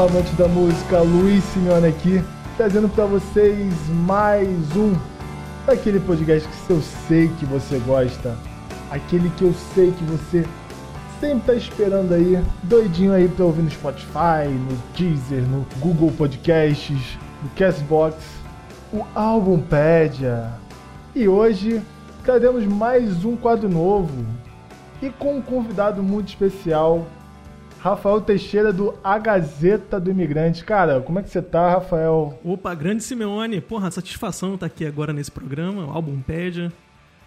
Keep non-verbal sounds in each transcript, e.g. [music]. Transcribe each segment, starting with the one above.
Fala, amante da música, Luiz Simeone aqui, trazendo para vocês mais um daquele podcast que eu sei que você gosta, aquele que eu sei que você sempre tá esperando aí, doidinho aí para ouvir no Spotify, no Deezer, no Google Podcasts, no Castbox, o Álbumpédia. E hoje traremos mais um quadro novo e com um convidado muito especial Rafael Teixeira do A Gazeta do Imigrante. Cara, como é que você tá, Rafael? Opa, grande Simeone. Porra, satisfação estar aqui agora nesse programa, o Álbumpédia.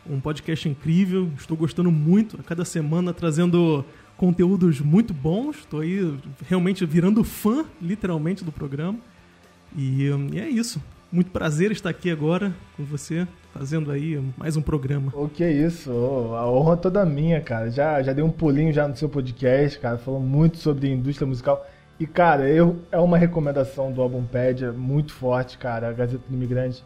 Um podcast incrível, estou gostando muito. A cada semana trazendo conteúdos muito bons. Estou aí realmente virando fã, literalmente, do programa. E, e é isso. Muito prazer estar aqui agora com você, fazendo aí mais um programa. O que é isso? Oh, a honra toda minha, cara. Já, já dei um pulinho já no seu podcast, cara, falou muito sobre indústria musical. E, cara, eu, é uma recomendação do Albumpédia muito forte, cara, a Gazeta do Imigrante.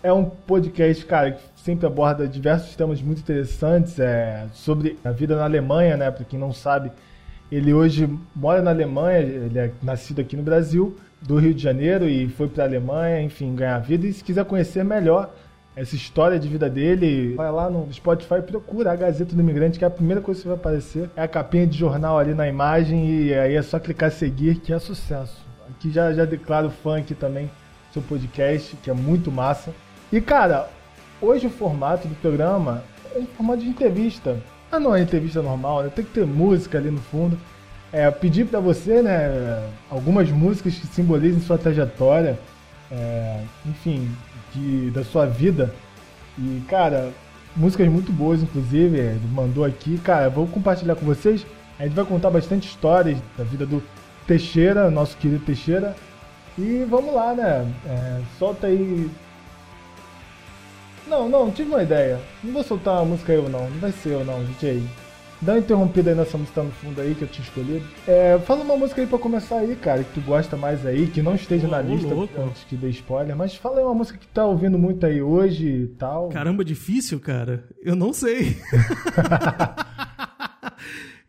É um podcast, cara, que sempre aborda diversos temas muito interessantes é, sobre a vida na Alemanha, né? Pra quem não sabe, ele hoje mora na Alemanha, ele é nascido aqui no Brasil, do Rio de Janeiro e foi para a Alemanha, enfim, ganhar vida. E se quiser conhecer melhor essa história de vida dele, vai lá no Spotify e procura a Gazeta do Imigrante, que é a primeira coisa que vai aparecer. É a capinha de jornal ali na imagem e aí é só clicar seguir que é sucesso. Aqui já, já declaro fã aqui também seu podcast, que é muito massa. E cara, hoje o formato do programa é um formato de entrevista. Ah, não é entrevista normal, né? Tem que ter música ali no fundo é, pedir para você, né, algumas músicas que simbolizem sua trajetória, é, enfim, de, da sua vida. E, cara, músicas muito boas, inclusive, ele mandou aqui. Cara, vou compartilhar com vocês. A gente vai contar bastante histórias da vida do Teixeira, nosso querido Teixeira. E vamos lá, né? É, solta aí. Não, não, tive uma ideia. Não vou soltar a música eu não, não vai ser eu não, DJ. Dá uma interrompida aí nessa música no fundo aí que eu tinha escolhido. É, fala uma música aí pra começar aí, cara, que tu gosta mais aí, que não esteja na lista louco. antes que dê spoiler, mas fala aí uma música que tá ouvindo muito aí hoje e tal. Caramba, difícil, cara. Eu não sei. [laughs]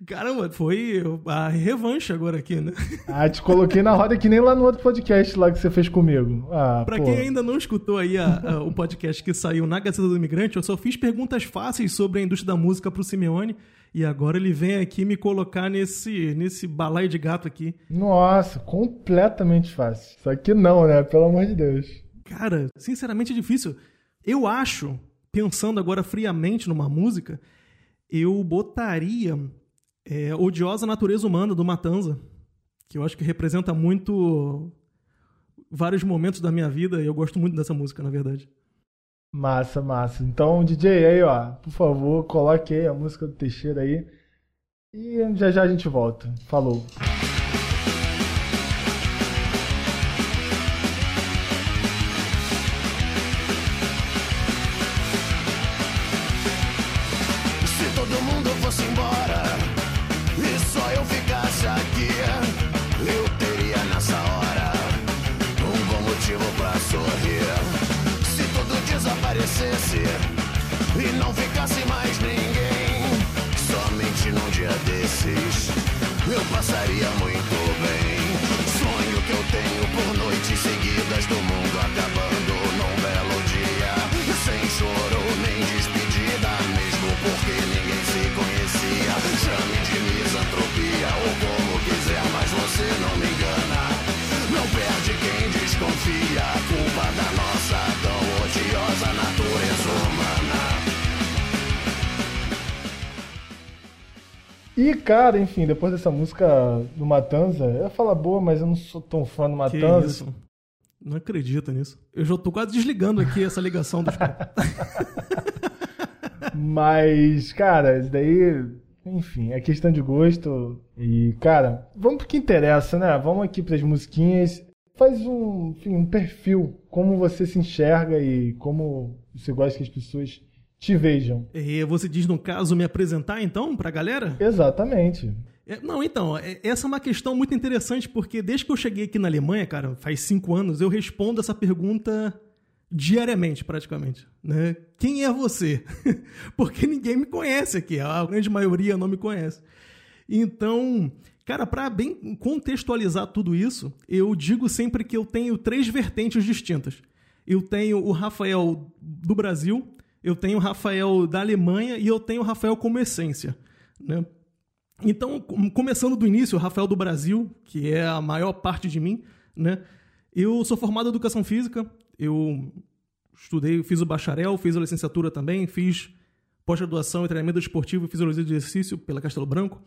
Caramba, foi a revanche agora aqui, né? Ah, te coloquei na roda que nem lá no outro podcast lá que você fez comigo. Ah, pra pô. quem ainda não escutou aí a, a, o podcast que saiu na Gazeta do Imigrante, eu só fiz perguntas fáceis sobre a indústria da música pro Simeone. E agora ele vem aqui me colocar nesse, nesse balaio de gato aqui. Nossa, completamente fácil. Só que não, né? Pelo amor de Deus. Cara, sinceramente é difícil. Eu acho, pensando agora friamente numa música, eu botaria é, Odiosa Natureza Humana, do Matanza. Que eu acho que representa muito vários momentos da minha vida e eu gosto muito dessa música, na verdade. Massa, massa. Então, DJ aí, ó, por favor, coloque aí a música do Teixeira aí. E já já a gente volta. Falou. Passaria muito bem. Sonho que eu tenho por noites seguidas do mundo E, cara, enfim, depois dessa música do Matanza, eu ia falar boa, mas eu não sou tão fã do Matanza. Que isso? Não acredito nisso. Eu já tô quase desligando aqui essa ligação dos [laughs] Mas, cara, isso daí, enfim, é questão de gosto. E, cara, vamos pro que interessa, né? Vamos aqui pras musiquinhas. Faz um, enfim, um perfil, como você se enxerga e como você gosta que as pessoas te vejam. E você diz, no caso, me apresentar então pra galera? Exatamente. É, não, então, é, essa é uma questão muito interessante, porque desde que eu cheguei aqui na Alemanha, cara, faz cinco anos, eu respondo essa pergunta diariamente, praticamente. Né? Quem é você? [laughs] porque ninguém me conhece aqui, a grande maioria não me conhece. Então, Cara, para bem contextualizar tudo isso, eu digo sempre que eu tenho três vertentes distintas. Eu tenho o Rafael do Brasil, eu tenho o Rafael da Alemanha e eu tenho o Rafael como essência. Né? Então, começando do início, o Rafael do Brasil, que é a maior parte de mim, né? Eu sou formado em educação física, eu estudei, fiz o bacharel, fiz a licenciatura também, fiz pós-graduação em treinamento esportivo e fisiologia de exercício pela Castelo Branco.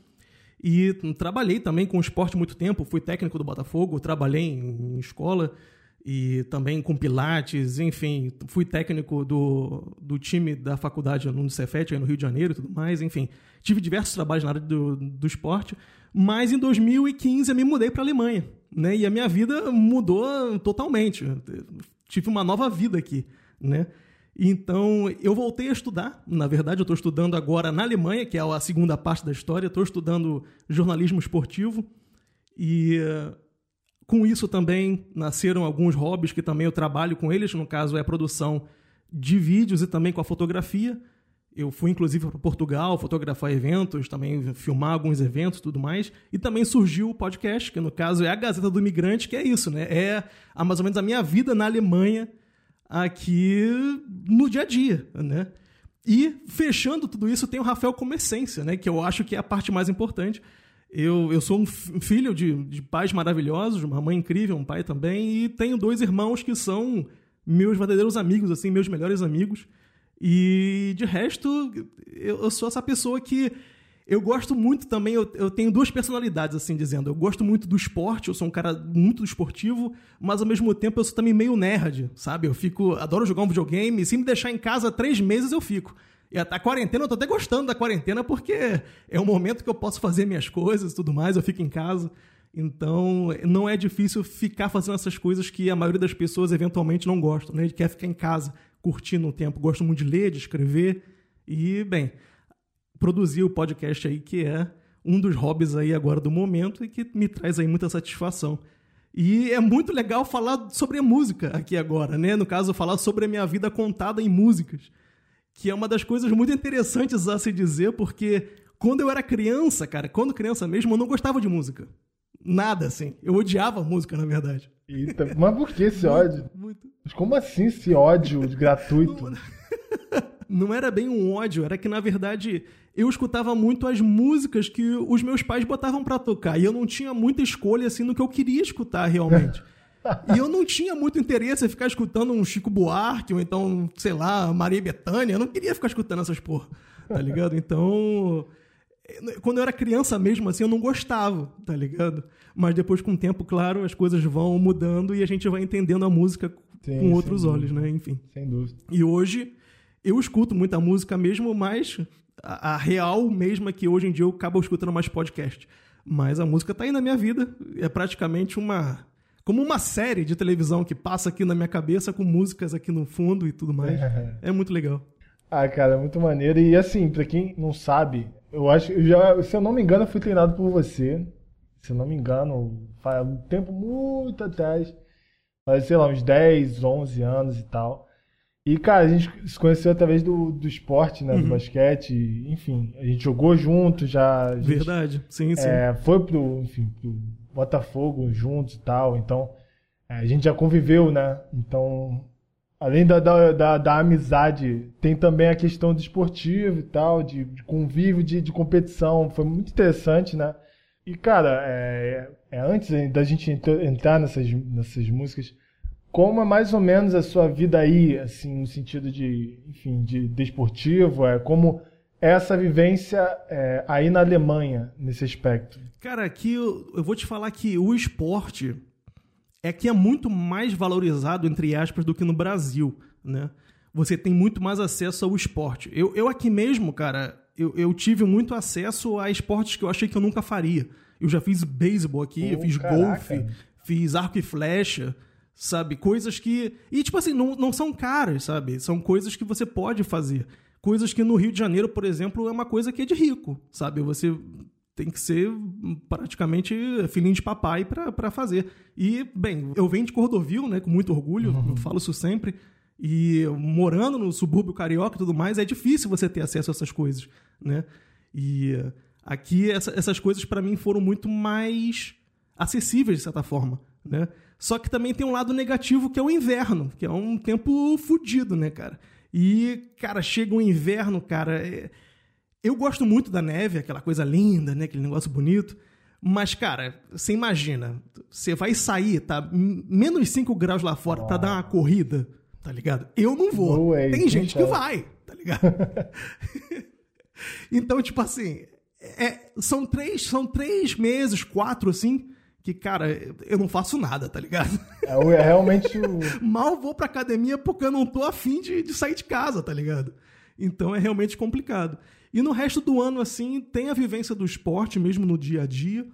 E trabalhei também com esporte muito tempo, fui técnico do Botafogo, trabalhei em escola, e também com Pilates, enfim, fui técnico do, do time da faculdade no Cefet, aí no Rio de Janeiro e tudo mais, enfim, tive diversos trabalhos na área do, do esporte, mas em 2015 eu me mudei para a Alemanha, né, e a minha vida mudou totalmente, tive uma nova vida aqui, né, então eu voltei a estudar, na verdade eu estou estudando agora na Alemanha, que é a segunda parte da história, estou estudando jornalismo esportivo, e com isso também nasceram alguns hobbies que também eu trabalho com eles, no caso é a produção de vídeos e também com a fotografia. Eu fui inclusive para Portugal fotografar eventos, também filmar alguns eventos e tudo mais. E também surgiu o podcast, que no caso é a Gazeta do Imigrante, que é isso, né? É a, mais ou menos a minha vida na Alemanha aqui no dia a dia, né? E fechando tudo isso, tem o Rafael como essência, né? Que eu acho que é a parte mais importante eu, eu sou um filho de, de pais maravilhosos, uma mãe incrível, um pai também, e tenho dois irmãos que são meus verdadeiros amigos, assim, meus melhores amigos. E de resto, eu, eu sou essa pessoa que eu gosto muito também, eu, eu, tenho duas personalidades, assim dizendo. Eu gosto muito do esporte, eu sou um cara muito esportivo, mas ao mesmo tempo eu sou também meio nerd, sabe? Eu fico, adoro jogar um videogame, se me deixar em casa três meses eu fico. E a, quarentena, eu tô até gostando da quarentena porque é um momento que eu posso fazer minhas coisas e tudo mais, eu fico em casa. Então, não é difícil ficar fazendo essas coisas que a maioria das pessoas eventualmente não gostam, né? Quer ficar em casa, curtindo o tempo. Gosto muito de ler, de escrever e, bem, produzir o podcast aí, que é um dos hobbies aí agora do momento e que me traz aí muita satisfação. E é muito legal falar sobre a música aqui agora, né? No caso, falar sobre a minha vida contada em músicas que é uma das coisas muito interessantes a se dizer, porque quando eu era criança, cara, quando criança mesmo, eu não gostava de música. Nada, assim. Eu odiava música, na verdade. Eita, mas por que esse ódio? Muito. Mas como assim esse ódio gratuito? Não, [laughs] não era bem um ódio, era que, na verdade, eu escutava muito as músicas que os meus pais botavam para tocar. E eu não tinha muita escolha, assim, no que eu queria escutar realmente. [laughs] E eu não tinha muito interesse em ficar escutando um Chico Buarque, ou então, sei lá, Maria Bethânia. Eu não queria ficar escutando essas porra, tá ligado? Então, quando eu era criança mesmo, assim, eu não gostava, tá ligado? Mas depois, com o tempo, claro, as coisas vão mudando e a gente vai entendendo a música Sim, com outros olhos, né? Enfim. Sem dúvida. E hoje, eu escuto muita música mesmo, mas a, a real mesmo é que hoje em dia eu acabo escutando mais podcast. Mas a música tá aí na minha vida. É praticamente uma como uma série de televisão que passa aqui na minha cabeça com músicas aqui no fundo e tudo mais. É, [laughs] é muito legal. Ah, cara, muito maneiro. E assim, pra quem não sabe, eu acho eu já, se eu não me engano, eu fui treinado por você. Se eu não me engano, faz um tempo muito atrás. Faz, sei lá, uns 10, 11 anos e tal. E, cara, a gente se conheceu através do, do esporte, né? Uhum. Do basquete, enfim. A gente jogou junto já. Gente, Verdade, sim, sim. É, foi pro, enfim, pro Botafogo juntos e tal. Então, é, a gente já conviveu, né? Então, além da, da, da, da, amizade, tem também a questão do esportivo e tal, de, de convívio, de, de competição. Foi muito interessante, né? E, cara, é, é antes da gente entrar nessas, nessas músicas, como é mais ou menos a sua vida aí, assim, no sentido de, enfim, de desportivo, é como é essa vivência é, aí na Alemanha, nesse aspecto? Cara, aqui eu, eu vou te falar que o esporte é que é muito mais valorizado, entre aspas, do que no Brasil, né? Você tem muito mais acesso ao esporte. Eu, eu aqui mesmo, cara, eu, eu tive muito acesso a esportes que eu achei que eu nunca faria. Eu já fiz beisebol aqui, oh, eu fiz caraca. golfe, fiz arco e flecha, sabe? Coisas que. E, tipo assim, não, não são caras, sabe? São coisas que você pode fazer. Coisas que no Rio de Janeiro, por exemplo, é uma coisa que é de rico, sabe? Você tem que ser praticamente filhinho de papai para fazer. E, bem, eu venho de Cordovil, né, com muito orgulho, uhum. eu falo isso sempre. E morando no subúrbio carioca e tudo mais, é difícil você ter acesso a essas coisas, né? E Aqui, essa- essas coisas pra mim foram muito mais acessíveis, de certa forma, né? Só que também tem um lado negativo, que é o inverno, que é um tempo fudido, né, cara? E, cara, chega o inverno, cara... é- Eu gosto muito da neve, aquela coisa linda, né? Aquele negócio bonito. Mas, cara, você imagina, você vai sair, tá menos 5 graus lá fora pra dar uma corrida, tá ligado? Eu não vou. Tem gente que chance. vai, tá ligado? [laughs] então, tipo assim, é- são, três, são três meses, quatro, assim, que, cara, eu não faço nada, tá ligado? É, é realmente o. [laughs] Mal vou pra academia porque eu não tô afim de, de sair de casa, tá ligado? Então é realmente complicado. E no resto do ano, assim, tem a vivência do esporte mesmo no dia a dia,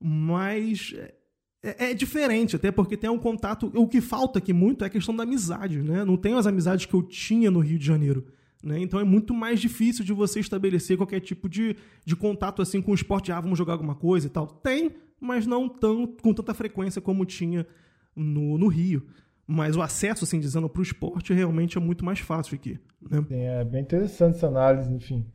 mas é, é diferente, até porque tem um contato. O que falta aqui muito é a questão da amizade, né? Não tenho as amizades que eu tinha no Rio de Janeiro. Né? Então é muito mais difícil de você estabelecer qualquer tipo de, de contato assim com o esporte. Ah, vamos jogar alguma coisa e tal. Tem, mas não tão, com tanta frequência como tinha no, no Rio. Mas o acesso, assim dizendo, para o esporte realmente é muito mais fácil aqui. Né? Sim, é bem interessante essa análise, enfim.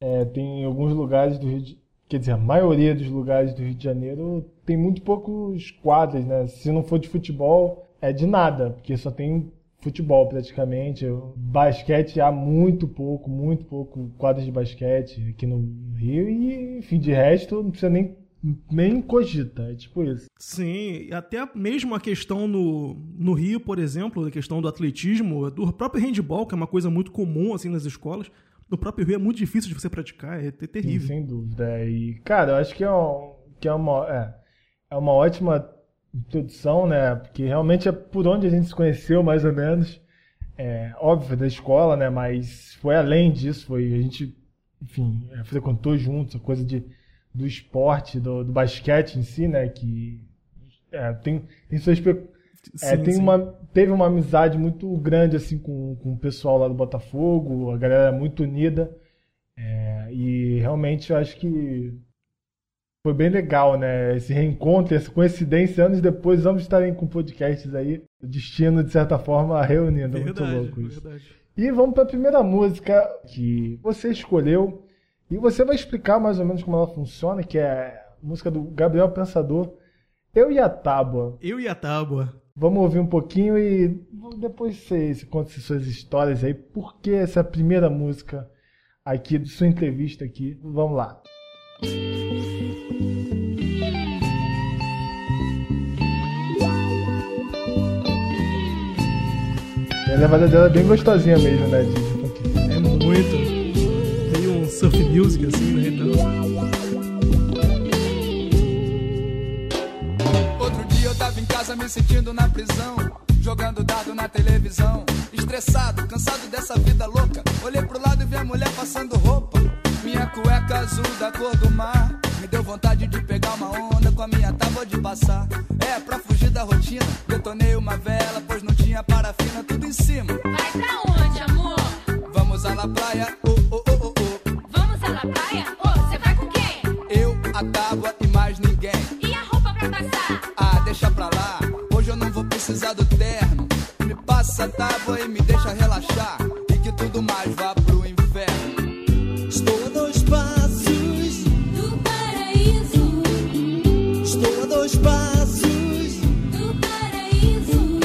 É, tem alguns lugares do Rio de... Quer dizer, a maioria dos lugares do Rio de Janeiro tem muito poucos quadras, né? Se não for de futebol, é de nada, porque só tem futebol praticamente. Basquete há muito pouco, muito pouco quadras de basquete aqui no Rio e, enfim, de resto não precisa nem, nem cogita, é tipo isso. Sim, até mesmo a questão no, no Rio, por exemplo, a questão do atletismo, do próprio handball, que é uma coisa muito comum assim nas escolas. No próprio Rio é muito difícil de você praticar, é ter- Sim, terrível. sem dúvida. E, cara, eu acho que é, um- que é, uma, é, é uma ótima introdução, né? Porque realmente é por onde a gente se conheceu, mais ou menos. É, óbvio, da escola, né? Mas foi além disso, foi a gente, enfim, é, frequentou juntos a coisa de, do esporte, do, do basquete em si, né? Que é, tem, tem suas é, Sim, tem sim. uma, teve uma amizade muito grande assim com, com o pessoal lá do Botafogo, a galera é muito unida. É, e realmente eu acho que foi bem legal, né? Esse reencontro, essa coincidência, anos depois, ambos estarem com podcasts aí. O destino, de certa forma, reunindo. É muito Verdade, louco isso. verdade. E vamos para a primeira música que você escolheu. E você vai explicar mais ou menos como ela funciona, que é a música do Gabriel Pensador, Eu e a Tábua. Eu e a Tábua. Vamos ouvir um pouquinho e depois você, você conta suas histórias aí. Por que essa primeira música aqui, de sua entrevista aqui? Vamos lá. A levada dela é bem gostosinha mesmo, né? É muito. Music assim, né? Então, Outro dia eu tava em casa me sentindo na prisão, jogando dado na televisão, estressado, cansado dessa vida louca. Olhei pro lado e vi a mulher passando roupa. Minha cueca azul da cor do mar. Me deu vontade de pegar uma onda com a minha tábua de passar. É, pra fugir da rotina, detonei uma vela, pois não tinha parafina, tudo em cima. Vai pra onde, amor? Vamos à la praia, oh, oh, oh. Me passa a tábua e me deixa relaxar. E que tudo mais vá pro inferno. Estou a dois passos, Do paraíso, estou a dois passos, do paraíso,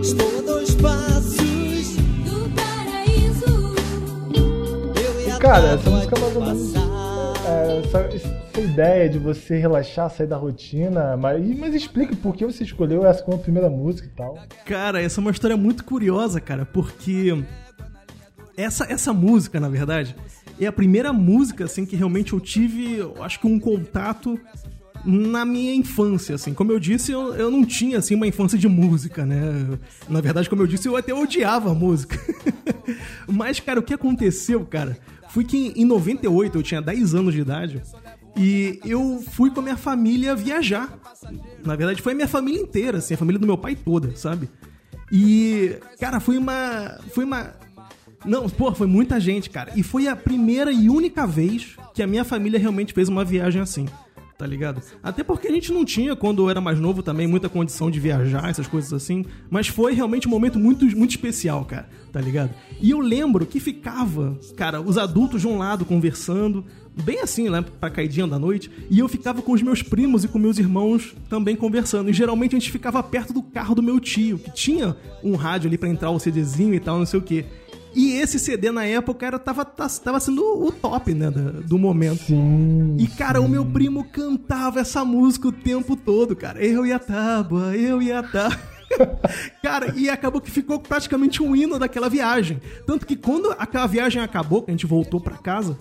estou a dois passos. do paraíso. Eu e a Cara, essa música é mais ou menos ideia de você relaxar, sair da rotina. Mas, mas explique por que você escolheu essa como primeira música e tal. Cara, essa é uma história muito curiosa, cara, porque essa, essa música, na verdade, é a primeira música, assim, que realmente eu tive, eu acho que um contato na minha infância, assim. Como eu disse, eu, eu não tinha, assim, uma infância de música, né? Na verdade, como eu disse, eu até odiava a música. [laughs] Mas, cara, o que aconteceu, cara, foi que em 98, eu tinha 10 anos de idade, e eu fui com a minha família viajar. Na verdade, foi a minha família inteira, assim, a família do meu pai toda, sabe? E, cara, foi uma. Foi uma. Não, pô, foi muita gente, cara. E foi a primeira e única vez que a minha família realmente fez uma viagem assim. tá ligado? Até porque a gente não tinha, quando eu era mais novo também, muita condição de viajar, essas coisas assim. Mas foi realmente um momento muito, muito especial, cara, tá ligado? E eu lembro que ficava, cara, os adultos de um lado conversando, bem assim, né, pra caidinha da noite, e eu ficava com os meus primos e com meus irmãos também conversando. E geralmente a gente ficava perto do carro do meu tio, que tinha um rádio ali pra entrar o CDzinho e tal, não sei o quê. E esse CD na época era, tava, tava sendo o top, né, da- do momento. Sim. E, cara, o meu primo cantava essa música o tempo todo, cara. Eu e a tábua, eu e a tábua. [laughs] cara, e acabou que ficou praticamente um hino daquela viagem. Tanto que quando aquela viagem acabou, que a gente voltou pra casa,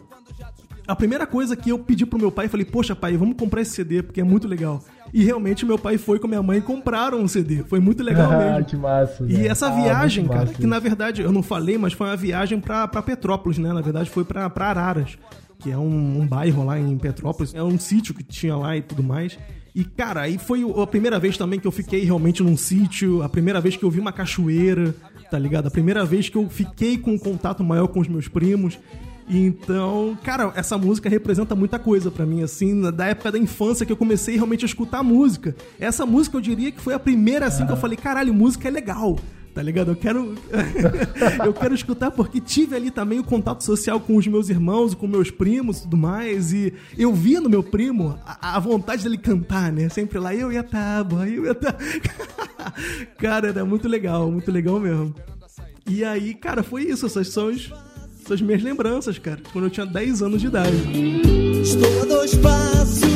a primeira coisa que eu pedi pro meu pai, falei, poxa pai, vamos comprar esse CD, porque é muito legal. E realmente meu pai foi com a minha mãe e compraram um CD. Foi muito legal [laughs] Ah, mesmo. que massa. E velho. essa Ah, viagem, cara, massa que na verdade eu não falei, mas foi uma viagem pra, pra Petrópolis, né? Na verdade foi pra, pra Araras, que é um, um bairro lá em Petrópolis. É um sítio que tinha lá e tudo mais. E, cara, aí foi a primeira vez também que eu fiquei realmente num sítio, a primeira vez que eu vi uma cachoeira, tá ligado? A primeira vez que eu fiquei com um contato maior com os meus primos. Então, cara, essa música representa muita coisa pra mim, assim, da época da infância que eu comecei realmente a escutar música. Essa música eu diria que foi a primeira, assim, que eu falei, caralho, música é legal. Tá ligado? Eu quero. [laughs] eu quero escutar porque tive ali também o contato social com os meus irmãos, com meus primos e tudo mais. E eu via no meu primo a, a vontade dele cantar, né? Sempre lá, eu e a tábua, eu e a tábua. [laughs] cara, era muito legal, muito legal mesmo. E aí, cara, foi isso. Essas são as, são as minhas lembranças, cara. Quando eu tinha 10 anos de idade. Estou a dois passos,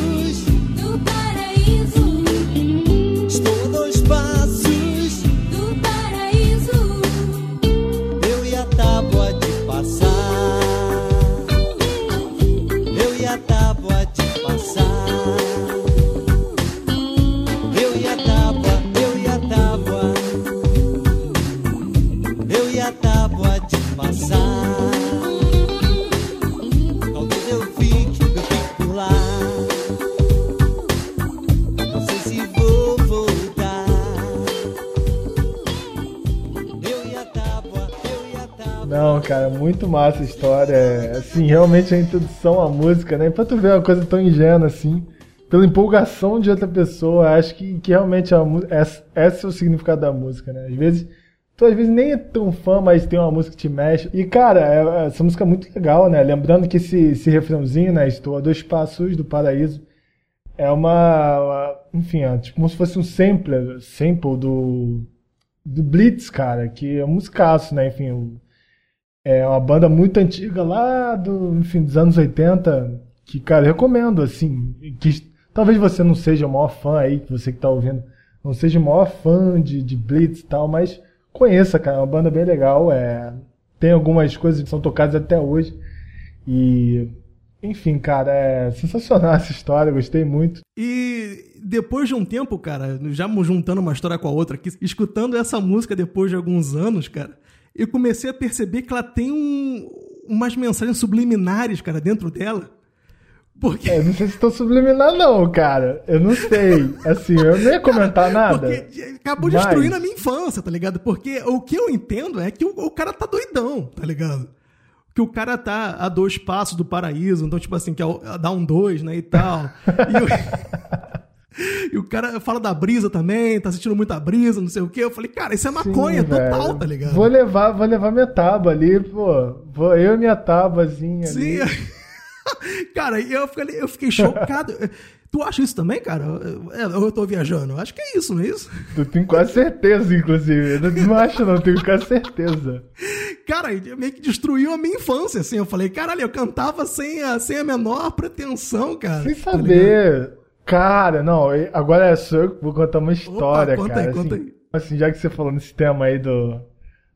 muito massa a história. É, Assim, realmente a introdução à música, né? Pra tu ver uma coisa tão ingênua assim, pela empolgação de outra pessoa, acho que, que realmente a, essa, esse é o significado da música, né? Às vezes, tu às vezes nem é tão fã, mas tem uma música que te mexe. E, cara, é- essa música é muito legal, né? Lembrando que esse, esse refrãozinho, né? Estou a dois passos do paraíso. É uma, uma- enfim, é tipo como se fosse um sampler, sample do, do Blitz, cara, que é um musicaço, né? Enfim, o, é uma banda muito antiga lá do, enfim, dos anos 80, que, cara, recomendo, assim, que talvez você não seja o maior fã aí, você que tá ouvindo, não seja o maior fã de, de Blitz e tal, mas conheça, cara, é uma banda bem legal, é, tem algumas coisas que são tocadas até hoje, e, enfim, cara, é sensacional [laughs] essa história, gostei muito. E depois de um tempo, cara, já juntando uma história com a outra aqui, escutando essa música depois de alguns anos, cara, eu comecei a perceber que ela tem um- umas mensagens subliminares, cara, dentro dela. Porque. É, não sei se estou subliminar não, cara, eu não sei, assim, eu não ia comentar nada. Porque acabou Mas- destruindo a minha infância, tá ligado? Porque o que eu entendo é que o, o cara tá doidão, tá ligado? Que o cara tá a dois passos do paraíso, então, tipo assim, que é dá um dois, né, e tal. [laughs] E o, e o cara fala da brisa também, tá sentindo muita brisa, não sei o quê. Eu falei, cara, isso é maconha Sim, total, velho. tá ligado? Vou levar, vou levar minha tábua ali, pô. Vou eu e minha tábuazinha Sim. ali. [laughs] cara, eu fiquei, eu fiquei chocado. [laughs] Tu acha isso também, cara? É, Eu tô viajando. Eu acho que é isso, não é isso? Eu tenho quase certeza, inclusive. Eu não acho, não, tenho quase certeza. Cara, meio que destruiu a minha infância, assim. Eu falei, caralho, eu cantava sem a, sem a menor pretensão, cara. Sem Tá saber. Cara, não, agora é só eu que vou contar uma história, conta cara. aí, conta assim, aí. assim, já que você falou nesse tema aí do,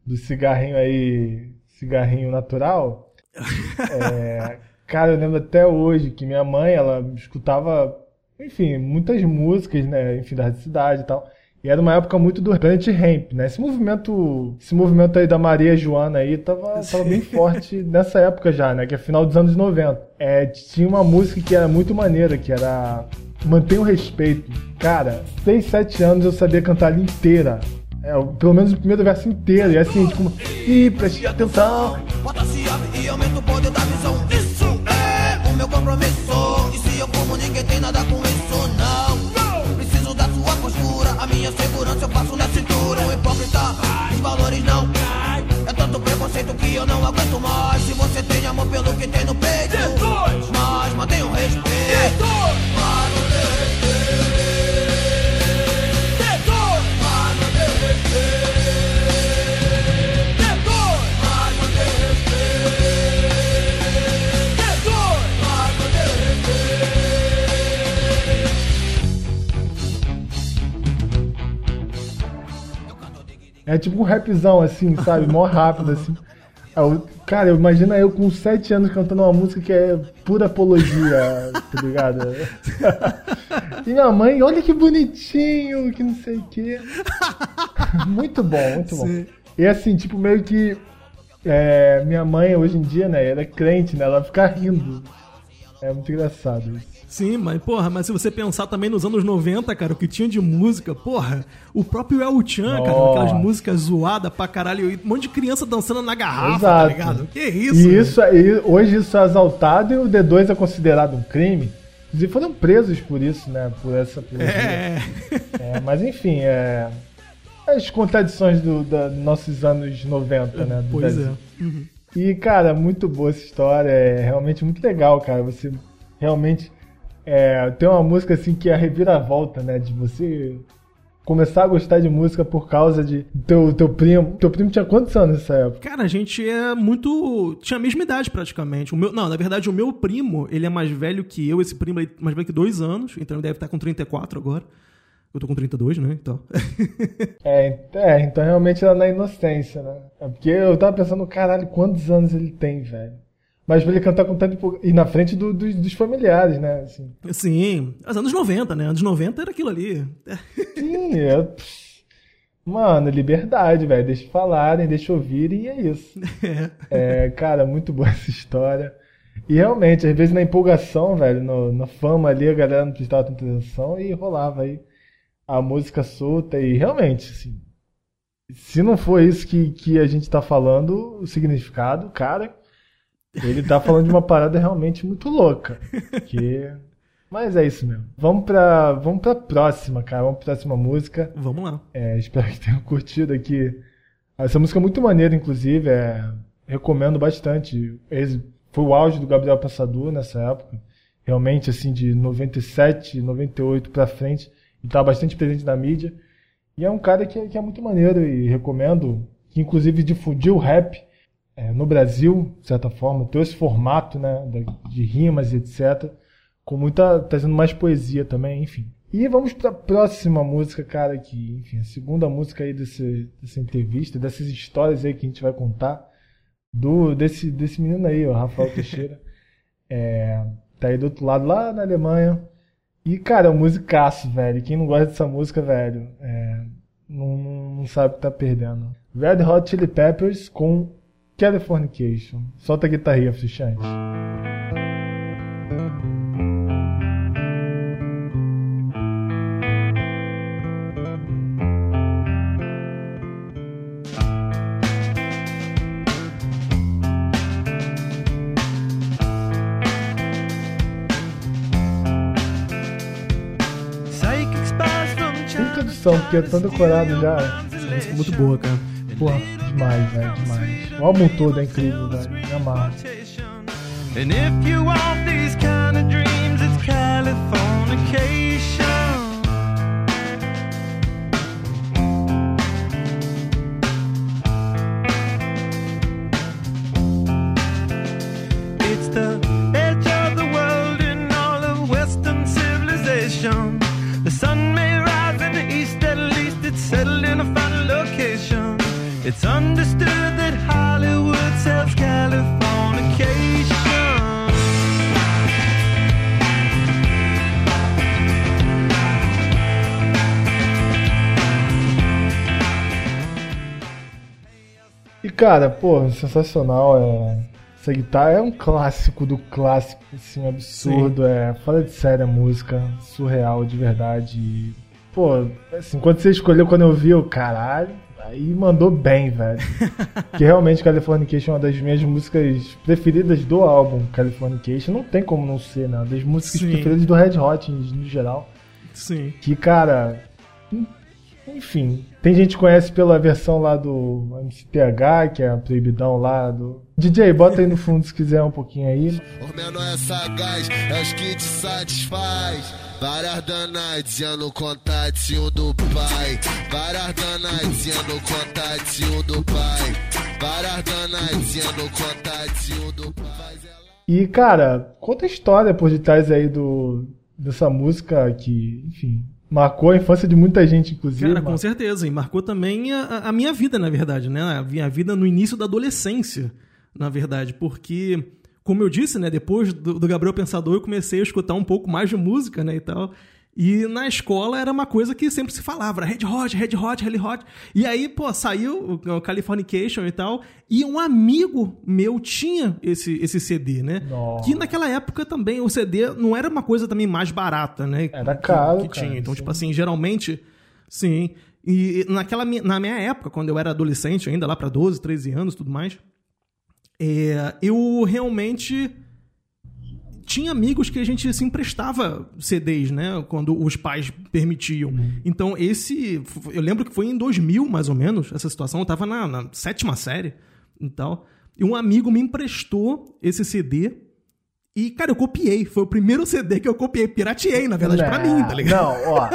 do cigarrinho aí, cigarrinho natural, [laughs] é, cara, eu lembro até hoje que minha mãe, ela escutava, enfim, muitas músicas, né, enfim, da cidade e tal. E era uma época muito do Planet Ramp, né? Esse movimento, esse movimento aí da Maria Joana aí tava, tava bem forte [laughs] nessa época já, né? Que é final dos anos 90. É, tinha uma música que era muito maneira, que era Mantenha o respeito. Cara, 6, 7 anos eu sabia cantar ela inteira. É, pelo menos o primeiro verso inteiro. E é assim, tipo, e preste atenção. Bota-se e aumenta o poder da visão. Isso é o meu compromisso. E se eu como ninguém tem nada com isso, não. Preciso da sua postura, a minha segurança eu passo na cintura. O hipócrita, os valores não. É tanto preconceito que eu não aguento mais. Se você tem amor pelo que tem no peito. Tipo um rapzão, assim, sabe? Mó rápido, assim. Aí eu- Cara, imagina eu com 7 anos cantando uma música que é pura apologia, tá ligado? E minha mãe, olha que bonitinho, que não sei o quê. Muito bom, muito bom. Sim. E assim, tipo, meio que. é, minha mãe hoje em dia, né, ela é crente, né? Ela fica rindo. É muito engraçado isso. Sim, mas porra, mas se você pensar também nos anos 90, cara, o que tinha de música, porra, o próprio El Chan, cara, aquelas músicas zoadas pra caralho, e um monte de criança dançando na garrafa, Exato. tá ligado? Que isso? E isso aí, hoje isso é exaltado e o D2 é considerado um crime. Inclusive foram presos por isso, né? Por essa apologia. É. [laughs] É, mas enfim, é. As contradições do, da, dos nossos anos 90, né? do Pois Brasil. é. Uhum. E, cara, muito boa essa história. É realmente muito legal, cara. Você realmente. É, tem uma música assim que é a reviravolta, né? De você começar a gostar de música por causa de teu, teu primo. Teu primo tinha quantos anos nessa época? Cara, a gente é muito. Tinha a mesma idade praticamente. O meu... Não, na verdade, o meu primo, ele é mais velho que eu. Esse primo é mais velho que dois anos, então ele deve estar com 34 agora. Eu tô com 32, né? Então. [laughs] É, é, então realmente era na inocência, né? É porque eu tava pensando, caralho, quantos anos ele tem, velho? Mas pra ele cantar com tanto. E na frente do- dos- dos familiares, né? Assim. Sim, os anos 90, né? Anos 90 era aquilo ali. Sim, é. Mano, liberdade, velho. Deixa falarem, deixa ouvirem e é isso. [laughs] É. É, cara, muito boa [laughs] essa história. E realmente, às vezes na empolgação, velho, no- na fama ali, a galera não prestava tanta atenção e rolava aí a música solta. E realmente, assim, se não for isso que, que a gente tá falando, o significado, cara, ele tá falando de uma [laughs] parada realmente muito louca. Que... [laughs] Mas é isso mesmo. Vamos pra, vamos pra próxima, cara. Vamos pra próxima música. Vamos lá. É, espero que tenham curtido aqui. Essa música é muito maneira, inclusive. é, recomendo bastante. Esse foi o auge do Gabriel Passador nessa época. Realmente, assim, de 97, 98 pra frente. Ele tá bastante presente na mídia. E é um cara que, é- que é muito maneiro e recomendo. Que inclusive difundiu o rap é, no Brasil, de certa forma. Trouxe formato né, de rimas e etc. Com muita. trazendo mais poesia também, enfim. E vamos pra próxima música, cara, que, enfim, a segunda música aí desse, dessa entrevista, dessas histórias aí que a gente vai contar, do desse, desse menino aí, o Rafael Teixeira. [laughs] É, tá aí do outro lado, lá na Alemanha. E, cara, é um musicaço, velho. Quem não gosta dessa música, velho, é, não, não- sabe o que tá perdendo. Red Hot Chili Peppers com Californication. Solta a guitarrinha, Frichante. Porque é tão decorado já. Música muito boa, cara. Porra, demais, velho, demais. O álbum todo é incrível, velho. Me amarro. And if you want these kind of dreams, it's Californication. Cara, pô, sensacional. É... Essa guitarra é um clássico do clássico, assim, absurdo. É fora de série a música, surreal de verdade. E, pô, assim, quando você escolheu, quando eu vi, eu, caralho, aí mandou bem, velho. [laughs] que realmente Californication é uma das minhas músicas preferidas do álbum Californication. Não tem como não ser, né? Uma das músicas Sim. preferidas do Red Hot no geral. Sim. Que, cara, en- enfim, tem gente que conhece pela versão lá do MCPH, que é a proibidão lá do. DJ, bota aí no fundo se quiser um pouquinho aí. O menor é sagaz, é os que te satisfaz. Várias no contatinho do pai. Várias no contatinho do pai. Várias no contatinho do pai. E, cara, conta a história por detrás aí do, dessa música que, enfim, marcou a infância de muita gente, inclusive. Cara, com certeza. E marcou também a, a minha vida, na verdade, né? A minha vida no início da adolescência, na verdade. Porque, como eu disse, né? Depois do, do Gabriel Pensador, eu comecei a escutar um pouco mais de música, né? E tal. E na escola era uma coisa que sempre se falava, Red Hot, Red Hot, Red Hot. E aí, pô, saiu o, Californication e tal, e um amigo meu tinha esse, esse CD, né? Nossa. Que naquela época também o CD não era uma coisa também mais barata, né? Era Que- caro, que, cara, tinha. Então, sim. tipo assim, geralmente, sim. E naquela na minha época, quando eu era adolescente, ainda lá pra 12, 13 anos, tudo mais, é, eu realmente tinha amigos que a gente se emprestava CDs, né? Quando os pais permitiam. Então, esse. Eu lembro que foi em 2000, mais ou menos, essa situação. Eu tava na, na sétima série e tal. E um amigo me emprestou esse CD. E, cara, eu copiei. Foi o primeiro CD que eu copiei. Pirateei, na verdade, pra mim, tá ligado? Não, ó.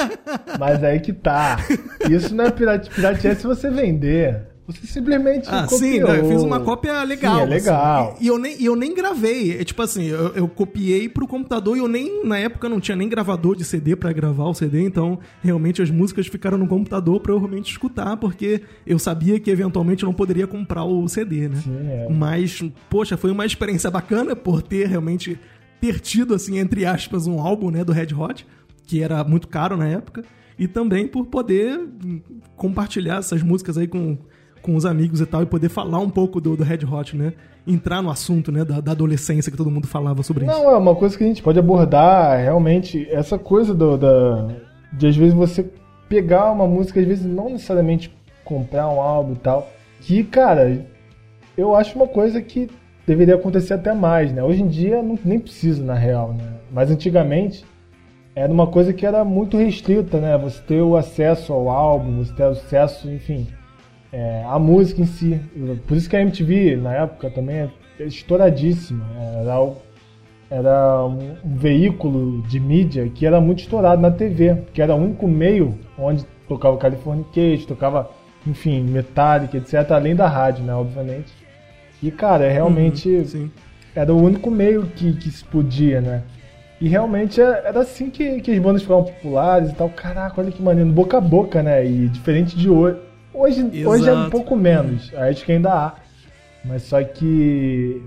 Mas aí que tá. [laughs] Isso não é pirate, piratear se você vender. Você simplesmente Ah, copiou. sim, não, eu fiz uma cópia legal. Sim, é legal. assim. E, e eu nem, e eu nem gravei. É tipo assim, eu, eu copiei pro computador e eu nem, na época, não tinha nem gravador de CD pra gravar o CD, então realmente as músicas ficaram no computador pra eu realmente escutar, porque eu sabia que eventualmente eu não poderia comprar o CD, né? Sim, é. Mas, poxa, foi uma experiência bacana por ter realmente ter tido, assim, entre aspas, um álbum, né, do Red Hot, que era muito caro na época, e também por poder hum, compartilhar essas músicas aí com, com os amigos e tal, e poder falar um pouco do, do Red Hot, né? Entrar no assunto, né, da, da adolescência que todo mundo falava sobre isso. Não, é uma coisa que a gente pode abordar realmente. Essa coisa do, da, de às vezes você pegar uma música, às vezes não necessariamente comprar um álbum e tal. Que, cara, eu acho uma coisa que deveria acontecer até mais, né? Hoje em dia não, nem precisa, na real, né? Mas antigamente era uma coisa que era muito restrita, né? Você ter o acesso ao álbum, você ter acesso, enfim, é, à música em si. Por isso que a MTV, na época, também é estouradíssima. Era, o- era um, um veículo de mídia que era muito estourado na TV, que era o único meio onde tocava Californication, tocava, enfim, Metallica, etc., além da rádio, né, obviamente. E, cara, é realmente Sim. era o único meio que, que se podia, né? E realmente é- era assim que, que as bandas ficavam populares e tal. Caraca, olha que maneiro, boca a boca, né? E diferente de hoje. Hoje, hoje é um pouco menos, acho que ainda há. Mas só que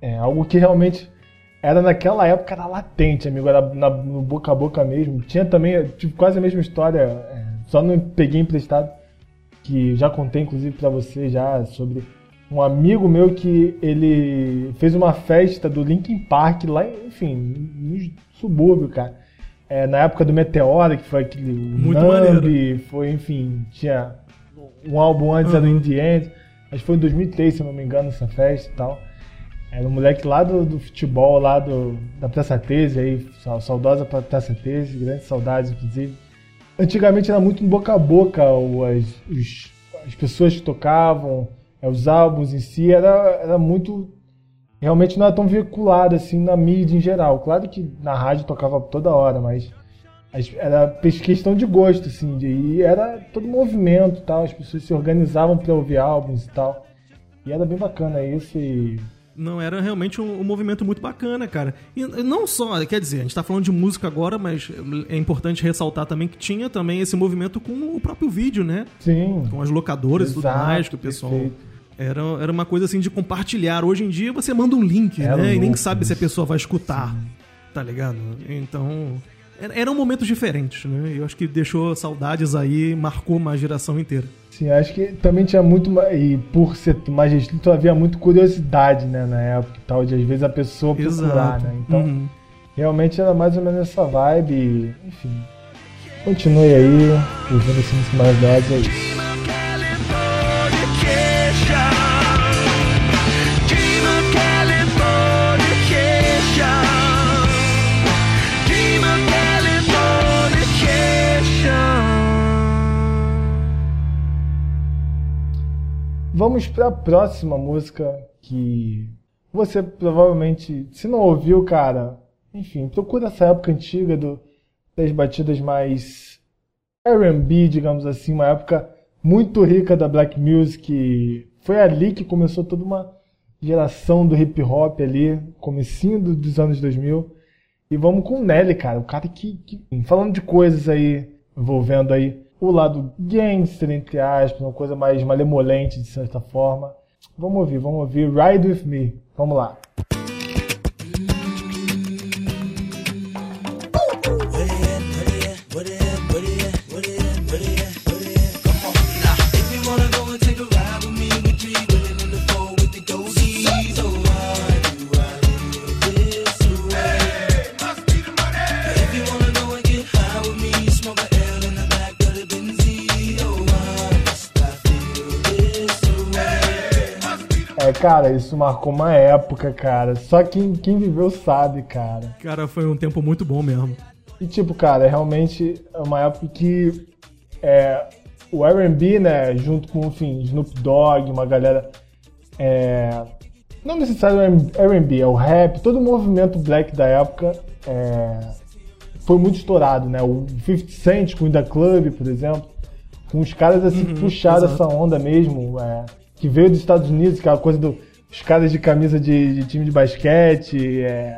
é algo que realmente era naquela época, era latente, amigo, era na- no boca a boca mesmo. Tinha também, tive quase a mesma história, é, só não peguei emprestado, que já contei inclusive pra você já sobre um amigo meu que ele fez uma festa do Linkin Park lá, enfim, no subúrbio, cara. É, na época do Meteora, que foi aquele Muito Numb, foi, enfim, tinha um álbum antes era o In The End, acho que foi em 2003, se não me engano, essa festa e tal. Era um moleque lá do, do futebol, lá do, da Praça 13, aí, sa- saudosa pra Praça 13, grandes saudades, inclusive. Antigamente era muito boca a boca, as, os- as pessoas que tocavam, é, os álbuns em si, era, era muito. Realmente não era tão veiculado assim na mídia em geral. Claro que na rádio tocava toda hora, mas as- era questão de gosto, assim, de, e era todo movimento e tal, as pessoas se organizavam para ouvir álbuns e tal. E era bem bacana isso e. Não, era realmente um, um movimento muito bacana, cara. E não só, quer dizer, a gente tá falando de música agora, mas é importante ressaltar também que tinha também esse movimento com o próprio vídeo, né? Sim. Com as locadoras e tudo mais, que o pessoal. perfeito. Era, era uma coisa assim de compartilhar. Hoje em dia você manda um link, Era né? E nem louco sabe se a isso. pessoa vai escutar. Tá ligado? Então. Era- Eram momentos diferentes, né? Eu acho que deixou saudades aí, marcou uma geração inteira. Sim, acho que também tinha muito. E por ser mais restrito, havia muito curiosidade, né, na época e tal, de às vezes a pessoa procurar, né? Então, Uhum. realmente era mais ou menos essa vibe. Enfim. Continue aí, ouvindo esse mais dados, é isso. Vamos para a próxima música que você provavelmente, se não ouviu, cara, enfim, procura essa época antiga do, das batidas mais R&B, digamos assim, uma época muito rica da black music. Foi ali que começou toda uma geração do hip hop ali, comecinho do- dos anos 2000. E vamos com o Nelly, cara. O cara que, que- Falando de coisas aí, envolvendo aí o lado gangster, entre aspas, uma coisa mais malemolente, de certa forma. Vamos ouvir, vamos ouvir Ride With Me. Vamos lá. Cara, isso marcou uma época, cara. Só quem, quem viveu sabe, cara. Cara, foi um tempo muito bom mesmo. E tipo, cara, realmente é uma época que é, o R&B, né, junto com, enfim, Snoop Dogg, uma galera, é, não necessariamente R&B, é o rap, todo o movimento black da época é, foi muito estourado, né, o 50 Cent com o Da Club, por exemplo, com os caras assim que puxaram exato. essa onda mesmo, é, que veio dos Estados Unidos, aquela coisa dos caras de camisa de, de time de basquete, é,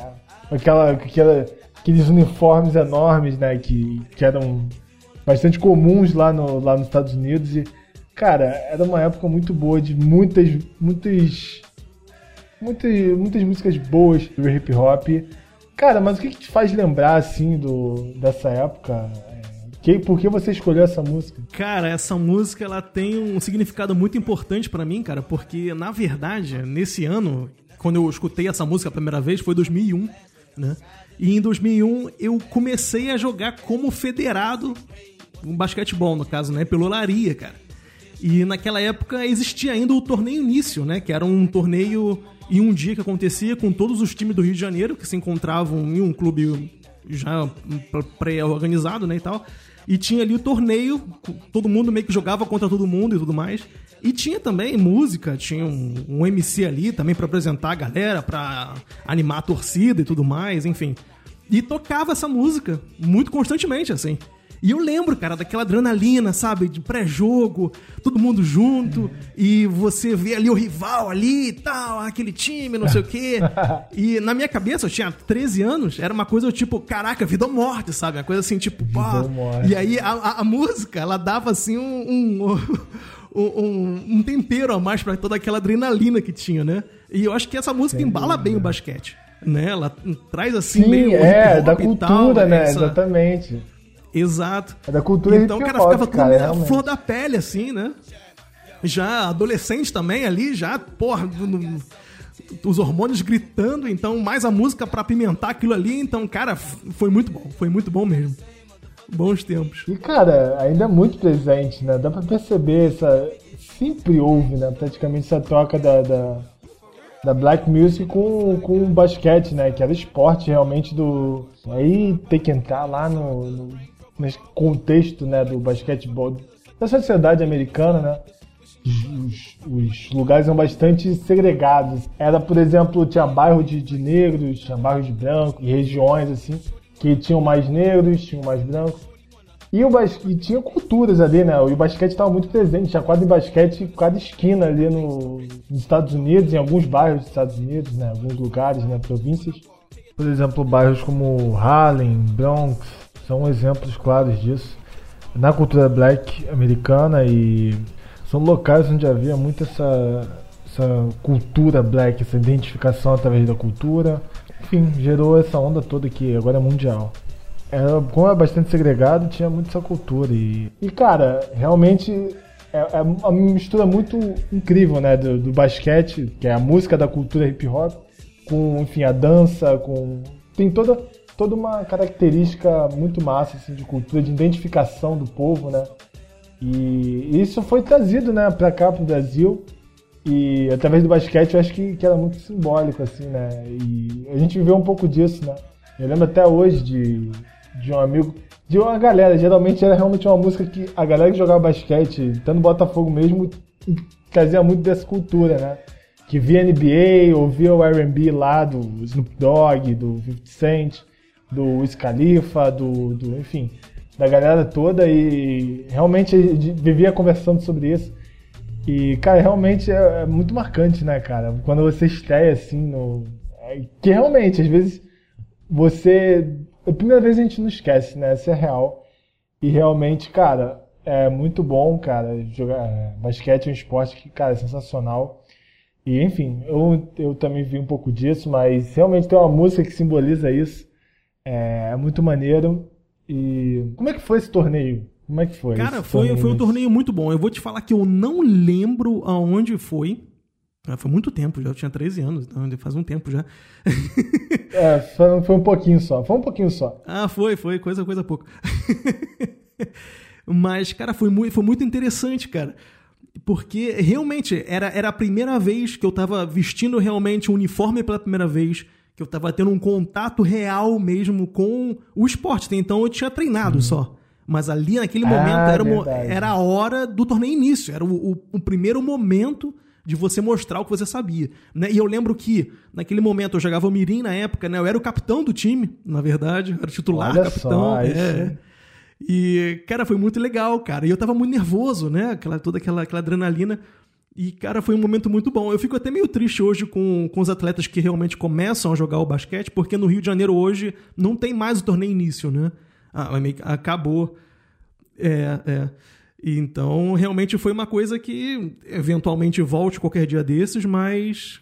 aquela, aquela, aqueles uniformes enormes, né, que, que eram bastante comuns lá, no, lá nos Estados Unidos. E, cara, era uma época muito boa de muitas, muitas, muitas, muitas músicas boas do hip hop. Cara, mas o que, que te faz lembrar, assim, do, dessa época? Que, por que você escolheu essa música? Cara, essa música ela tem um significado muito importante pra mim, cara, porque na verdade, nesse ano, quando eu escutei essa música a primeira vez, foi 2001, né? E em 2001 eu comecei a jogar como federado, um basquetebol no caso, né, pelo Olaria, cara. E naquela época existia ainda o torneio início, né, que era um torneio em um dia que acontecia com todos os times do Rio de Janeiro que se encontravam em um clube já pré-organizado, né, e tal. E tinha ali o torneio, todo mundo meio que jogava contra todo mundo e tudo mais. E tinha também música, tinha um, um MC ali também pra apresentar a galera, pra animar a torcida e tudo mais, enfim. E tocava essa música muito constantemente, assim. E eu lembro, cara, daquela adrenalina, sabe? De pré-jogo, todo mundo junto, e você vê ali o rival ali e tal, aquele time, não sei o quê. [laughs] E na minha cabeça, eu tinha 13 anos, era uma coisa tipo, caraca, vida ou morte, sabe? Uma coisa assim, tipo, pá. E aí a, a- a música, ela dava assim um. [laughs] um um, um tempero a mais pra toda aquela adrenalina que tinha, né? E eu acho que essa música embala bem o basquete, né? Ela traz assim Sim, meio é, da cultura, tal, né? essa- Exatamente. Exato. É da cultura Então, hip cara, ficava na realmente. flor da pele, assim, né? Já adolescente também ali, já, porra, no- os hormônios gritando, então mais a música pra apimentar aquilo ali, então, cara, foi muito bom, foi muito bom mesmo. Bons tempos. E, cara, ainda é muito presente, né? Dá pra perceber essa. Sempre houve, né? Praticamente essa troca da, da, da black music com, com o basquete, né? Que era o esporte realmente do. Aí tem que entrar lá no, no contexto, né? Do basquetebol, da sociedade americana, né? Os, os lugares são bastante segregados. Era, por exemplo, tinha bairro de, de negros, tinha bairro de brancos, e regiões assim, que tinham mais negros, tinham mais brancos. E, o bas... e tinha culturas ali, né? E o basquete estava muito presente. Tinha quadra de basquete cada esquina ali no... nos Estados Unidos, em alguns bairros dos Estados Unidos, né? Alguns lugares, né? Províncias. Por exemplo, bairros como Harlem, Bronx, são exemplos claros disso. Na cultura black americana e são locais onde havia muito essa, essa cultura black, essa identificação através da cultura. Enfim, gerou essa onda toda que agora é mundial. Era, como é bastante segregado, tinha muito essa cultura. E, e cara, realmente é, é uma mistura muito incrível, né? Do, do basquete, que é a música da cultura hip hop, com, enfim, a dança, com. Tem toda, toda uma característica muito massa, assim, de cultura, de identificação do povo, né? E isso foi trazido, né, pra cá, pro Brasil. E através do basquete eu acho que, que era muito simbólico, assim, né? E a gente viveu um pouco disso, né? Eu lembro até hoje de, de um amigo, de uma galera, geralmente era realmente uma música que a galera que jogava basquete, tanto Botafogo mesmo, trazia muito dessa cultura, né? Que via NBA, ouvia o R&B lá do Snoop Dogg, do 50 Cent, do Wiz do, do, enfim, da galera toda e realmente vivia conversando sobre isso. E, cara, realmente é, é muito marcante, né, cara? Quando você estreia assim no. é que realmente, às vezes, você. A primeira vez a gente não esquece, né? Isso é real. E realmente, cara, é muito bom, cara. Jogar é, basquete é um esporte que, cara, é sensacional. E enfim, eu, eu também vi um pouco disso, mas realmente tem uma música que simboliza isso. É, é muito maneiro. E como é que foi esse torneio? Como é que foi? Cara, foi, foi um torneio muito bom. Eu vou te falar que eu não lembro aonde foi. Ah, Foi muito tempo, já eu tinha 13 anos, então faz um tempo já. [laughs] É, foi, foi um pouquinho só. Foi um pouquinho só. Ah, foi, foi, coisa, coisa pouco. [laughs] Mas, cara, foi muito, foi muito interessante, cara. Porque realmente era, era a primeira vez que eu tava vestindo realmente um uniforme pela primeira vez, que eu tava tendo um contato real mesmo com o esporte. Até Então eu tinha treinado só. Mas ali naquele Ah, momento era, verdade. era a hora do torneio início, era o, o- o primeiro momento de você mostrar o que você sabia. Né? E eu lembro que naquele momento eu jogava o Mirim na época, né? Eu era o capitão do time, na verdade, eu era titular, Olha capitão. só, é. E, cara, foi muito legal, cara. E eu tava muito nervoso, né? Aquela, toda aquela, aquela adrenalina. E, cara, foi um momento muito bom. Eu fico até meio triste hoje com, com os atletas que realmente começam a jogar o basquete, porque no Rio de Janeiro hoje não tem mais o torneio início, né? Ah, acabou. É, é. Então, realmente foi uma coisa que eventualmente volte qualquer dia desses, mas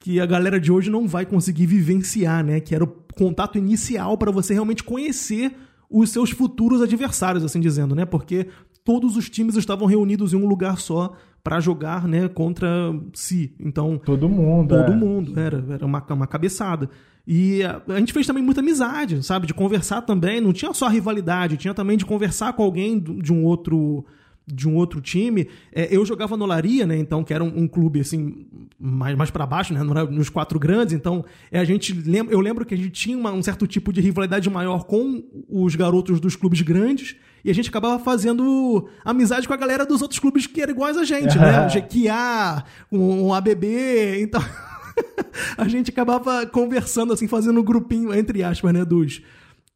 que a galera de hoje não vai conseguir vivenciar, né? Que era o contato inicial para você realmente conhecer os seus futuros adversários, assim dizendo, né? Porque todos os times estavam reunidos em um lugar só para jogar, né, contra si. Então, Todo mundo. Todo é. mundo, era, era uma, uma cabeçada. E a, a gente fez também muita amizade, sabe? De conversar também. Não tinha só rivalidade, tinha também de conversar com alguém de um outro de um outro time. É, eu jogava no Olaria, né? Então, que era um, um clube assim, mais, mais para baixo, né? Nos quatro grandes. Então, é, a gente lembra, eu lembro que a gente tinha uma- um certo tipo de rivalidade maior com os garotos dos clubes grandes. E a gente acabava fazendo amizade com a galera dos outros clubes que eram iguais a gente, né? O Jequiá, um, um ABB. Então. [laughs] a gente acabava conversando, assim, fazendo um grupinho, entre aspas, né, dos,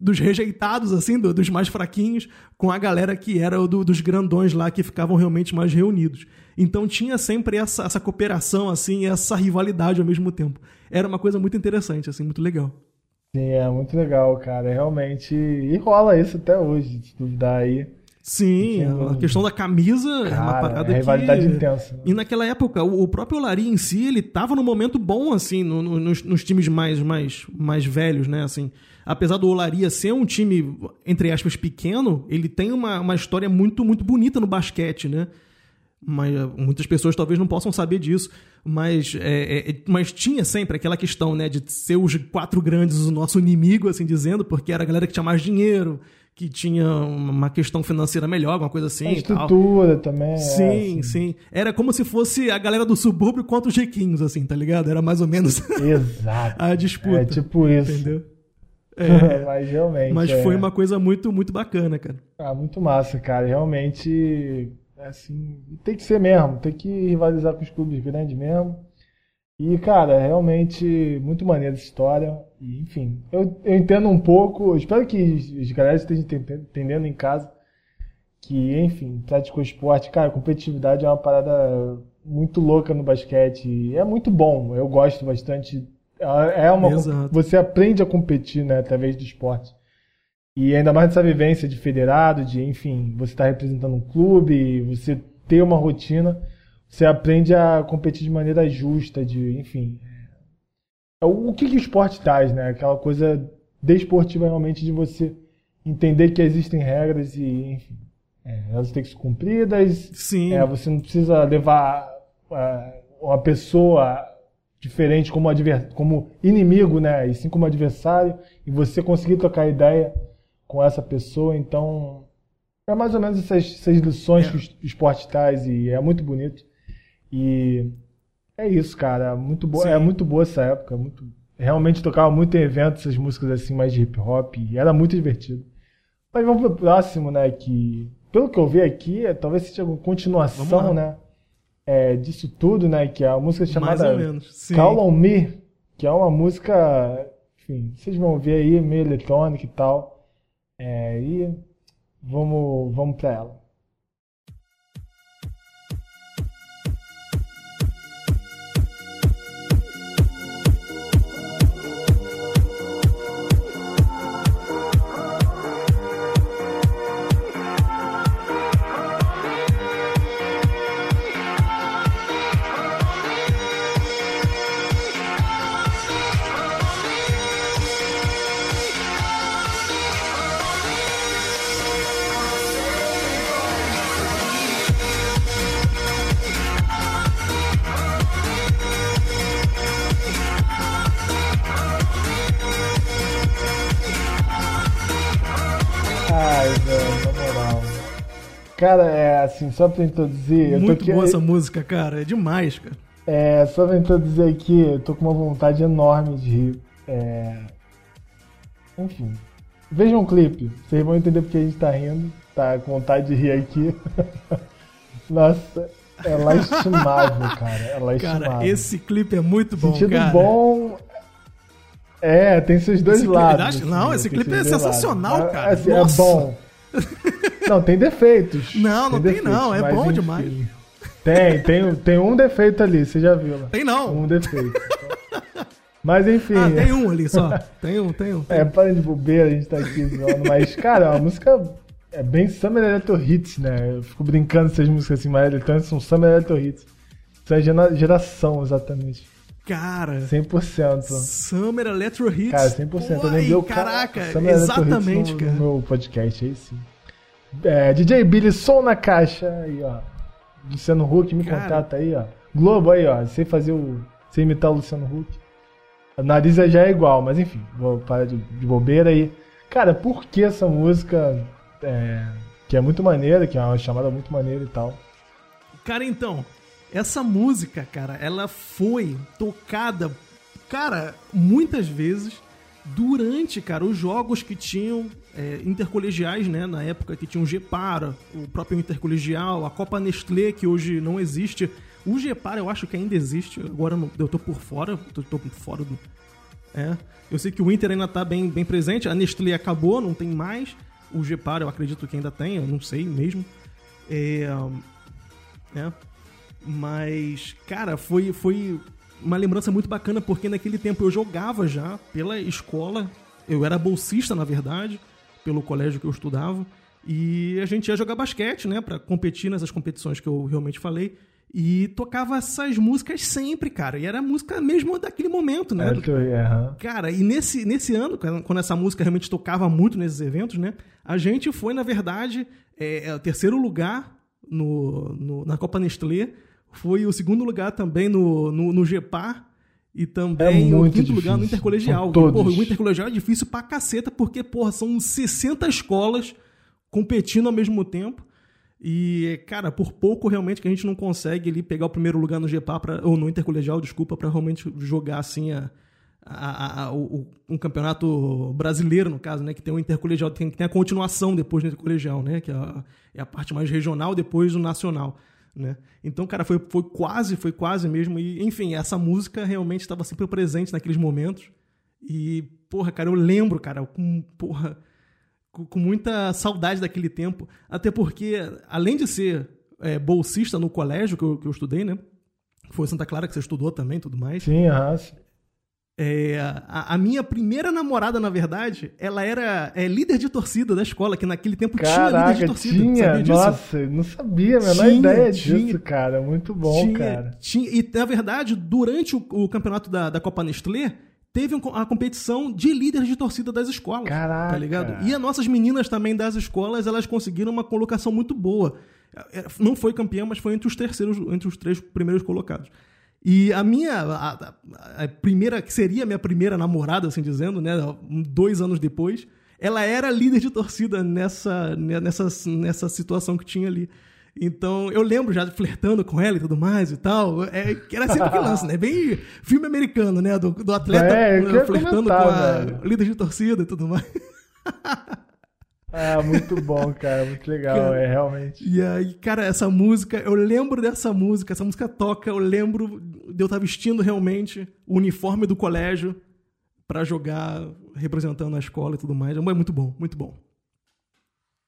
dos rejeitados, assim, do- dos mais fraquinhos, com a galera que era do- dos grandões lá, que ficavam realmente mais reunidos. Então tinha sempre essa, essa cooperação, assim, essa rivalidade ao mesmo tempo. Era uma coisa muito interessante, assim, muito legal. Sim, é muito legal, cara. Realmente. E rola isso até hoje, se duvidar aí. Sim, a questão da camisa é uma Cara, parada é rivalidade que... intensa. E naquela época, o o próprio Olaria em si, ele tava num momento bom, assim, no- no- nos, nos times mais, mais, mais velhos, né, assim. Apesar do Olaria ser um time, entre aspas, pequeno, ele tem uma, uma história muito, muito bonita no basquete, né? Mas eh, muitas pessoas talvez não possam saber disso. Mas, é, é, mas tinha sempre aquela questão, né, de ser os quatro grandes o nosso inimigo, assim dizendo, porque era a galera que tinha mais dinheiro, que tinha uma questão financeira melhor, alguma coisa assim. a estrutura também. é, Sim, assim. sim. Era como se fosse a galera do subúrbio contra os jequinhos, assim, tá ligado? Era mais ou menos Exato. [laughs] a disputa. É tipo isso. Entendeu? [laughs] Mas realmente. Mas é. foi uma coisa muito, muito bacana, cara. Ah, muito massa, cara. Realmente, assim, tem que ser mesmo. Tem que rivalizar com os clubes grandes mesmo. E, cara, realmente, muito maneira essa história. E, enfim, eu, eu entendo um pouco. espero que os galera estejam enten- entendendo em casa. Que, enfim, prática o esporte, cara, competitividade é uma parada muito louca no basquete. É muito bom. Eu gosto bastante. É uma. Exato. Você aprende a competir, né, através do esporte. E ainda mais essa vivência de federado, de, enfim, você estar representando um clube, você ter uma rotina, você aprende a competir de maneira justa, de, enfim. É o que, que o esporte traz, né? Aquela coisa desportiva realmente de você entender que existem regras e, enfim, é, elas têm que ser cumpridas. Sim. É, você não precisa levar ah, uma pessoa diferente como, adver, como inimigo, né? E sim como adversário. E você conseguir trocar ideia com essa pessoa. Então, é mais ou menos essas, essas lições É. que o es- esporte traz e é muito bonito. E é isso, cara. Muito boa, Sim. é muito boa essa época. Muito, realmente tocava muito em eventos essas músicas assim mais de hip hop. E era muito divertido. Mas vamos pro próximo, né? Que, pelo que eu vi aqui, é, talvez seja uma continuação, né? É, disso tudo, né? Que é a música chamada. Call on Me, que é uma música, enfim, vocês vão ver aí, meio eletrônica e tal. É, e vamos, vamos pra ela. Cara, é assim, só pra introduzir, eu tô Muito aqui, boa essa música, cara. É demais, cara. é, só pra introduzir aqui, eu tô com uma vontade enorme de rir. É, enfim, vejam um clipe, vocês vão entender porque a gente tá rindo, tá com vontade de rir aqui. [laughs] Nossa, é lastimável, [laughs] cara, é lastimável. Cara, esse clipe é muito bom, Sentido cara. bom. É, tem seus dois Esse clipe- lados. acho- não, esse clipe é sensacional, lados. cara. Assim, Nossa. É bom. [laughs] Não, tem defeitos. Não, não tem não, é bom enfim. demais. Tem, tem, tem um defeito ali, você já viu lá. Tem não. Um defeito. Mas enfim. Ah, tem um ali só. Tem um, tem um. [laughs] tem É, parem de bobeira, a gente tá aqui zoando. Mas, cara, a música é bem Summer Electro Hits, né? Eu fico brincando essas músicas assim, mas eletrônicas são Summer Electro Hits. Isso é gera- geração, exatamente. Cara, 100%. Summer Electro Hits. Cara, 100%. Pô, eu dei o Caraca, Summer Electro Hits exatamente, no, cara. no meu podcast, aí sim. É, DJ Billy, som na caixa, aí, ó. Luciano Huck, me Cara. contata aí, ó. Globo aí, ó. Sei fazer o. Sei imitar o Luciano Huck. A nariz já é igual, mas enfim, vou parar de, de bobeira aí. Cara, por que essa música, é, que é muito maneira, que é uma chamada muito maneira e tal. Cara, então, essa música, cara, ela foi tocada, cara, muitas vezes durante, cara, os jogos que tinham é, intercolegiais, né? Na época que tinha o Gepara, o próprio intercolegial, a Copa Nestlé, que hoje não existe. O Gepara eu acho que ainda existe, agora eu tô por fora, tô, tô fora do... É, eu sei que o Inter ainda tá bem, bem presente, a Nestlé acabou, não tem mais. O Gepara eu acredito que ainda tem, eu não sei mesmo. É, né? Mas, cara, foi, foi uma lembrança muito bacana porque naquele tempo eu jogava já pela escola. Eu era bolsista, na verdade, pelo colégio que eu estudava. E a gente ia jogar basquete, né, Pra competir nessas competições que eu realmente falei. E tocava essas músicas sempre, cara. E era a música mesmo daquele momento, né? É. Cara, e nesse, nesse ano, quando quando essa música realmente tocava muito nesses eventos, né? A gente foi, na verdade, é, é, o terceiro lugar no, no- na Copa Nestlé. Foi o segundo lugar também no, no, no GEPAR. E também É o quinto lugar no. Intercolegial. Todos. Porra, o Intercolegial é difícil pra caceta, porque, porra, são 60 escolas competindo ao mesmo tempo. E, cara, por pouco realmente que a gente não consegue ali pegar o primeiro lugar no GPA, pra, ou no Intercolegial, desculpa, pra realmente jogar assim a, a- a- o, o- um campeonato brasileiro, no caso, né? Que tem o Intercolegial, tem, tem a continuação depois do Intercolegial, né? Que é a, é a parte mais regional, depois do nacional. Né? Então, cara, foi, foi quase, foi quase mesmo. E, enfim, essa música realmente estava sempre presente naqueles momentos. E, porra, cara, eu lembro, cara, com, porra, com, com muita saudade daquele tempo. Até porque, além de ser é, bolsista no colégio que eu, que eu estudei, né? Foi Santa Clara que você estudou também tudo mais. Sim, aham. É, a, a minha primeira namorada, na verdade, ela era é, líder de torcida da escola, que naquele tempo tinha líder de Caraca, torcida. tinha. Nossa, não sabia a menor Tinha, ideia tinha. disso, cara. Muito bom, tinha, cara. tinha- e, na verdade, durante o, o campeonato da, da Copa Nestlé, teve a competição de líderes de torcida das escolas. Caraca. Tá ligado? E as nossas meninas também das escolas, elas conseguiram uma colocação muito boa. É, Não foi campeã, mas foi entre os terceiros, entre os três primeiros colocados. E a minha, a, a- primeira, que seria a minha primeira namorada, assim dizendo, né, dois anos depois, ela era líder de torcida nessa, nessa, nessa situação que tinha ali. Então, eu lembro já de flertando com ela e tudo mais e tal. É, era sempre que lança, né? Bem filme americano, né? Do, do atleta É, flertando comentar, com a velho. líder de torcida e tudo mais. [laughs] Ah, muito bom, cara. Muito legal, Cara, é realmente. E aí, cara, essa música, eu lembro dessa música, essa música toca, eu lembro de eu estar vestindo realmente o uniforme do colégio pra jogar, representando a escola e tudo mais. É muito bom, muito bom.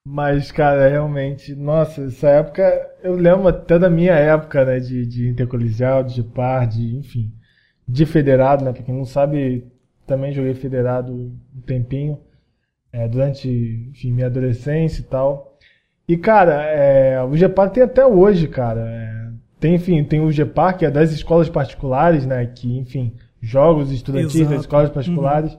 Mas, cara, realmente, nossa, essa época, eu lembro até da minha época, né, de, de intercolegial, de par, de, enfim, de federado, né, pra quem não sabe, também joguei federado um tempinho, é, durante, enfim, minha adolescência e tal. E, cara, é, o GEPAR tem até hoje, cara, é, tem, enfim, tem o GEPAR, que é das escolas particulares, né, que, enfim, jogos estudantis Exato. das escolas particulares.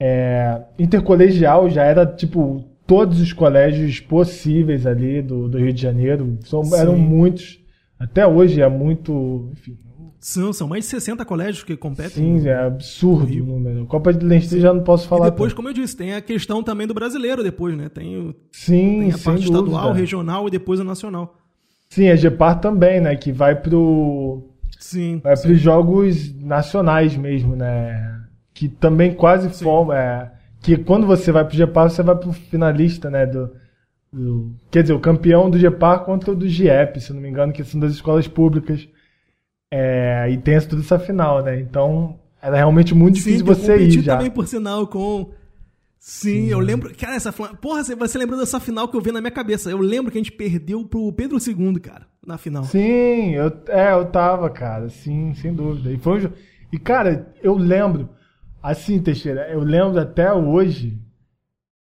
É, intercolegial já era, tipo, todos os colégios possíveis ali do, do Rio de Janeiro. São, eram muitos. Até hoje é muito. Enfim, São, são mais de 60 colégios que competem. Sim, é absurdo o número. Copa de Leinster já não posso E falar. depois, tanto. como eu disse, tem a questão também do brasileiro depois, né? Tem, o, Sim, tem a parte estadual, dúvida. regional e depois a nacional. Sim, a Gepar também, né? Que vai pro Sim. vai para os jogos nacionais mesmo, né? Que também quase formam. É, que quando você vai pro Gepar, você vai pro finalista, né? Do, do- quer dizer, o campeão do Gepar contra o do GIEP, se não me engano, que são das escolas públicas. É, e tem toda essa final, né? Então, era realmente muito difícil eu você ir já. também, por sinal, com. Sim, eu lembro. Cara, essa. Porra, você, lembrou dessa final que eu vi na minha cabeça. Eu lembro que a gente perdeu pro Pedro II, cara, na final. Sim, eu, é, eu tava, cara, sim, sem dúvida. E foi um E, cara, eu lembro, assim, Teixeira, eu lembro até hoje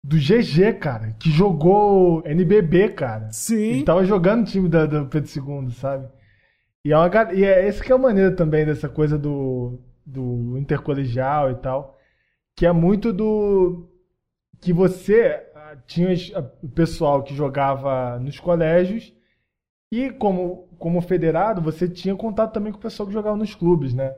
do GG, cara, que jogou NBB, cara. Sim. Ele tava jogando no time da, do Pedro II, sabe? E é, uma, e é esse que é a maneira também dessa coisa do, do intercolegial e tal, que é muito do que você ah, tinha as- a- o pessoal que jogava nos colégios e como, como federado você tinha contato também com o pessoal que jogava nos clubes, né?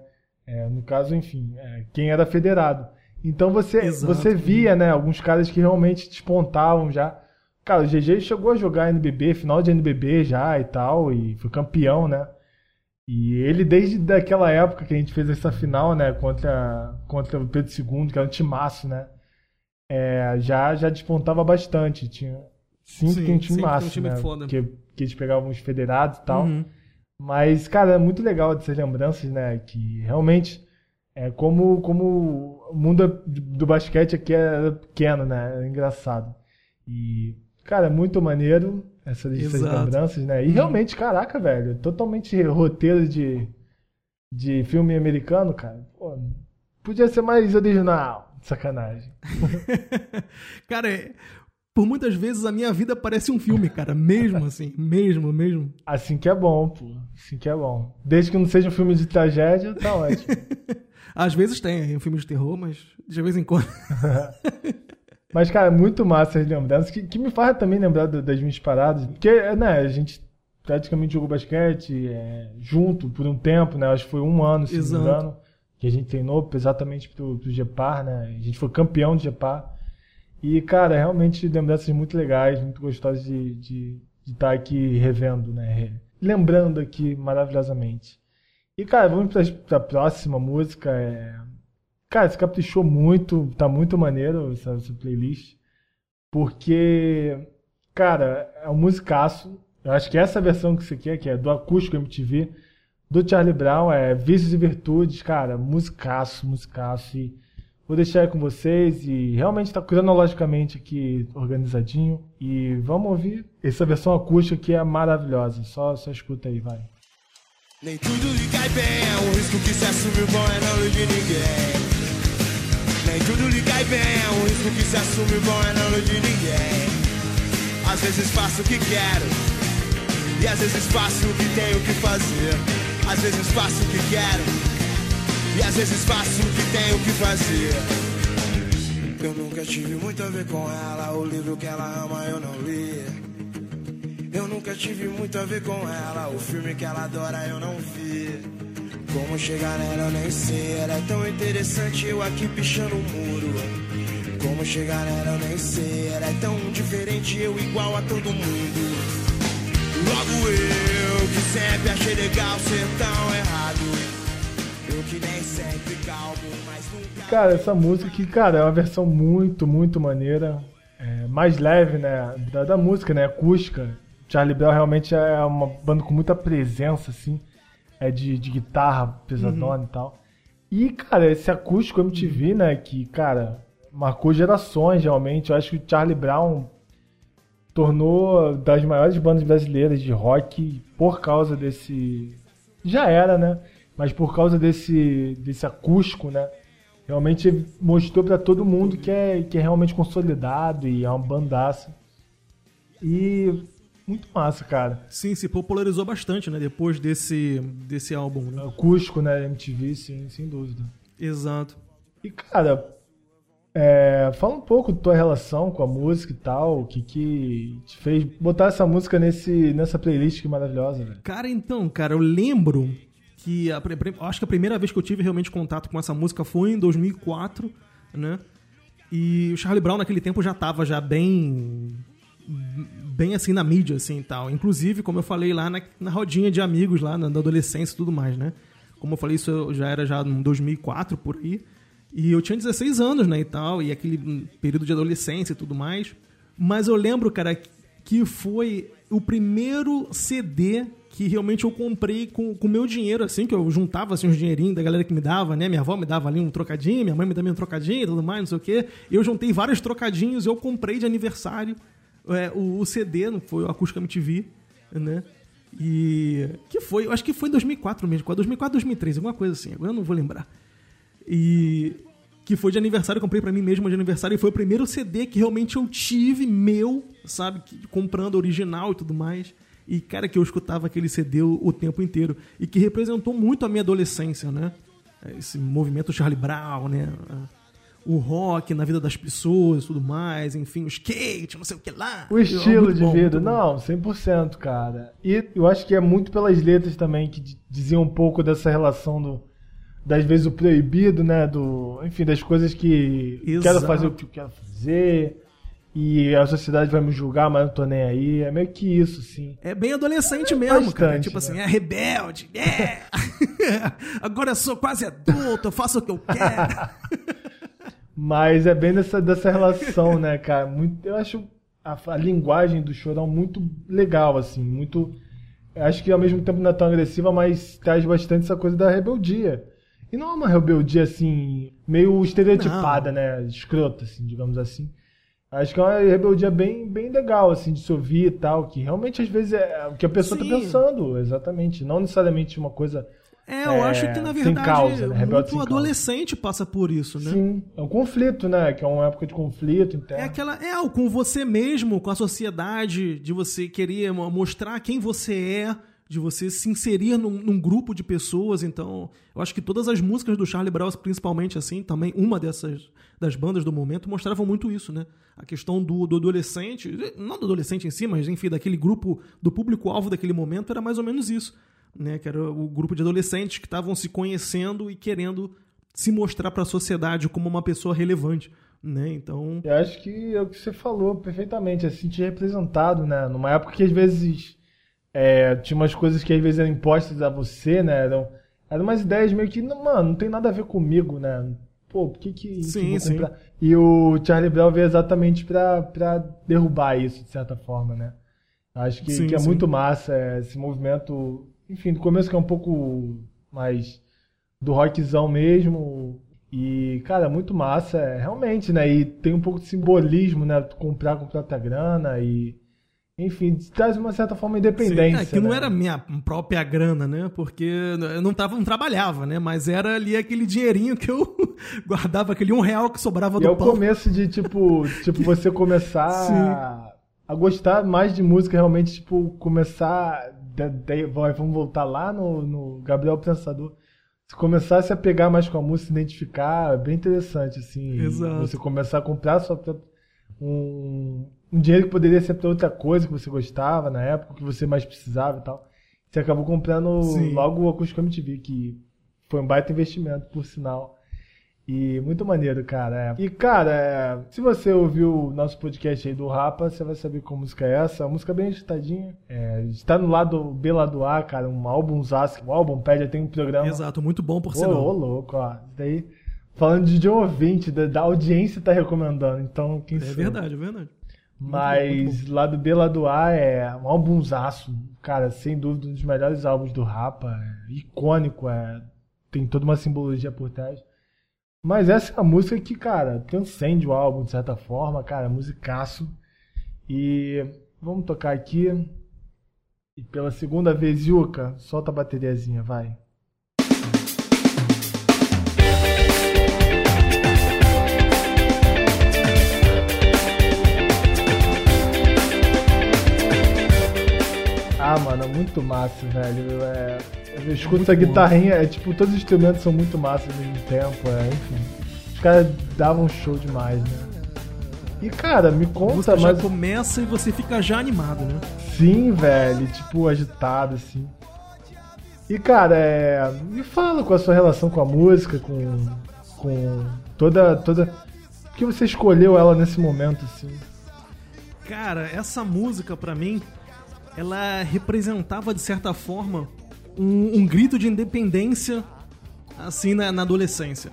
É, no caso, enfim, é, quem era federado. Então você, Exato. você via, né, alguns caras que realmente despontavam já. Cara, o GG chegou a jogar NBB, final de NBB já e tal, e foi campeão, né? E ele, desde daquela época que a gente fez essa final, né, contra, contra o Pedro II, que era um timaço, né? é, já, já despontava bastante. Tinha, sempre Sim, tem um sempre time um massa, time né? foda. Que, que eles pegavam os federados e tal. Uhum. Mas, cara, é muito legal essas lembranças, né? Que realmente é como, como o mundo do basquete aqui é pequeno, né? É engraçado. E, cara, é muito maneiro essas, essas lembranças, né? E realmente, caraca, velho, totalmente roteiro de, de filme americano, cara. Pô, podia ser mais original. Sacanagem. [laughs] Cara, é- por muitas vezes a minha vida parece um filme, cara. Mesmo assim. Mesmo, mesmo. Assim que é bom, pô. Assim que é bom. Desde que não seja um filme de tragédia, tá ótimo. [laughs] Às vezes tem um filme de terror, mas de vez em quando. [laughs] Mas, cara, muito massa as lembranças, que, que me faz também lembrar da- das minhas paradas. Porque, né, a gente praticamente jogou basquete é, junto por um tempo, né? Acho que foi um ano, se Exato. não me engano, que a gente treinou exatamente pro, pro Gepar, né? A gente foi campeão de Gepar. E, cara, realmente lembranças muito legais, muito gostosas de estar de, de estar aqui revendo, né? Lembrando aqui maravilhosamente. E, cara, vamos pra, pra próxima música. É... Cara, você caprichou muito, tá muito maneiro essa, essa playlist. Porque, cara, é um musicaço. Eu acho que essa versão que você quer, que é do acústico MTV, do Charlie Brown, é Vícios e Virtudes, cara, musicaço, musicaço. E vou deixar aí com vocês e realmente tá cronologicamente aqui organizadinho. E vamos ouvir. Essa versão acústica aqui é maravilhosa. Só, só escuta aí, vai. Nem tudo lhe cai bem, é um risco que se assume bom é não de ninguém. Nem tudo lhe cai bem, é um risco que se assume bom é não de ninguém. Às vezes faço o que quero, e às vezes faço o que tenho que fazer. Às vezes faço o que quero, e às vezes faço o que tenho que fazer. Eu nunca tive muito a ver com ela, o livro que ela ama eu não li. Eu nunca tive muito a ver com ela. O filme que ela adora eu não vi. Como chegar nela eu nem sei. Ela é tão interessante, eu aqui pichando o muro. Como chegar nela eu nem sei. Ela é tão diferente, eu igual a todo mundo. Logo eu, que sempre achei legal ser tão errado. Eu que nem sempre calmo, mas nunca. Cara, essa música aqui, cara, é uma versão muito, muito maneira. É, mais leve, né? Da, da música, né? Acústica. Charlie Brown realmente é uma banda com muita presença, assim. É de, de guitarra pesadona e tal. E, cara, esse acústico MTV, né? Que, cara, marcou gerações realmente. Eu acho que o Charlie Brown tornou das maiores bandas brasileiras de rock por causa desse. Já era, né? Mas por causa desse, desse acústico, né? Realmente mostrou pra todo mundo que é, que é realmente consolidado e é uma bandaça. E muito massa, cara. Sim, se popularizou bastante, né? Depois desse, desse álbum, né? Acústico, né? MTV, sim, sem dúvida. Exato. E, cara, é, fala um pouco da tua relação com a música e tal, o que que te fez botar essa música nesse, nessa playlist que maravilhosa, velho. Cara, então, cara, eu lembro que a, acho que a primeira vez que eu tive realmente contato com essa música foi em 2004, né? E o Charlie Brown naquele tempo já tava já bem bem assim na mídia assim e tal. Inclusive, como eu falei lá na, na rodinha de amigos lá na, na adolescência e tudo mais, né? Como eu falei, isso eu já era já em 2004 por aí. E eu tinha 16 anos, né, e tal, e aquele período de adolescência e tudo mais. Mas eu lembro, cara, que foi o primeiro CD que realmente eu comprei com o meu dinheiro, assim, que eu juntava assim, uns dinheirinhos da galera que me dava, né? Minha avó me dava ali um trocadinho, minha mãe me dava um trocadinho e tudo mais, não sei o quê. Eu juntei vários trocadinhos eu comprei de aniversário é, o, o CD, não foi o Acústica MTV, né? E que foi, eu acho que foi em 2004 mesmo, 2004, 2003, alguma coisa assim, agora eu não vou lembrar. E que foi de aniversário, eu comprei pra mim mesmo de aniversário e foi o primeiro CD que realmente eu tive meu, sabe, que- comprando original e tudo mais. E cara que eu escutava aquele CD o, o tempo inteiro e que representou muito a minha adolescência, né? Esse movimento Charlie Brown, né? O rock na vida das pessoas e tudo mais, enfim, o skate, não sei o que lá. O estilo Muito de bom, vida, não, 100%, cara. E eu acho que é muito pelas letras também que di- diziam um pouco dessa relação do das vezes o proibido, né, do, enfim, das coisas que Exato. quero fazer o que eu quero fazer e a sociedade vai me julgar, mas eu não tô nem aí. É meio que isso, sim. É bem adolescente mesmo, cara. Bastante, Tipo assim, né? é rebelde. É. [laughs] Agora eu sou quase adulto, eu faço o que eu quero. [laughs] Mas é bem dessa, dessa relação, né, cara? Muito, eu acho a, a linguagem do chorão muito legal, assim, muito. Acho que ao mesmo tempo não é tão agressiva, mas traz bastante essa coisa da rebeldia. E não é uma rebeldia, assim, meio estereotipada, né? Escrota, assim, digamos assim. Acho que é uma rebeldia bem, bem legal, assim, de se ouvir e tal, que realmente às vezes é o que a pessoa Sim. tá pensando, exatamente. Não necessariamente uma coisa. É, eu É, acho que na verdade causa, né? Muito sem causa. adolescente passa por isso, né? Sim, é um conflito, né? Que é uma época de conflito interno. É aquela. É, com você mesmo, com a sociedade, de você querer mo- mostrar quem você é, de você se inserir num, num grupo de pessoas. Então, eu acho que todas as músicas do Charlie Brown, principalmente assim, também uma dessas das bandas do momento, mostravam muito isso, né? A questão do, do adolescente, não do adolescente em si, mas enfim, daquele grupo, do público-alvo daquele momento, era mais ou menos isso. Né, que era o grupo de adolescentes que estavam se conhecendo e querendo se mostrar para a sociedade como uma pessoa relevante, né? Então, Eu acho que é o que você falou perfeitamente, é se sentir representado, né? Numa época que às vezes é, tinha umas coisas que às vezes eram impostas a você, né? Eram, eram umas ideias meio que, não, mano, não tem nada a ver comigo, né? Pô, por que que, Sim, sim. comprar? E o Charlie Brown veio exatamente pra, pra derrubar isso, de certa forma, né? Acho que, Sim, que é sim. muito massa é, esse movimento, enfim, do começo que é um pouco mais do rockzão mesmo. E, cara, muito massa, é, realmente, né? E tem um pouco de simbolismo, né? Comprar com própria grana e. Enfim, traz uma certa forma de independência. É, que não né? era minha própria grana, né? Porque eu não, tava, não trabalhava, né? Mas era ali aquele dinheirinho que eu [laughs] guardava, aquele um real que sobrava E é do o pão. começo de, tipo, [laughs] tipo você começar a gostar mais de música, realmente, tipo, começar. Vai, vamos voltar lá no, no Gabriel Pensador. Se começar a se apegar mais com a música, se identificar, é bem interessante, assim. Exato. Você começar a comprar sua própria- um, um dinheiro que poderia ser pra outra coisa que você gostava na época, que você mais precisava e tal. Você acabou comprando Sim. logo o Acústico MTV, que foi um baita investimento, por sinal. E muito maneiro, cara. é. E, cara, é, se você ouviu o nosso podcast aí do Rapa, você vai saber qual música é essa. A música bem agitadinha. É, está no lado B, lado A, cara. Um álbum Zask. O álbum Pede tem um programa. Exato, muito bom por sinal. ô, louco, ó. Isso daí, falando de, de um ouvinte, da, da audiência tá recomendando. Então, quem É sou? verdade, é verdade. Mas lado B, lado A é um álbumzaço. Cara, sem dúvida, um dos melhores álbuns do Rapa. É icônico, é, tem toda uma simbologia por trás. Mas essa é a música que, cara, transcende o álbum de certa forma, cara, musicaço. E vamos tocar aqui. E pela segunda vez, Yuka, solta a bateriazinha, vai. Ah, mano, é muito massa, velho. É, eu escuto bom. guitarrinha, é tipo, todos os instrumentos são muito massa ao mesmo tempo, é, enfim. Os caras davam show demais, né? E cara, me A conta música já começa e você fica já animado, né? Sim, velho, tipo, agitado, assim. E cara, é, me fala com a sua relação com a música, com, com toda. toda. Por que você escolheu ela nesse momento, assim? Cara, essa música pra mim, ela representava de certa forma um, um grito de independência assim na, na adolescência,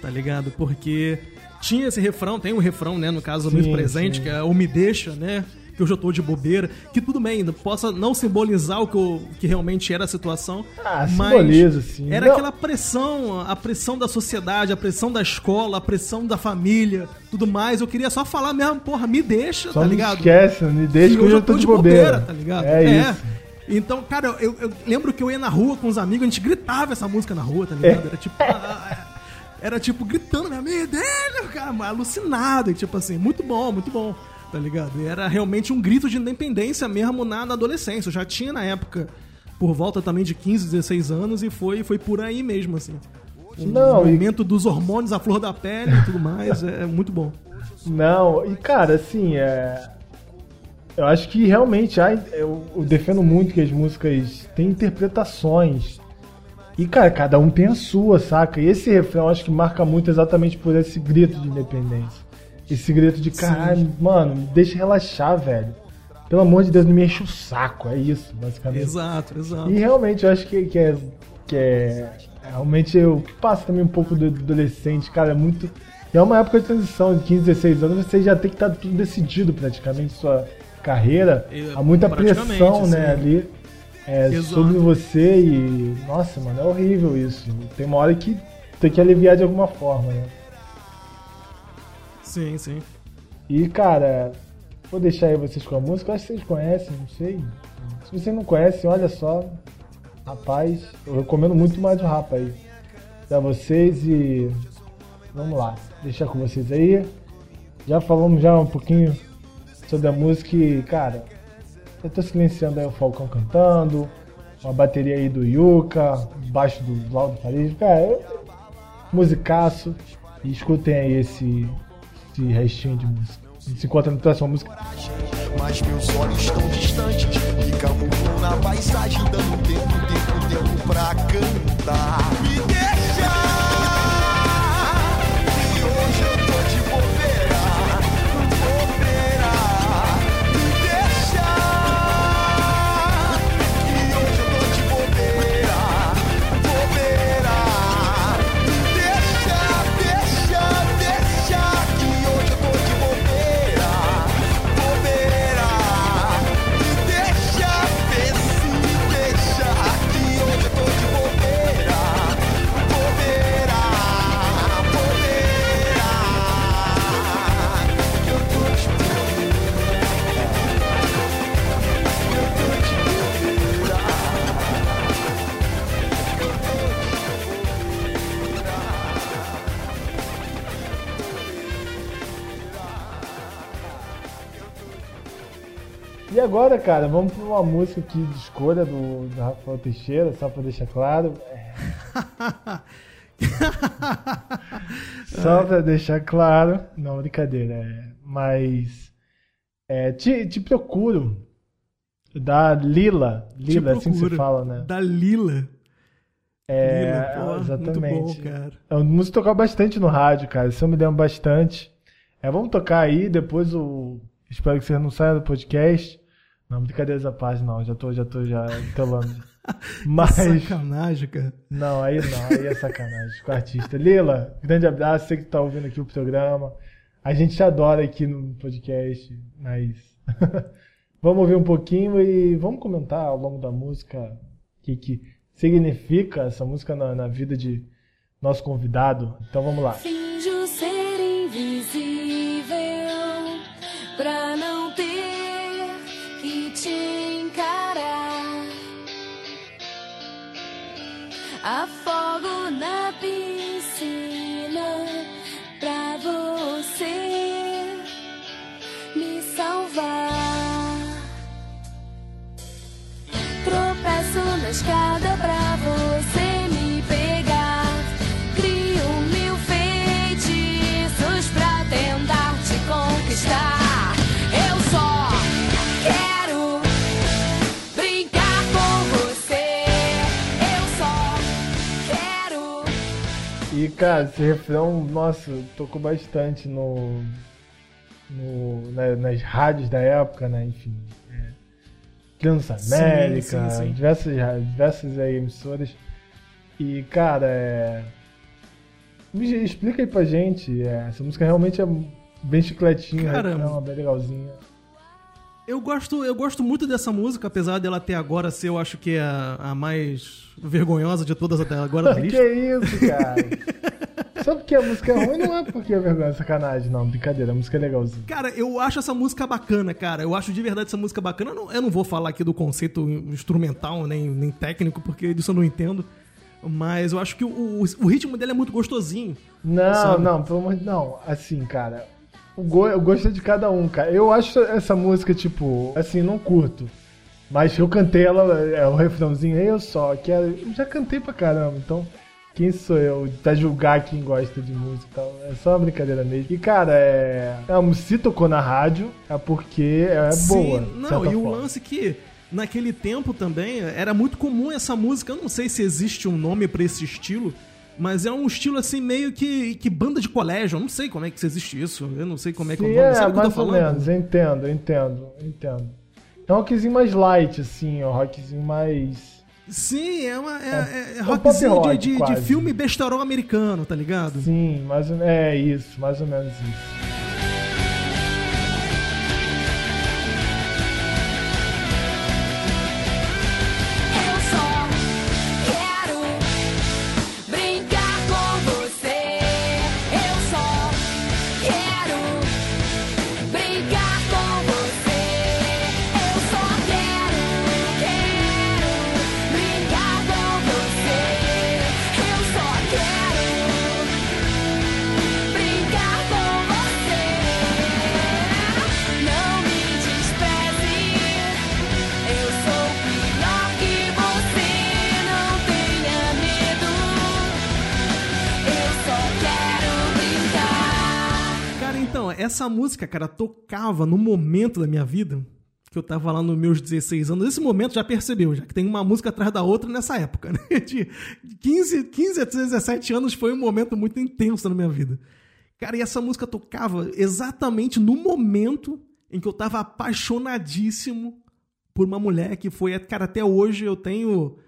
tá ligado? Porque tinha esse refrão, tem um refrão, né, no caso Sim, muito presente, sim. que é o me deixa, né? Que eu já tô de bobeira, que tudo bem, possa não simbolizar o que, eu- que realmente era a situação, Ah, mas simboliza, sim. era Não. aquela pressão, a pressão da sociedade, a pressão da escola, a pressão da família, tudo mais. Eu queria só falar mesmo, porra, me deixa, Só tá ligado? esquece, me deixa que eu já tô de bobeira. tá ligado? É, isso. Então, cara, eu, eu lembro que eu ia na rua com os amigos, a gente gritava essa música na rua, tá ligado? É. Era tipo. ah, Era tipo gritando, né? Me deixa, cara, alucinado. E, tipo assim, muito bom, muito bom, tá ligado? E era realmente um grito de independência mesmo na, na adolescência. Eu já tinha na época, por volta também de 15, 16 anos, e foi, foi por aí mesmo, assim. O Não, e- momento dos hormônios, a flor da pele e tudo mais, é, é muito bom. Não, e cara, assim, é. Eu acho que realmente há- eu, eu defendo muito que as músicas têm interpretações. E, cara, cada um tem a sua, saca? E esse refrão eu acho que marca muito exatamente por esse grito de independência. Esse grito de caralho, mano, me deixa relaxar, velho. Pelo amor de Deus, não me enche o saco. É isso, basicamente. Exato, exato. E realmente eu acho que, que é. Que é realmente o que passa também um pouco do do adolescente, cara, é muito. É uma época de transição, de 15, 16 anos, você já tem que estar tudo decidido praticamente, sua carreira. Há muita pressão, né, sim. ali é, sobre você e. Nossa, mano, é horrível isso. Tem uma hora que tem que aliviar de alguma forma, né? Sim, sim. E, cara, vou deixar aí vocês com a música. Eu acho que vocês conhecem, não sei. Se vocês não conhecem, olha só. Rapaz, eu recomendo muito mais o Rapa aí. Pra vocês e. Vamos lá, deixar com vocês aí. Já falamos já um pouquinho sobre a música e, cara, eu tô silenciando aí o Falcão cantando, uma bateria aí do Yuka, baixo do Laudo Paris. Cara, eu- musicaço. E escutem aí esse, esse restinho de música. A gente se encontra na próxima música. Mas meus olhos estão distantes na paisagem Dando tempo, tempo, tempo pra cantar cara, vamos pra uma música aqui de escolha do, do Rafael Teixeira, só pra deixar claro. É. [laughs] só pra deixar claro. Não, brincadeira. É. Mas. É, te, te procuro. Da Lila. Lila, assim que se procuro. fala, né? Da Lila. É, Lila, pô, exatamente. Muito bom, cara. É uma música que tocava bastante no rádio, cara. Isso eu me lembro bastante. É, vamos tocar aí, depois o. Espero que você não saia do podcast. Não, brincadeiras à parte, não. Já tô, já tô já telando. [laughs] Mas. Sacanagem, cara. Não, aí não, aí é sacanagem com o artista. Lila, grande abraço, você que tá ouvindo aqui o programa. A gente te adora aqui no podcast, mas. [laughs] vamos ouvir um pouquinho e vamos comentar ao longo da música o que, que significa essa música na, na vida de nosso convidado. Então vamos lá. Finjo ser invisível pra não Afogo na piscina pra você me salvar. Tropeço na escada pra você cara, esse refrão, nossa, tocou bastante no, no- na- nas rádios da época, né? Enfim. É, Transamérica, Sim, sim, sim. diversas, diversas aí, emissoras. E, cara, é. explica aí pra gente. é, essa música realmente é bem chicletinha, Cara, é uma bem legalzinha. Eu gosto, eu gosto muito dessa música, apesar dela até agora ser, eu acho que é a, a mais vergonhosa de todas até agora da [laughs] que lista. isso, cara? [laughs] Só porque a música é ruim não é porque é vergonha, sacanagem, não, brincadeira, a música é legalzinha. Cara, eu acho essa música bacana, cara. Eu acho de verdade essa música bacana. Eu não, eu não vou falar aqui do conceito instrumental, nem, nem técnico, porque disso eu não entendo. Mas eu acho que o, o, o ritmo dele é muito gostosinho. Não, Sabe? não, pelo amor de não. Assim, cara, o, go, o gosto é de cada um, cara. Eu acho essa música, tipo, assim, não curto. Mas eu cantei ela, é o refrãozinho, eu só, que é- eu já cantei pra caramba, então quem sou eu pra julgar quem gosta de música e tal? É só uma brincadeira mesmo. E, cara, é. é se tocou na rádio, é porque é boa. de não, e o forma. lance que naquele tempo também era muito comum essa música. Eu não sei se existe um nome pra esse estilo, mas é um estilo assim meio que, que banda de colégio. Eu não sei como é que existe isso. Eu não sei como é que é Sim, é, Sabe eu mais tô ou falando? menos, eu entendo, entendo, entendo. É um rockzinho mais light, assim, ó, rockzinho mais. Sim, é, uma, é, é, É um rockzinho rock, de, de, de filme besterol americano, tá ligado? Sim, mais é isso, mais ou menos isso. Essa música, cara, tocava no momento da minha vida que eu tava lá nos meus 16 anos. Esse momento já percebeu, já que tem uma música atrás da outra nessa época, [laughs] né? De 15, 15 a 17 anos foi um momento muito intenso na minha vida. Cara, e essa música tocava exatamente no momento em que eu tava apaixonadíssimo por uma mulher que foi, cara, até hoje eu tenho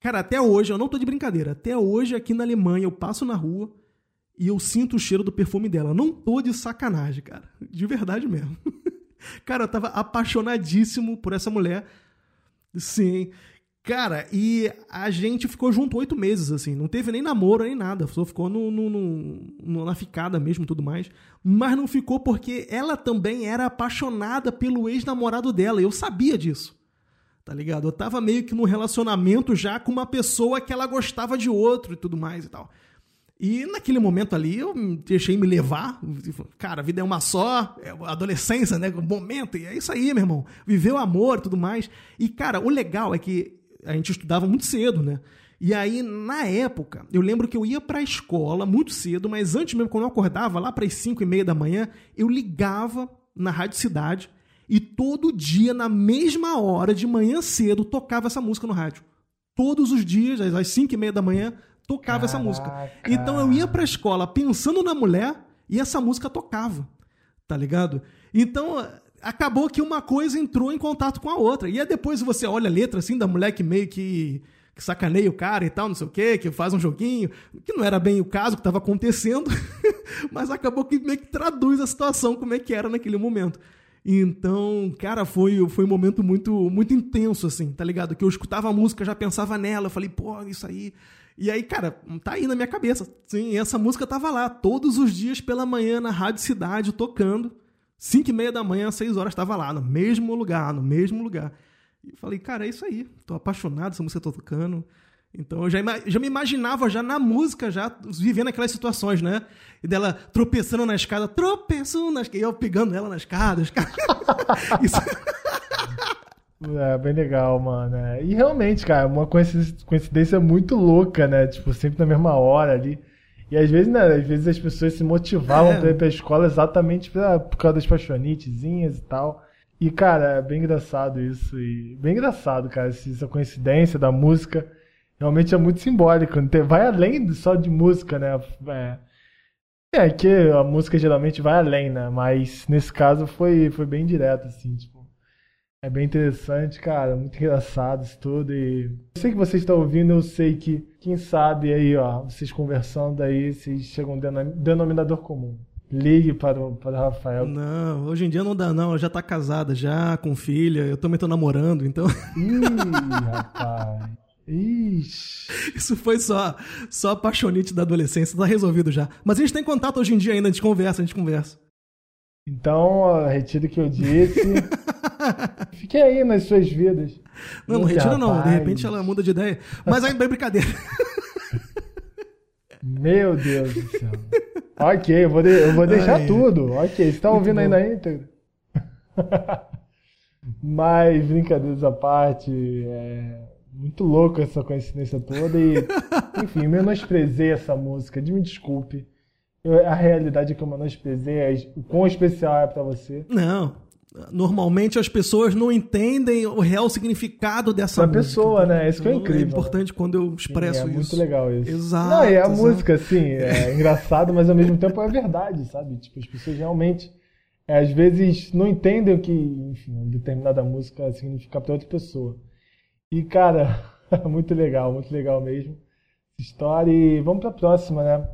Cara, até hoje, eu não tô de brincadeira, até hoje aqui na Alemanha eu passo na rua e eu sinto o cheiro do perfume dela. Não tô de sacanagem, cara. De verdade mesmo. [laughs] Cara, eu tava apaixonadíssimo por essa mulher. Sim. Cara, e a gente ficou junto oito meses, assim. Não teve nem namoro, nem nada. Só ficou no, no- no- na ficada mesmo tudo mais. Mas não ficou porque ela também era apaixonada pelo ex-namorado dela. Eu sabia disso. Tá ligado? Eu tava meio que num relacionamento já com uma pessoa que ela gostava de outro e tudo mais e tal. E naquele momento ali eu deixei me levar. Cara, a vida é uma só, é a adolescência, né? Momento, e é isso aí, meu irmão. Viver o amor tudo mais. E, cara, o legal é que a gente estudava muito cedo, né? E aí, na época, eu lembro que eu ia pra escola muito cedo, mas antes mesmo, quando eu acordava, lá pras 5 e meia da manhã, eu ligava na Rádio Cidade e todo dia, na mesma hora, de manhã cedo, tocava essa música no rádio. Todos os dias, às 5 e meia da manhã, tocava essa música. Caraca. Então eu ia pra escola pensando na mulher e essa música tocava. Tá ligado? Então acabou que uma coisa entrou em contato com a outra. E aí depois você olha a letra assim da mulher que meio que, que sacaneia o cara e tal, não sei o quê, que faz um joguinho, que não era bem o caso que estava acontecendo, [laughs] mas acabou que meio que traduz a situação como é que era naquele momento. Então, cara, foi, foi um momento muito, muito intenso, assim, tá ligado? Que eu escutava a música, já pensava nela, eu falei, pô, isso aí. E aí, cara, tá aí na minha cabeça. Sim, essa música tava lá, todos os dias pela manhã na Rádio Cidade, tocando. Cinco e meia da manhã, seis horas, tava lá, no mesmo lugar, no mesmo lugar. E falei, cara, é isso aí. Tô apaixonado, essa música tá tocando. Então eu já, já me imaginava já na música, já vivendo aquelas situações, né? E dela tropeçando na escada, tropeçou na escada, e eu pegando ela na escada. [laughs] Isso- É, bem legal, mano. é. E realmente, cara, uma coincidência, muito louca, né? Tipo, sempre na mesma hora ali. E às vezes, né? Às vezes as pessoas se motivavam É. pra ir pra escola exatamente pra, por causa das paixonitezinhas e tal. E, cara, é bem engraçado isso. E bem engraçado, cara, essa coincidência da música. realmente é muito simbólico. Vai além só de música, né? É, é que a música geralmente vai além, né? Mas nesse caso foi, foi bem direto, assim, tipo. É bem interessante, cara, muito engraçado isso tudo. E eu sei que vocês estão ouvindo, eu sei que, quem sabe aí, ó, vocês conversando aí, vocês chegam a um denom- denominador comum. Ligue para o, para o Rafael. Não, hoje em dia não dá não, ela já tá casada já, com filha, eu também tô namorando, então Ih, rapaz. Ixi. isso foi só só apaixonite da adolescência, tá resolvido já. Mas a gente tem contato hoje em dia ainda, a gente conversa, a gente conversa. Então, retiro o que eu disse. [laughs] Fique aí nas suas vidas. Não, não Ih, retira não, de repente ela muda de ideia. Mas aí, bem brincadeira. [laughs] Meu Deus do céu. ok, eu vou, de- eu vou deixar tudo. Ok, você tá Muito ouvindo aí na íntegra? [laughs] Mas, brincadeiras à parte, é muito louco essa coincidência toda. E, enfim, menosprezei essa música, de me desculpe. Eu- a realidade é que eu menosprezei é o quão especial é pra você. Não. Normalmente as pessoas não entendem o real significado dessa Pra música. pessoa, né? Isso que é incrível, É importante quando eu expresso Sim, é isso. muito legal isso. Exato. Não, e a exato. música, assim, é [laughs] engraçado, mas ao mesmo tempo é verdade, sabe? Tipo, as pessoas realmente, é, às vezes, não entendem o que, enfim, determinada música significa pra outra pessoa. E, cara, [laughs] muito legal, muito legal mesmo. História. E vamos pra próxima, né?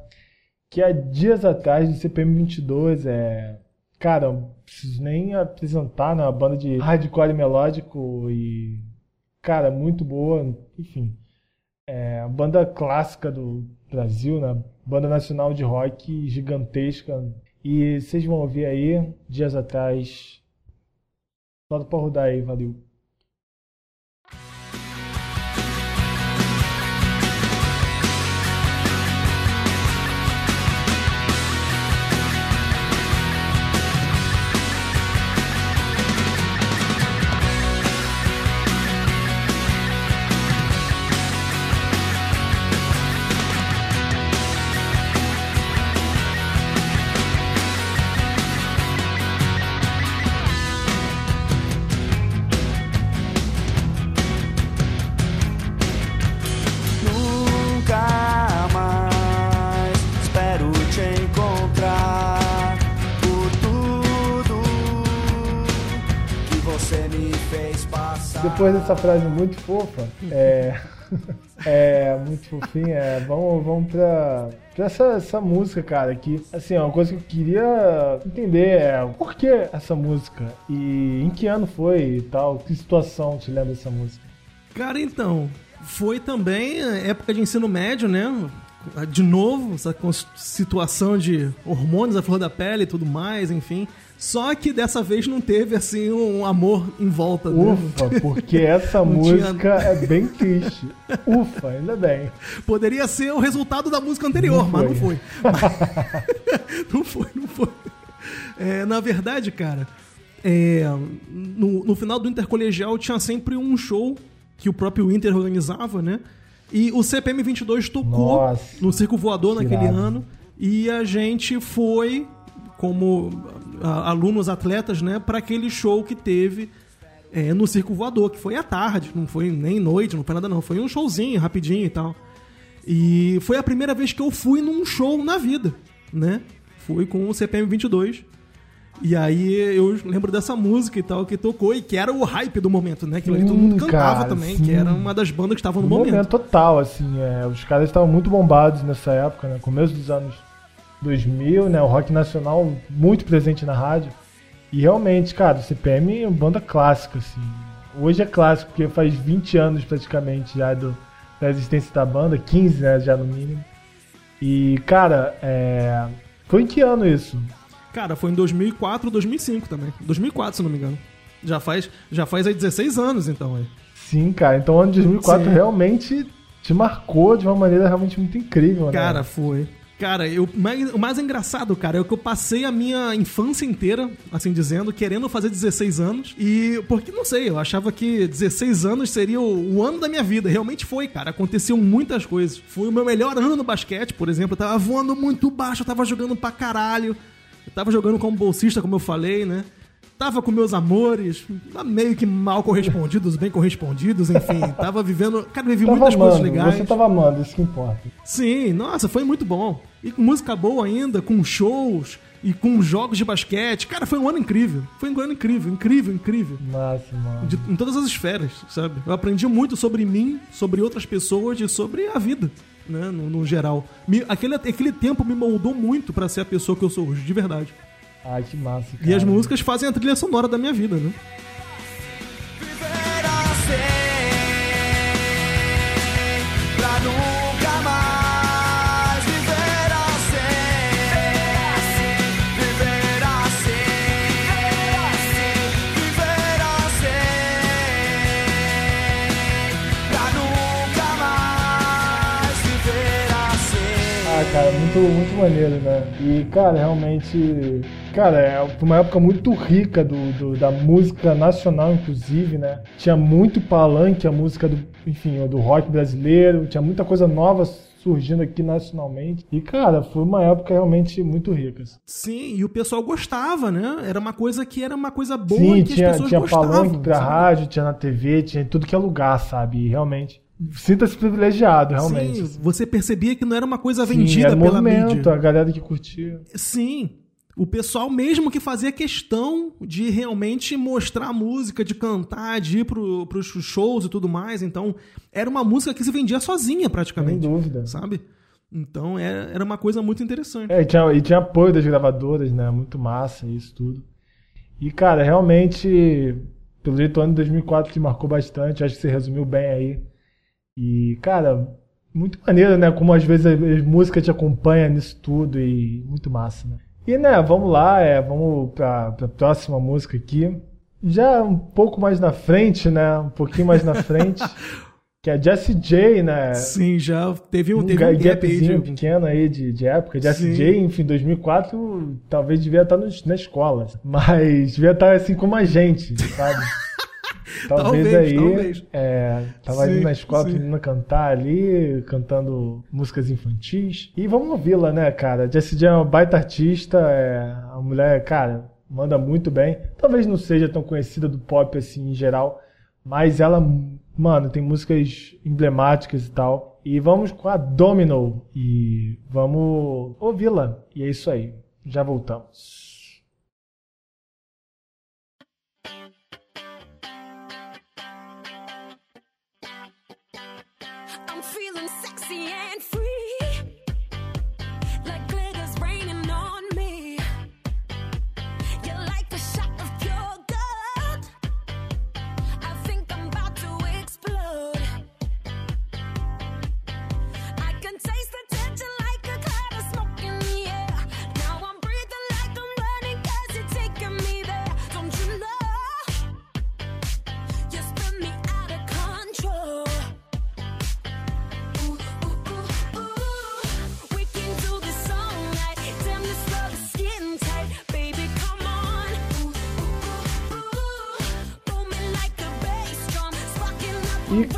Que há dias atrás, do CPM 22, é. Cara, não preciso nem apresentar, né? Uma banda de hardcore melódico e. Cara, muito boa, enfim. É banda clássica do Brasil, né? Banda nacional de rock gigantesca. E vocês vão ouvir aí, dias atrás. Solta pra rodar aí, valeu. Dessa frase muito fofa, é, [laughs] é muito fofinha, é, vamos, vamos pra essa, essa música, cara, que, assim, é uma coisa que eu queria entender é por que essa música e em que ano foi e tal, que situação te lembra essa música? Cara, então, foi também a época de ensino médio, né? De novo, essa situação de hormônios à flor da pele e tudo mais, enfim. Só que dessa vez não teve, assim, um amor em volta. Ufa, porque [laughs] essa Não tinha- música é bem triste. Ufa, ainda bem. Poderia ser o resultado da música anterior, Não mas não foi. [laughs] não foi, não foi. É, na verdade, cara, é, no, no final do intercolegial tinha sempre um show que o próprio Inter organizava, né? E o CPM 22 tocou Nossa, no Circo Voador que naquele irado. ano e a gente foi como alunos atletas, né, para aquele show que teve é, no Circo Voador, que foi à tarde, não foi nem noite, não foi nada não, foi um showzinho rapidinho e tal. E foi a primeira vez que eu fui num show na vida, né? Fui com o CPM 22. E aí eu lembro dessa música e tal que tocou e que era o hype do momento, né? Que ali todo mundo Sim, cantava cara, também, sim. que era uma das bandas que estavam no No momento. momento total, assim, é, os caras estavam muito bombados nessa época, né? Começo dos anos 2000, né? O rock nacional muito presente na rádio. E realmente, cara, o CPM é uma banda clássica, assim. Hoje é clássico, porque faz 20 anos praticamente já do, da existência da banda, 15, né, já no mínimo. E, cara, é... foi em que ano isso? Cara, foi em 2004, 2005 também. 2004, se não me engano. Já faz, já faz aí 16 anos, então. Aí. Sim, cara, então o ano de 2004 Sim. realmente te marcou de uma maneira realmente muito incrível, né? Cara, foi. Cara, eu, o mais engraçado, cara, é que eu passei a minha infância inteira, assim dizendo, querendo fazer 16 anos. E, porque, não sei, eu achava que 16 anos seria o, o ano da minha vida. Realmente foi, cara. Aconteciam muitas coisas. Foi o meu melhor ano no basquete, por exemplo. Eu tava voando muito baixo, eu tava jogando pra caralho. Eu tava jogando como bolsista, como eu falei, né? tava com meus amores, meio que mal correspondidos, bem correspondidos, enfim. [laughs] Tava vivendo. Cara, vivi Tava muitas coisas amando, legais. você tava amando, isso que importa. Sim, nossa, foi muito bom. E com música boa ainda, com shows e com jogos de basquete. Cara, foi um ano incrível. Foi um ano incrível, incrível, incrível. Massa, mano. De- em todas as esferas, sabe? Eu aprendi muito sobre mim, sobre outras pessoas e sobre a vida, né? No, no geral. Me- aquele, aquele tempo me moldou muito pra ser a pessoa que eu sou hoje, de verdade. Ai, que massa, cara. E as músicas fazem a trilha sonora da minha vida, né? Viver assim, pra nunca cara, muito, muito maneiro, né? E, cara, realmente. Cara, é uma época muito rica do, do- da música nacional, inclusive, né? Tinha muito palanque, a música do, enfim, do rock brasileiro, tinha muita coisa nova surgindo aqui nacionalmente. E, cara, foi uma época realmente muito rica. assim. Sim, e o pessoal gostava, né? Era uma coisa que era uma coisa boa Sim, e que tinha, as pessoas tinha gostavam. palanque pra sabe? rádio, tinha na TV, tinha em tudo que é lugar, sabe? E realmente. Sinta-se privilegiado, realmente. Sim, você percebia que não era uma coisa Sim, vendida era pela movimento, mídia. a galera que curtia. Sim. O pessoal mesmo que fazia questão de realmente mostrar a música, de cantar, de ir pro, pros shows e tudo mais. Então, era uma música que se vendia sozinha Sem praticamente. dúvida. Sabe? Então, era, era uma coisa muito interessante. É, e tinha, e tinha apoio das gravadoras, né? Muito massa isso tudo. E, cara, realmente, pelo jeito, o ano de 2004 te marcou bastante. Acho que você resumiu bem aí. E, cara, muito maneiro, né? Como às vezes a, música te acompanha nisso tudo e muito massa, né? E, né, vamos lá, é, vamos pra, pra próxima música aqui. Já um pouco mais na frente, né? Um pouquinho mais na frente. [laughs] que é Jessie J, né? Sim, já teve um, teve um gap aí gapzinho de... pequeno aí de, de época. Jessie Sim. J, enfim, 2004, talvez devia estar nos- na escola. Mas devia estar assim como a gente, sabe? [laughs] [laughs] Talvez, Talvez, aí. talvez. É, tava ali Sim, na escola sim. aprendendo a cantar ali, cantando músicas infantis. E vamos ouvi-la, né, cara? Jessie J é uma baita artista, é uma mulher, cara, manda muito bem. Talvez não seja tão conhecida do pop assim em geral, mas ela, mano, tem músicas emblemáticas e tal. E vamos com a Domino e vamos ouvi-la. E é isso aí. Já voltamos.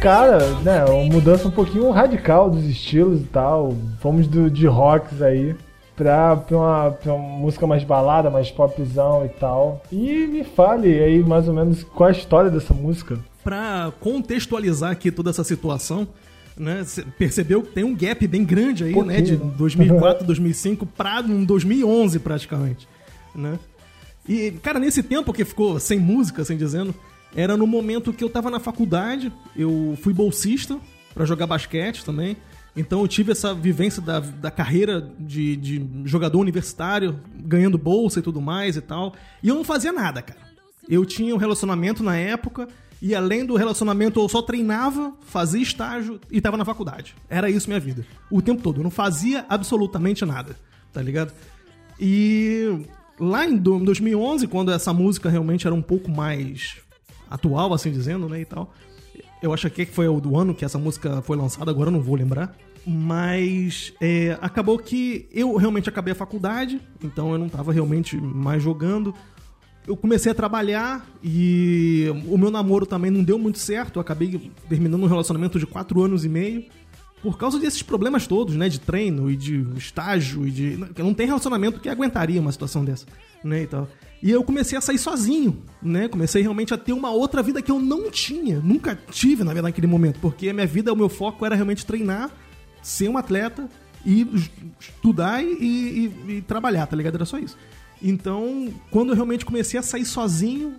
Cara, né, uma mudança um pouquinho radical dos estilos e tal. Fomos do, de rocks aí pra, pra, uma, pra uma música mais balada, mais popzão e tal. E me fale aí mais ou menos qual é a história dessa música. Pra contextualizar aqui toda essa situação, né? Percebeu que tem um gap bem grande aí, né? De Pouquinho, né? 2004, 2005 pra um 2011 praticamente, né? E, cara, nesse tempo que ficou sem música, assim dizendo, era no momento que eu tava na faculdade, eu fui bolsista pra jogar basquete também. Então eu tive essa vivência da, da carreira de, de jogador universitário, ganhando bolsa e tudo mais e tal. E eu não fazia nada, cara. Eu tinha um relacionamento na época, e além do relacionamento eu só treinava, fazia estágio e tava na faculdade. Era isso minha vida. O tempo todo. Eu não fazia absolutamente nada, tá ligado? E lá em do- 2011, quando essa música realmente era um pouco mais atual, assim dizendo, né, e tal. Eu acho que foi o do ano que essa música foi lançada, agora eu não vou lembrar. Mas é, acabou que eu realmente acabei a faculdade, então eu não tava realmente mais jogando. Eu comecei a trabalhar e o meu namoro também não deu muito certo. Eu acabei terminando um relacionamento de quatro anos e meio por causa desses problemas todos, né? De treino e de estágio e de. Não tem relacionamento que aguentaria uma situação dessa, né? E tal. E eu comecei a sair sozinho, né? Comecei realmente a ter uma outra vida que eu não tinha. Nunca tive, na verdade, naquele momento. Porque a minha vida, o meu foco era realmente treinar, ser um atleta e es- estudar e, e- e trabalhar, tá ligado? Era só isso. Então, quando eu realmente comecei a sair sozinho,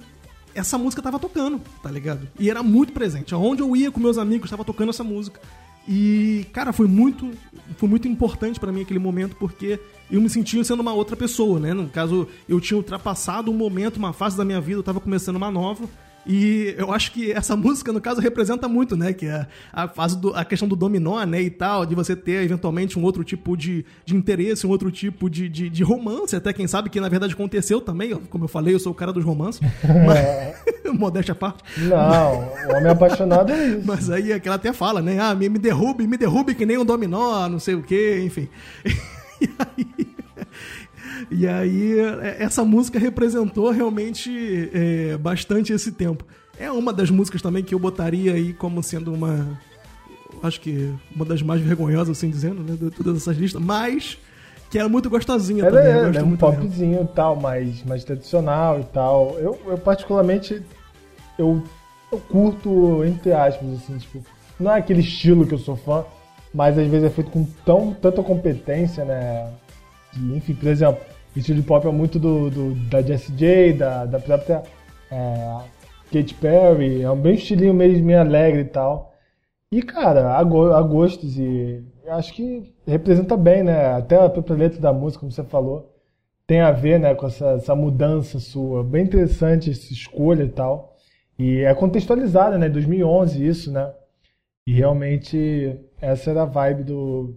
essa música tava tocando, tá ligado? E era muito presente. Aonde eu ia com meus amigos, tava tocando essa música. E, cara, foi muito, foi muito importante pra mim aquele momento, porque eu me sentia sendo uma outra pessoa, né? No caso, eu tinha ultrapassado um momento, uma fase da minha vida, eu tava começando uma nova. E eu acho que essa [laughs] música, no caso, representa muito, né? Que é a fase do, a questão do dominó, né? E tal, de você ter eventualmente um outro tipo de, de interesse, um outro tipo de, de, de romance, até quem sabe que na verdade aconteceu também. Como eu falei, eu sou o cara dos romances. [laughs] Mas, [laughs] modéstia à parte. Não, o homem apaixonado é isso. Mas aí é que ela até fala, né? Ah, me, me derrube, me derrube que nem um dominó, não sei o quê, enfim. E aí, e aí, é, essa música representou realmente é, bastante esse tempo. É uma das músicas também que eu botaria aí como sendo uma. Acho que uma das mais vergonhosas, assim dizendo, né? De todas essas listas, mas que era muito gostosinha Ela também. eu é, gosto é um muito dela. popzinho e tal, mais, mais tradicional e tal. Eu, eu particularmente, eu, eu curto, entre aspas, assim, tipo, não é aquele estilo que eu sou fã, mas às vezes é feito com tão, tanta competência, né? Enfim, por exemplo, estilo de pop é muito do, do- da Jessie J, da, da própria é, Katy Perry, é um bem estilinho meio, meio alegre e tal. E, cara, a, go a gostos e acho que representa bem, né? Até a própria letra da música, como você falou, tem a ver, né, com essa, essa mudança sua. Bem interessante essa escolha e tal. E é contextualizada, né? 2011 isso, né? E realmente essa era a vibe do...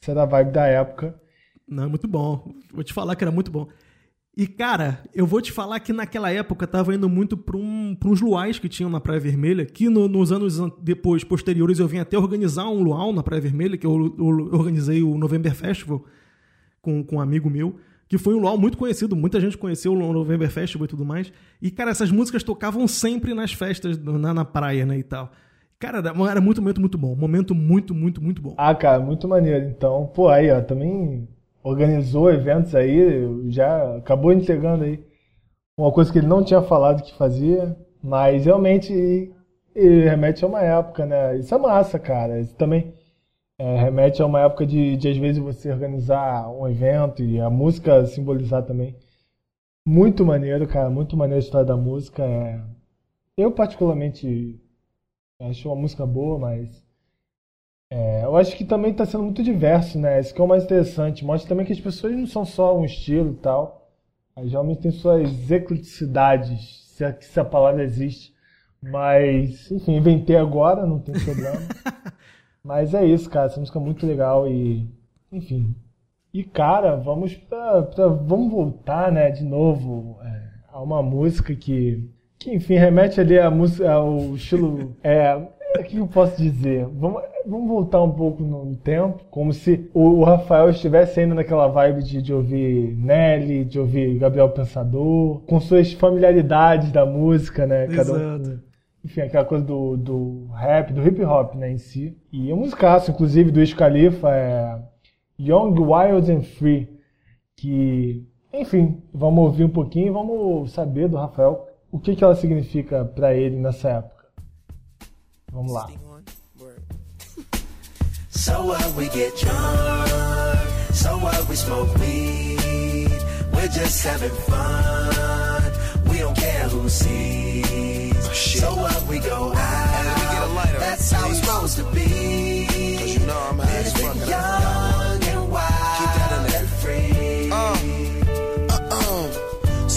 Essa era a vibe da época. Não, é muito bom. Vou te falar que era muito bom. E, cara, eu vou te falar que naquela época tava indo muito pra, um, pra uns luais que tinham na Praia Vermelha, que no- nos anos an- depois, posteriores, eu vim até organizar um luau na Praia Vermelha, que eu, eu organizei o November Festival com, com um amigo meu, que foi um luau muito conhecido, muita gente conheceu o November Festival e tudo mais. E, cara, essas músicas tocavam sempre nas festas, na, na praia, né, e tal. Cara, era muito, muito, muito bom. Momento muito, muito, muito bom. Ah, cara, muito maneiro. Então, pô, aí, ó, também organizou eventos aí, já acabou entregando aí uma coisa que ele não tinha falado que fazia, mas realmente e- e remete a uma época, né? Isso é massa, cara. Isso também é, remete a uma época de, de, às vezes, você organizar um evento e a música simbolizar também. Muito maneiro, cara, muito maneiro a história da música. é. Eu, particularmente, acho uma música boa, mas é, eu acho que também está sendo muito diverso, né? Isso que é o mais interessante. Mostra também que as pessoas não são só um estilo e tal. Elas realmente têm suas ecleticidades, se a, se a palavra existe. Mas, enfim, inventei agora, não tem problema. [laughs] Mas é isso, cara. Essa música é muito legal e, enfim. E, cara, vamos pra, pra- vamos voltar, né, de novo é, a uma música que, que, enfim, remete ali a música, ao estilo. É, o que eu posso dizer? Vamos, vamos voltar um pouco no tempo, como se o, o Rafael estivesse ainda naquela vibe de, de ouvir Nelly, de ouvir Gabriel Pensador, com suas familiaridades da música, né? Cada um enfim, aquela coisa do, do rap, do hip hop, né, em si. E um musicaço, inclusive, do Wiz Khalifa é Young, Wild and Free, que, enfim, vamos ouvir um pouquinho e vamos saber do Rafael o que, que ela significa pra ele nessa época. Vamos lá. [laughs] So what we get drunk, so what we smoke weed, we're just having fun, we don't care who sees. Oh, so what we go out, we that's how it's supposed to be. Cause you know I'm high as fuck.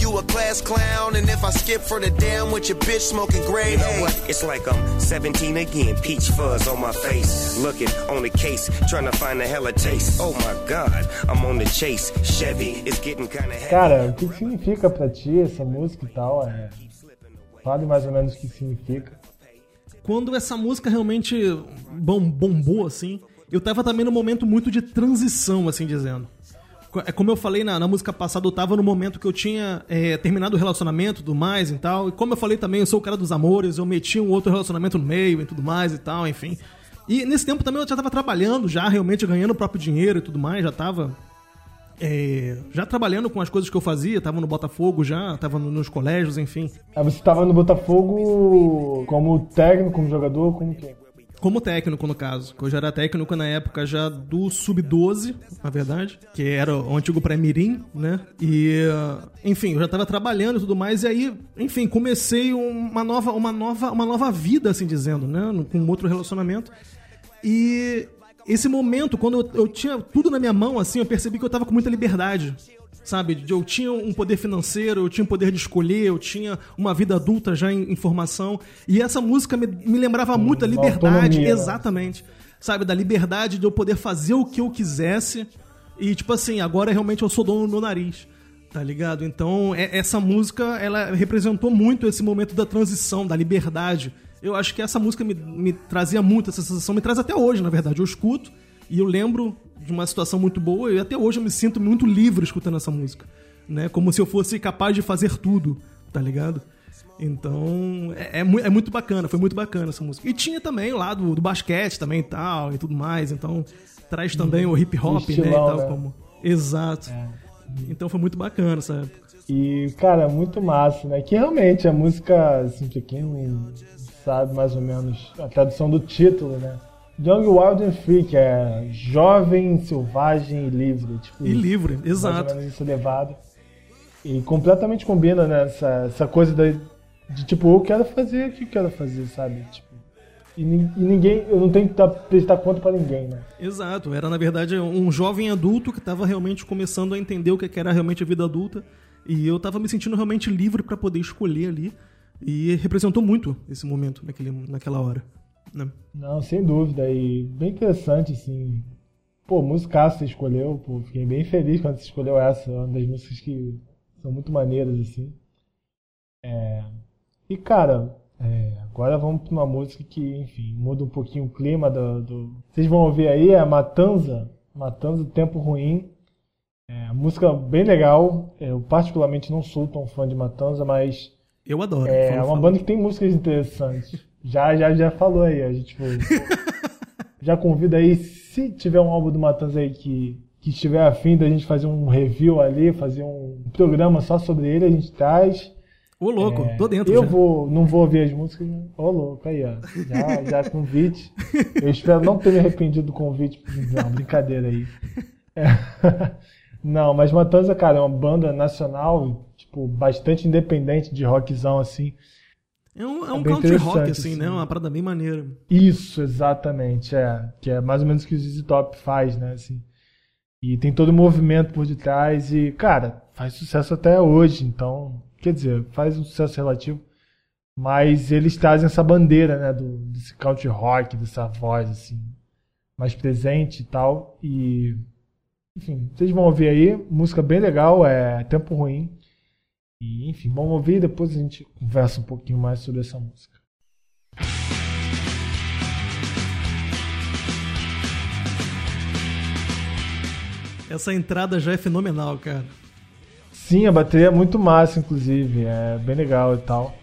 You a class clown, and if I skip for the damn with your bitch smoking grade You know what? It's like I'm 17 again. Peach fuzz on my face. Looking on the case, trying to find a hella taste. Oh my god, I'm on the chase. Chevy, it's getting kinda heavy. Cara, o que que significa pra ti essa música e tal? É... Fale mais ou menos o que significa. quando essa música realmente bom, bombou, assim, eu tava também num momento muito de transição, assim dizendo. É como eu falei na, na música passada, eu tava no momento que eu tinha é, terminado o relacionamento e tudo mais e tal. E como eu falei também, eu sou o cara dos amores, eu meti um outro relacionamento no meio e tudo mais e tal, enfim. E nesse tempo também eu já tava trabalhando, já realmente ganhando o próprio dinheiro e tudo mais, já tava é, já trabalhando com as coisas que eu fazia, tava no Botafogo já, tava no- nos colégios, enfim. Aí você tava no Botafogo como técnico, como jogador, como quem? Como técnico, no caso. Eu já era técnico na época já do Sub-12, na verdade. Que era o antigo pré-mirim, né? E, uh, enfim, eu já tava trabalhando e tudo mais. E aí, enfim, comecei uma nova, uma nova, uma nova vida, assim dizendo, né? Com outro relacionamento. E esse momento, quando eu, eu tinha tudo na minha mão, assim, eu percebi que eu tava com muita liberdade. Sabe? Eu tinha um poder financeiro, eu tinha um poder de escolher, eu tinha uma vida adulta já em, em formação. E essa música me, me lembrava muito a liberdade. né? Exatamente. Sabe? Da liberdade de eu poder fazer o que eu quisesse. E, tipo assim, agora realmente eu sou dono do meu nariz. Tá ligado? Então, é- essa música, ela representou muito esse momento da transição, da liberdade. Eu acho que essa música me, me trazia muito essa sensação, me traz até hoje, na verdade. Eu escuto e eu lembro de uma situação muito boa e até hoje eu me sinto muito livre escutando essa música. Né? Como se eu fosse capaz de fazer tudo, tá ligado? Então, é, é é muito bacana, foi muito bacana essa música. E tinha também lá do, do basquete também e tal, e tudo mais. Então, traz também o hip hop, né? E estilão, tal, né? como... Exato. Então foi muito bacana essa época. E, cara, muito massa, né? Que realmente a música, assim, pra quem sabe mais ou menos a tradução do título, né? Young, Wild and Free, que é jovem, selvagem e livre. Tipo, E livre, exato. isso levado. E completamente combina, né? Essa, essa coisa da, de tipo, eu quero fazer o que eu quero fazer, sabe? Tipo, e, e ninguém, eu não tenho que dar- prestar conta pra ninguém, né? Exato, era na verdade um jovem adulto que estava realmente começando a entender o que era realmente a vida adulta e eu estava me sentindo realmente livre para poder escolher ali e representou muito esse momento naquele, naquela hora. Né? Não, sem dúvida. E bem interessante, assim. Pô, musicaça você escolheu, pô. Fiquei bem feliz quando você escolheu essa. É uma das músicas que são muito maneiras, assim. É... E, cara, é, agora vamos pra uma música que, enfim, muda um pouquinho o clima do... do... Vocês vão ouvir aí, é Matanza. Matanza, Tempo Ruim. É, música bem legal. Eu particularmente não sou tão fã de Matanza, mas Eu adoro. é uma banda que tem músicas interessantes. Já, já, já falou aí, a gente tipo, [laughs] já convida aí, se tiver um álbum do Matanza aí que, que estiver afim da gente fazer um review ali, fazer um programa só sobre ele, a gente traz. Ô, louco, É, tô dentro Eu já. vou, não vou ouvir as músicas. né? Ô, louco, aí, ó. Já, já [laughs] convite. Eu espero não ter me arrependido do convite. Não, brincadeira aí. É. [laughs] Não, mas Matanza, cara, é uma banda nacional, tipo, bastante independente de rockzão, assim. É um, é um É bem country rock, assim, assim. né? Uma parada bem maneira. Isso, exatamente, é. Que é mais ou menos o que o ZZ Top faz, né, assim. E tem todo o movimento por detrás e, cara, faz sucesso até hoje, então, quer dizer, faz um sucesso relativo. Mas eles trazem essa bandeira, né, do, desse country rock, dessa voz, assim, mais presente e tal. E, enfim, vocês vão ouvir aí, música bem legal, é Tempo Ruim. E, enfim, vamos ouvir e depois a gente conversa um pouquinho mais sobre essa música. Essa entrada já é fenomenal, cara. Sim, a bateria é muito massa, inclusive. É bem legal e tal.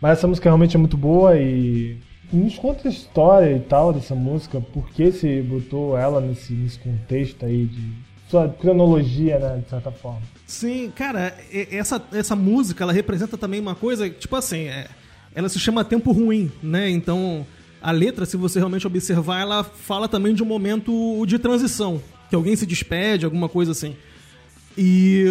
Mas essa música realmente é muito boa e nos conta a história e tal dessa música, por que você botou ela nesse, nesse contexto aí de sua cronologia, né, de certa forma. Sim, cara, essa, essa música, ela representa também uma coisa, tipo assim, é, ela se chama Tempo Ruim, né? Então, a letra, se você realmente observar, ela fala também de um momento de transição, que alguém se despede, alguma coisa assim. E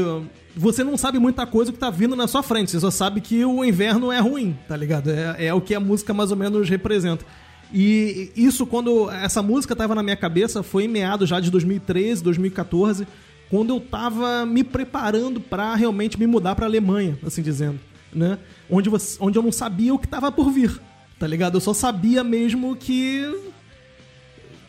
você não sabe muita coisa que tá vindo na sua frente, você só sabe que o inverno é ruim, tá ligado? É, é o que a música mais ou menos representa. E isso, quando essa música tava na minha cabeça, foi em meados já de 2013, 2014, quando eu tava me preparando pra realmente me mudar pra Alemanha, assim dizendo, né? Onde, você, onde eu não sabia o que tava por vir, tá ligado? Eu só sabia mesmo que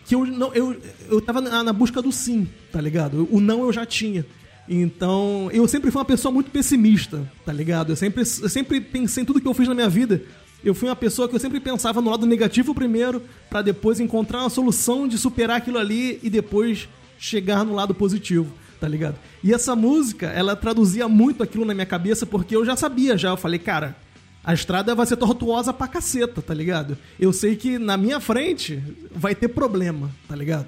que eu não eu, eu tava na, na busca do sim, tá ligado? O não eu já tinha. Então, eu sempre fui uma pessoa muito pessimista, tá ligado? Eu sempre, eu sempre pensei em tudo que eu fiz na minha vida Eu fui uma pessoa que eu sempre pensava no lado negativo primeiro, pra depois encontrar uma solução de superar aquilo ali e depois chegar no lado positivo, tá ligado? E essa música, ela traduzia muito aquilo na minha cabeça porque eu já sabia já, eu falei, cara, a estrada vai ser tortuosa pra caceta, tá ligado? Eu sei que na minha frente vai ter problema, tá ligado?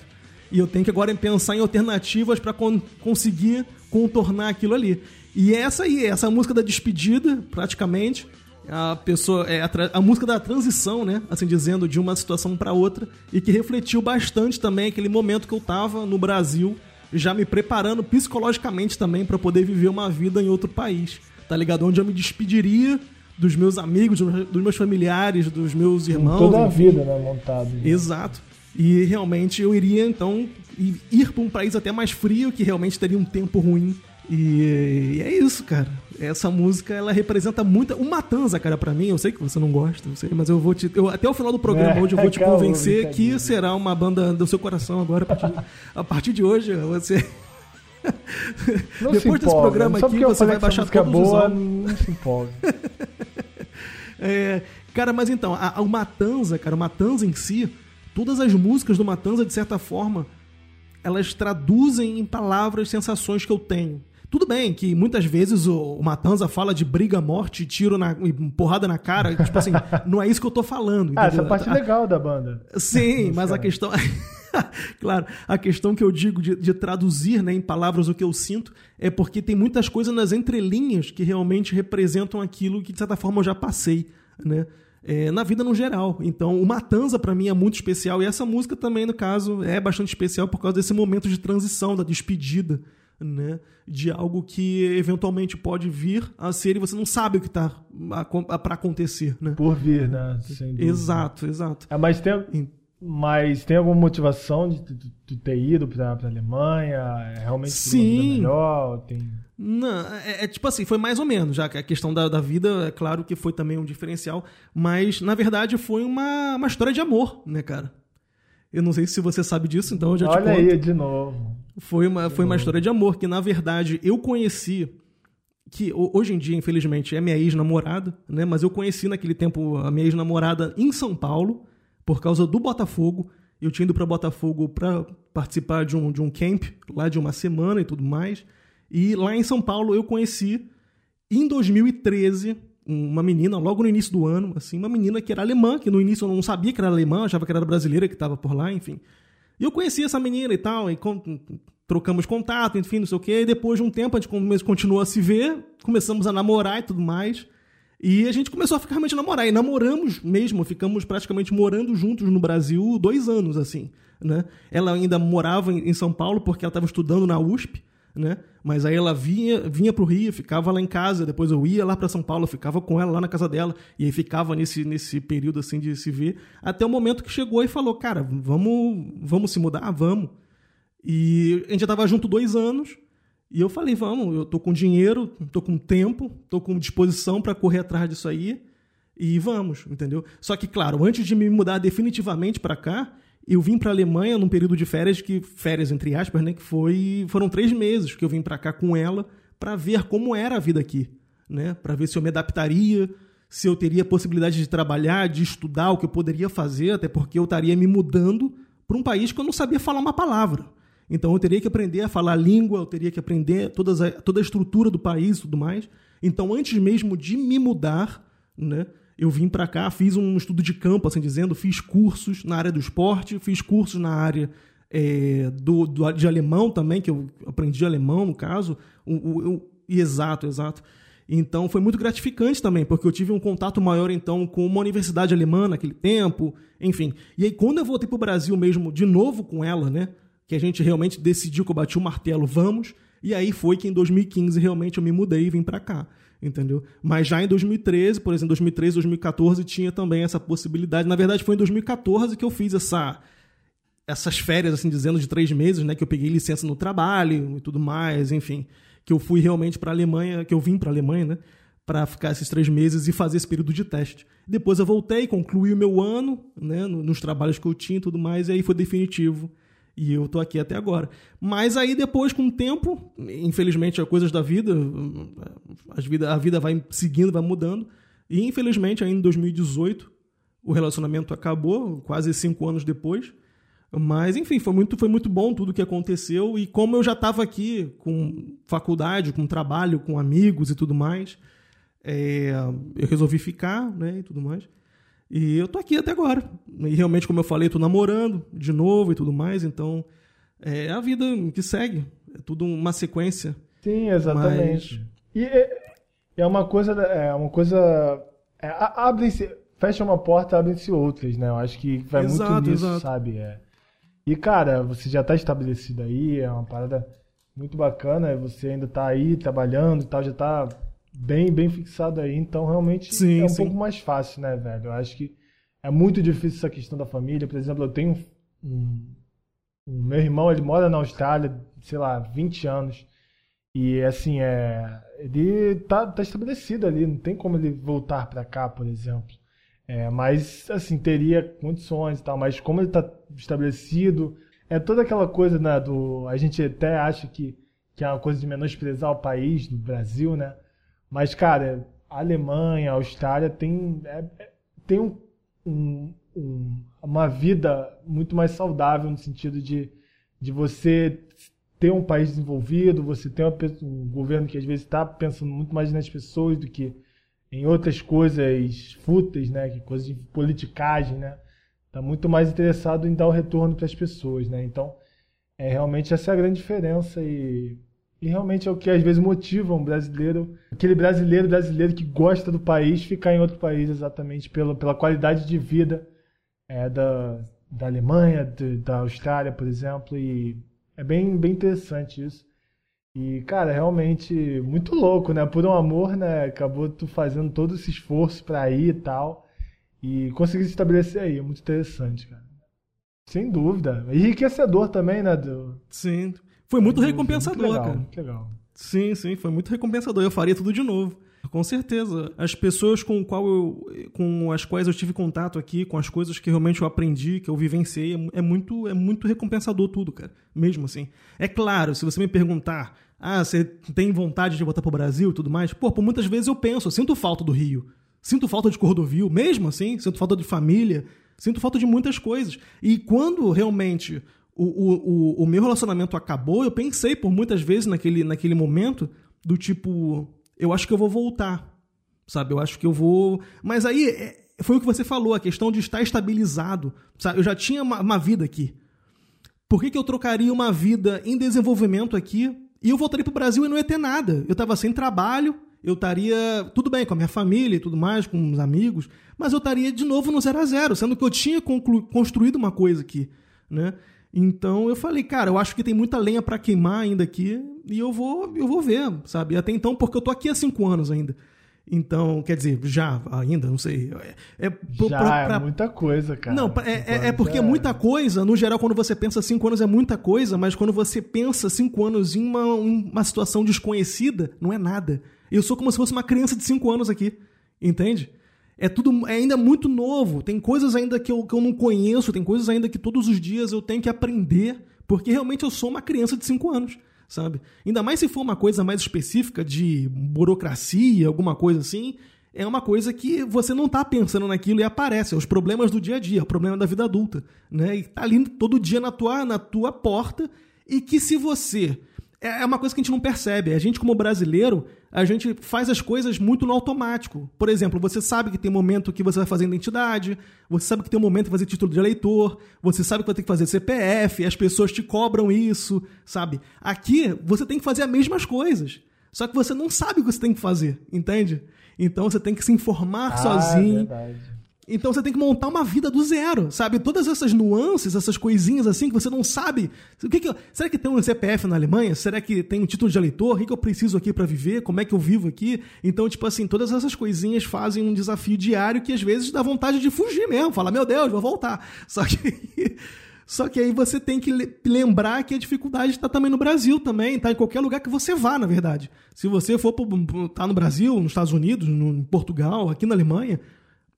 E eu tenho que agora pensar em alternativas pra con- conseguir contornar aquilo ali. E é essa aí, essa música da despedida, praticamente, a pessoa é a, a música da transição, né? Assim dizendo, de uma situação pra outra e que refletiu bastante também aquele momento que eu tava no Brasil, já me preparando psicologicamente também pra poder viver uma vida em outro país, tá ligado? Onde eu me despediria dos meus amigos, dos meus- familiares, dos meus irmãos, Toda a vida, né, montado. Exato. E realmente eu iria então ir para um país até mais frio, que realmente teria um tempo ruim. E, e é isso, cara. Essa música ela representa muito o Matanza, cara, pra mim. Eu sei que você não gosta, sei, mas eu vou te eu, até o final do programa É, hoje eu vou te [laughs] calma, convencer que será uma banda do seu coração agora a partir, a partir de hoje. Você [laughs] Não Depois se desse empolga, programa só aqui, você vai baixar é todos os boa, álbuns. não se empolga. [laughs] É, cara, mas então, a, a- o Matanza, cara, o Matanza em si, todas as músicas do Matanza, de certa forma, elas traduzem em palavras sensações que eu tenho. Tudo bem que muitas vezes o, o Matanza fala de briga, morte, tiro na e porrada na cara. Tipo assim, [laughs] não é isso que eu tô falando. Ah, essa entendeu? parte é legal da banda. Sim, mas a questão. [laughs] claro, a questão que eu digo de, de traduzir né, em palavras o que eu sinto é porque tem muitas coisas nas entrelinhas que realmente representam aquilo que, de certa forma, eu já passei, né? É, na vida no geral. Então, o Matanza, pra mim, é muito especial. E essa música também, no caso, é bastante especial por causa desse momento de transição, da despedida, né? De algo que eventualmente pode vir a ser e você não sabe o que tá para acontecer, né? Por vir, né? Exato, exato. Ah, mas tem, Em- mas tem alguma motivação de tu- tu ter ido pra, pra Alemanha? É realmente Sim. melhor? Tem... Não, é, é tipo assim, foi mais ou menos, já que a questão da, da vida, é claro que foi também um diferencial, mas na verdade foi uma, uma história de amor, né, cara? Eu não sei se você sabe disso, então eu já te Olha aí, de novo. Foi uma, foi uma história de amor que, na verdade, eu conheci. Que ho- hoje em dia, infelizmente, é minha ex-namorada, né? Mas eu conheci naquele tempo a minha ex-namorada em São Paulo, por causa do Botafogo. Eu tinha ido para Botafogo para participar de um, de um camp lá de uma semana e tudo mais. E lá em São Paulo eu conheci, em 2013, uma menina, logo no início do ano, assim, uma menina que era alemã, que no início eu não sabia que era alemã, achava que era brasileira que estava por lá, enfim. E eu conheci essa menina e tal, e con- trocamos contato, enfim, não sei o quê. E depois de um tempo a gente continuou a se ver, começamos a namorar e tudo mais. E a gente começou a ficar realmente namorar. E namoramos mesmo, ficamos praticamente morando juntos no Brasil dois anos, assim, né? Ela ainda morava em São Paulo porque ela estava estudando na USP, né? Mas aí ela vinha, vinha pro Rio, ficava lá em casa, depois eu ia lá para São Paulo, ficava com ela lá na casa dela, e aí ficava nesse, nesse período assim de se ver, até o momento que chegou e falou, cara, vamos, vamos se mudar? Vamos. E a gente já tava junto dois anos, e eu falei, vamos, eu tô com dinheiro, tô com tempo, tô com disposição para correr atrás disso aí, e vamos, entendeu? Só que, claro, antes de me mudar definitivamente para cá, eu vim para Alemanha num período de férias que férias entre aspas, né, que foi foram três meses que eu vim para cá com ela para ver como era a vida aqui, né, para ver se eu me adaptaria, se eu teria possibilidade de trabalhar, de estudar, o que eu poderia fazer, até porque eu estaria me mudando para um país que eu não sabia falar uma palavra. Então eu teria que aprender a falar a língua, eu teria que aprender todas a, toda a estrutura do país e tudo mais. Então antes mesmo de me mudar, né, eu vim para cá, fiz um estudo de campo, assim dizendo, fiz cursos na área do esporte, fiz cursos na área é, do, do- de alemão também, que eu aprendi alemão, no caso. O, o- o- exato, exato. Então foi muito gratificante também, porque eu tive um contato maior então com uma universidade alemã naquele tempo, enfim. E aí quando eu voltei para o Brasil mesmo, de novo com ela, né, que a gente realmente decidiu que eu bati o martelo, vamos. E aí foi que em 2015 realmente eu me mudei e vim para cá, entendeu? Mas já em 2013, por exemplo, 2013, 2014 tinha também essa possibilidade. Na verdade foi em 2014 que eu fiz essa essas férias, assim dizendo, de três meses, né? Que eu peguei licença no trabalho e tudo mais, enfim. Que eu fui realmente para Alemanha, que eu vim para Alemanha, né? Para ficar esses três meses e fazer esse período de teste. Depois eu voltei, concluí o meu ano, né? no- Nos trabalhos que eu tinha e tudo mais, e aí foi definitivo. E eu tô aqui até agora. Mas aí depois, com o tempo, infelizmente, as coisas da vida, as vida, a vida vai seguindo, vai mudando. E infelizmente, ainda em 2018, o relacionamento acabou, quase cinco anos depois. Mas, enfim, foi muito, foi muito bom tudo que aconteceu. E como eu já estava aqui com faculdade, com trabalho, com amigos e tudo mais, é, eu resolvi ficar, né, e tudo mais. E eu tô aqui até agora. E realmente, como eu falei, tô namorando de novo e tudo mais. Então, é a vida que segue. É tudo uma sequência. Sim, exatamente. E é, é uma coisa, é uma coisa, é, abre-se, fecha uma porta, abrem-se outras, né? Eu acho que vai Exato, muito nisso, exato. sabe? É. E cara, você já tá estabelecido aí, é uma parada muito bacana, você ainda tá aí trabalhando e tal, já tá bem, bem fixado aí, então realmente Sim, é um sim. pouco mais fácil, né, velho? Eu acho que é muito difícil essa questão da família. Por exemplo, eu tenho um, um- meu irmão, ele mora na Austrália, sei lá, 20 anos. E assim, é, ele tá, tá estabelecido ali, não tem como ele voltar pra cá, por exemplo. É, mas assim, teria condições e tal, mas como ele tá estabelecido, é toda aquela coisa, né, do a gente até acha que, que é uma coisa de menosprezar o país, do Brasil, né? Mas cara, a Alemanha, a Austrália tem é- é- tem um, um- um- uma vida muito mais saudável no sentido de, de você ter um país desenvolvido, você pe- um governo que às vezes está pensando muito mais nas pessoas do que em outras coisas fúteis, né, que coisas de politicagem, né? Tá muito mais interessado em dar o retorno para as pessoas, né? Então, é realmente essa é a grande diferença e, e realmente é o que às vezes motiva um brasileiro, aquele brasileiro brasileiro que gosta do país, ficar em outro país exatamente pela, pela qualidade de vida é, da, da Alemanha, de- da Austrália, por exemplo, e é bem, bem interessante isso. E, cara, realmente muito louco, né? Por um amor, né? Acabou tu fazendo todo esse esforço pra ir e tal. E conseguir se estabelecer aí. É muito interessante, cara. Sem dúvida. Enriquecedor também, né? Do... Sim. Foi muito Muito recompensador, legal, cara. Muito legal. Sim, sim, foi muito recompensador. Eu faria tudo de novo. Com certeza. As pessoas com, qual eu, com as quais eu tive contato aqui, com as coisas que realmente eu aprendi, que eu vivenciei, é é muito, é muito recompensador tudo, cara. Mesmo assim. É claro, se você me perguntar, ah, você tem vontade de voltar pro Brasil e tudo mais, pô, por muitas vezes eu penso, eu sinto falta do Rio. Sinto falta de Cordovil, mesmo assim, sinto falta de família, sinto falta de muitas coisas. E quando realmente o, o, o, o meu relacionamento acabou, eu pensei por muitas vezes naquele, naquele momento do tipo, eu acho que eu vou voltar, sabe? Eu acho que eu vou. Mas aí é, foi o que você falou, a questão de estar estabilizado, sabe? Eu já tinha uma, uma vida aqui. Por que, que eu trocaria uma vida em desenvolvimento aqui e eu voltaria pro Brasil e não ia ter nada? Eu tava sem trabalho, eu estaria tudo bem com a minha família e tudo mais, com os amigos, mas eu estaria de novo no zero a zero, sendo que eu tinha construído uma coisa aqui, né? Então eu falei, cara, eu acho que tem muita lenha pra queimar ainda aqui e eu vou, eu vou ver, sabe? Até então, porque eu tô aqui há cinco anos ainda. Então, quer dizer, já ainda, não sei. É, é Já pra- é pra- muita coisa, cara. não, é, é, é anos porque já muita coisa, no geral, quando você pensa cinco anos é muita coisa, mas quando você pensa cinco anos em uma, uma situação desconhecida, não é nada. Eu sou como se fosse uma criança de cinco anos aqui, entende? É tudo é ainda muito novo, tem coisas ainda que eu, que eu não conheço, tem coisas ainda que todos os dias eu tenho que aprender, porque realmente eu sou uma criança de cinco anos, sabe? Ainda mais se for uma coisa mais específica de burocracia, alguma coisa assim, é uma coisa que você não tá pensando naquilo e aparece, é os problemas do dia a dia, o problema da vida adulta, né? E tá ali todo dia na tua, na tua porta e que se você é é uma coisa que a gente não percebe. A gente, como brasileiro, a gente faz as coisas muito no automático. Por exemplo, você sabe que tem momento que você vai fazer identidade, você sabe que tem um momento que vai fazer título de eleitor, você sabe que vai ter que fazer CPF, as pessoas te cobram isso, sabe? Aqui, você tem que fazer as mesmas coisas. Só que você não sabe o que você tem que fazer, entende? Então você tem que se informar Ah, sozinho. verdade. Então você tem que montar uma vida do zero, sabe? Todas essas nuances, essas coisinhas assim que você não sabe. O que que será que tem um CPF na Alemanha? Será que tem um título de eleitor? O que, que eu preciso aqui pra viver? Como é que eu vivo aqui? Então, tipo assim, todas essas coisinhas fazem um desafio diário que às vezes dá vontade de fugir mesmo. Falar, meu Deus, vou voltar. [laughs] Só que. Só que aí você tem que le- lembrar que a dificuldade está também no Brasil também, está em qualquer lugar que você vá, na verdade. Se você for pro- tá no Brasil, nos Estados Unidos, no, em Portugal, aqui na Alemanha,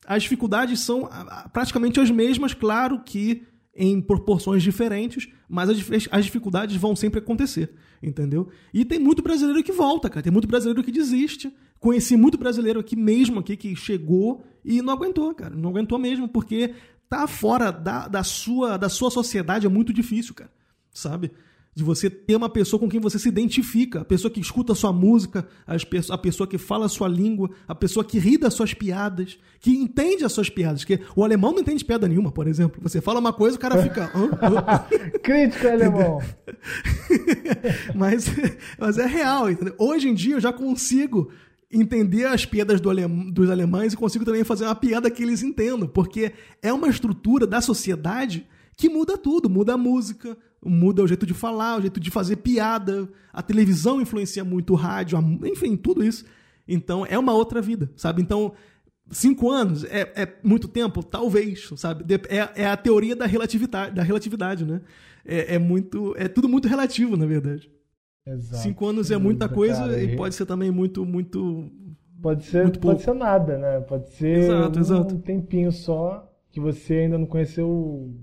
as dificuldades são ah, ah, praticamente as mesmas, claro que em proporções diferentes, mas as, dif- as dificuldades vão sempre acontecer, entendeu? E tem muito brasileiro que volta, cara, tem muito brasileiro que desiste Conheci muito brasileiro aqui mesmo, aqui, que chegou e não aguentou, cara. Não aguentou mesmo, porque tá fora da, da, sua, da sua sociedade é muito difícil, cara. Sabe? De você ter uma pessoa com quem você se identifica, a pessoa que escuta a sua música, a pessoa que fala a sua língua, a pessoa que ri das suas piadas, que entende as suas piadas. Que o alemão não entende piada nenhuma, por exemplo. Você fala uma coisa, o cara fica. [laughs] Crítico alemão. [laughs] mas, mas é real, entendeu? Hoje em dia eu já consigo entender as piadas do alem- dos alemães e consigo também fazer uma piada que eles entendam, porque é uma estrutura da sociedade que muda tudo, muda a música, muda o jeito de falar, o jeito de fazer piada, a televisão influencia muito o rádio, a- enfim, tudo isso. Então é uma outra vida, sabe? Então cinco anos é, é muito tempo, talvez, sabe? É, é a teoria da relatividade, da relatividade, né? É, é muito, é tudo muito relativo, na verdade. Exato. Cinco anos é muita dúvida, coisa cara. e pode ser também muito, muito. Pode ser, muito pode pouco. ser nada, né? Pode ser Exato, um exato. tempinho só que você ainda não conheceu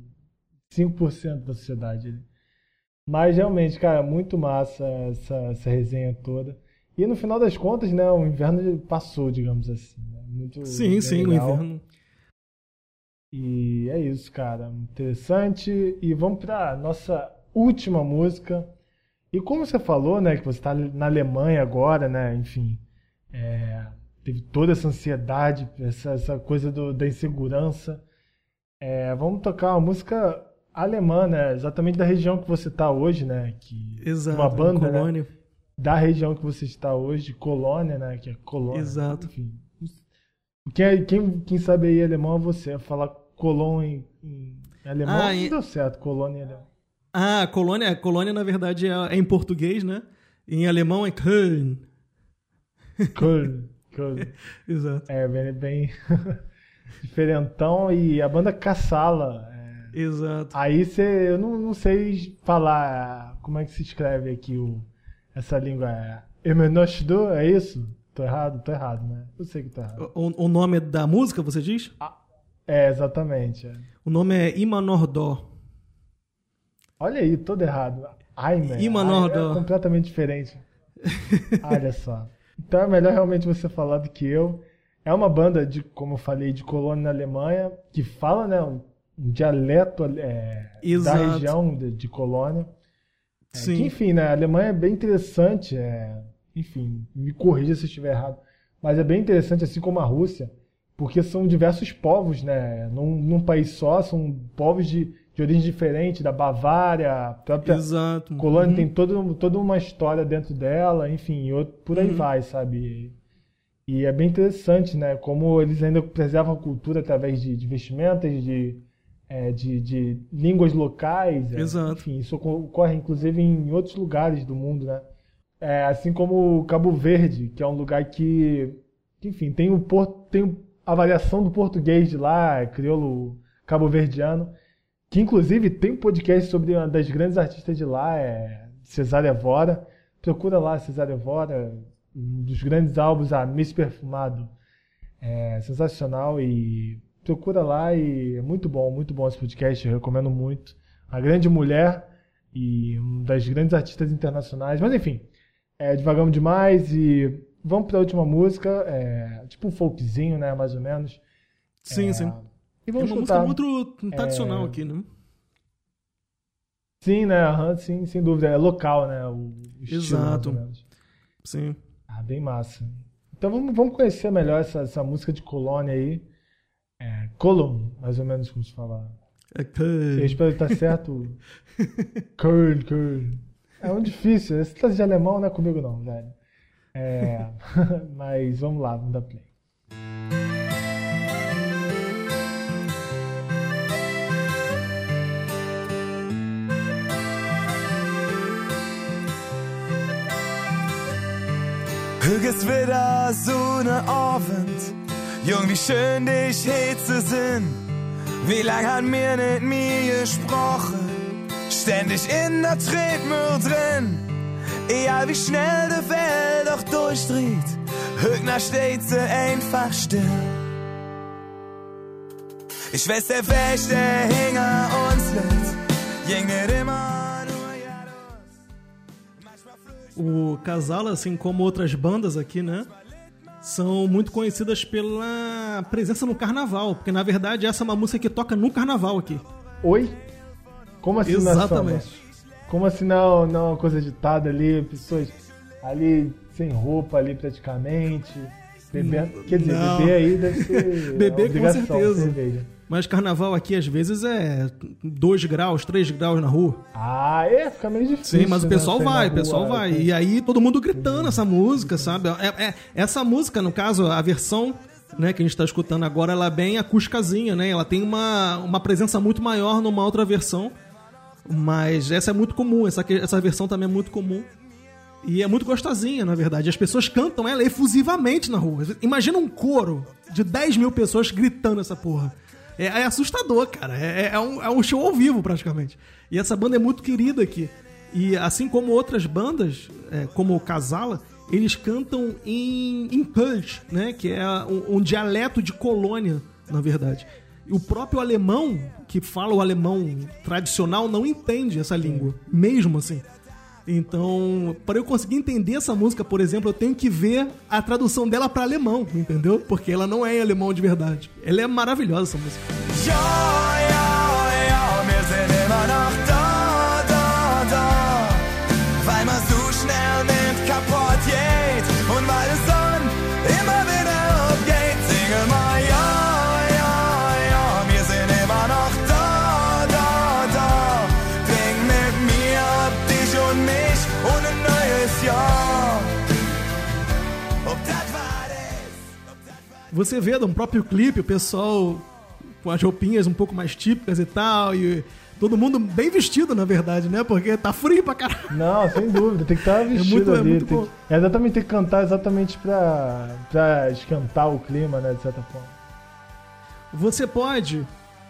5% da sociedade. né? Mas realmente, cara, muito massa essa, essa resenha toda. E no final das contas, né, o inverno passou, digamos assim. né? Muito Sim, sim, o legal. inverno. E é isso, cara. Interessante. E vamos pra nossa última música. E como você falou, né, que você tá na Alemanha agora, né, enfim, é, teve toda essa ansiedade, essa, essa coisa do- da insegurança. É, vamos tocar uma música alemã, né, exatamente da região que você tá hoje, né, que Exato. uma banda, né, colônia. da região que você está hoje, Colônia, né, que é Colônia. Exato. Enfim, quem, quem, quem sabe aí alemão é você. Falar Colônia em, em alemão Ah, não e- deu certo. Colônia em alemão. Ah, colônia, colônia na verdade é, é em português, né? Em alemão é Köln. Köln. [laughs] Köln. Exato. É bem, bem [laughs] diferentão. E a banda Kassala. É, Exato. Aí você, eu não, não sei falar como é que se escreve aqui o, essa língua. É Emenoshido, é isso? Tô errado? Tô errado, né? Eu sei que tô errado. O, o nome da música, você diz? É, exatamente. é. O nome é Imanordó. Olha aí, todo errado. Ai, man. Imanordó. É completamente diferente. [laughs] Olha só. Então é melhor realmente você falar do que eu. É uma banda de, como eu falei, de colônia na Alemanha, que fala, né, um, um dialeto é, da região de, de colônia. É, Sim. que, enfim, né, a Alemanha é bem interessante. é, enfim, me corrija se eu estiver errado. Mas é bem interessante, assim como a Rússia, porque são diversos povos, né? Num, num país só, são povos de, de origem diferente, da Bavária, a própria Exato. Colônia Uhum. tem todo, toda uma história dentro dela, enfim, por aí Uhum. vai, sabe? E é bem interessante, né? Como eles ainda preservam a cultura através de, de vestimentas, de, é, de, de línguas locais. é, Exato. Enfim, isso oco- ocorre inclusive em outros lugares do mundo, né? É, assim como Cabo Verde, que é um lugar que, que, enfim, tem, o por, tem a variação do português de lá, crioulo cabo-verdiano, que inclusive tem um podcast sobre uma das grandes artistas de lá, é Cesária Evora. Procura lá Cesária Evora, um dos grandes álbuns, a Miss Perfumado. É sensacional e procura lá e é muito bom, muito bom esse podcast, eu recomendo muito. Uma grande mulher e uma das grandes artistas internacionais, mas enfim, é, divagamos demais e vamos para a última música, é, tipo um folkzinho, né, mais ou menos. Sim, É, sim. E É vamos uma escutar. música muito tradicional É, aqui, né? Sim, né? aham, sim, sem dúvida. É local, né? O, o estilo, Exato. Sim. Ah, bem massa. Então vamos, vamos conhecer melhor essa, essa música de Colônia aí. Colon, mais ou menos como se fala. É Eu Köln. espero que tá certo. [laughs] Köln, Köln. É um difícil. Esse tá de alemão não é comigo não, velho. É, [laughs] mas vamos lá, vamos dar play. Es wieder so ne Abend. Jung, wie schön dich zu sehen. Wie lang hat mir nicht mir gesprochen? Ständig in der Tretmüll drin. Egal wie schnell die Welt auch durchdreht. Högner steht sie einfach still. Ich weiß, der Weg, der hinter uns liegt. Ging nicht immer O Casal, assim como outras bandas aqui, né? São muito conhecidas pela presença no carnaval, porque na verdade essa é uma música que toca no carnaval aqui. Oi? Como assim é Exatamente. samba? Como assim não, não é uma coisa agitada ali, pessoas ali sem roupa ali praticamente, bebendo. Quer dizer, Não. beber aí deve ser [laughs] Beber, com certeza. cerveja. Mas carnaval aqui às vezes é 2 graus, 3 graus na rua. Ah, é, fica meio difícil. Sim, mas o né, pessoal na vai, o rua, pessoal vai. é, E aí todo mundo gritando essa música, sabe? É- é- essa música, no caso, a versão né, que a gente tá escutando agora, ela é bem acústicazinha, né? Ela tem uma, uma presença muito maior numa outra versão. Mas essa é muito comum, essa, essa versão também é muito comum. E é muito gostosinha, na verdade. As pessoas cantam ela efusivamente na rua. Imagina um coro de 10 mil pessoas gritando essa porra. É, é assustador, cara. É, é um, é um show ao vivo, praticamente. E essa banda é muito querida aqui. E assim como outras bandas, é, como o Casala, eles cantam em, em Punch, né? Que é um, um dialeto de colônia, na verdade. E o próprio alemão, que fala o alemão tradicional, não entende essa língua, mesmo assim. Então, para eu conseguir entender essa música, por exemplo, eu tenho que ver a tradução dela para alemão, entendeu? Porque ela não é em alemão de verdade. Ela é maravilhosa essa música. Você vê no próprio clipe o pessoal com as roupinhas um pouco mais típicas e tal, e todo mundo bem vestido, na verdade, né? Porque tá frio pra caralho. Não, sem dúvida, tem que [laughs] estar vestido muito- é ali. muito tem bom. que- é exatamente, tem que cantar exatamente pra, pra esquentar o clima, né, de certa forma. Você pode,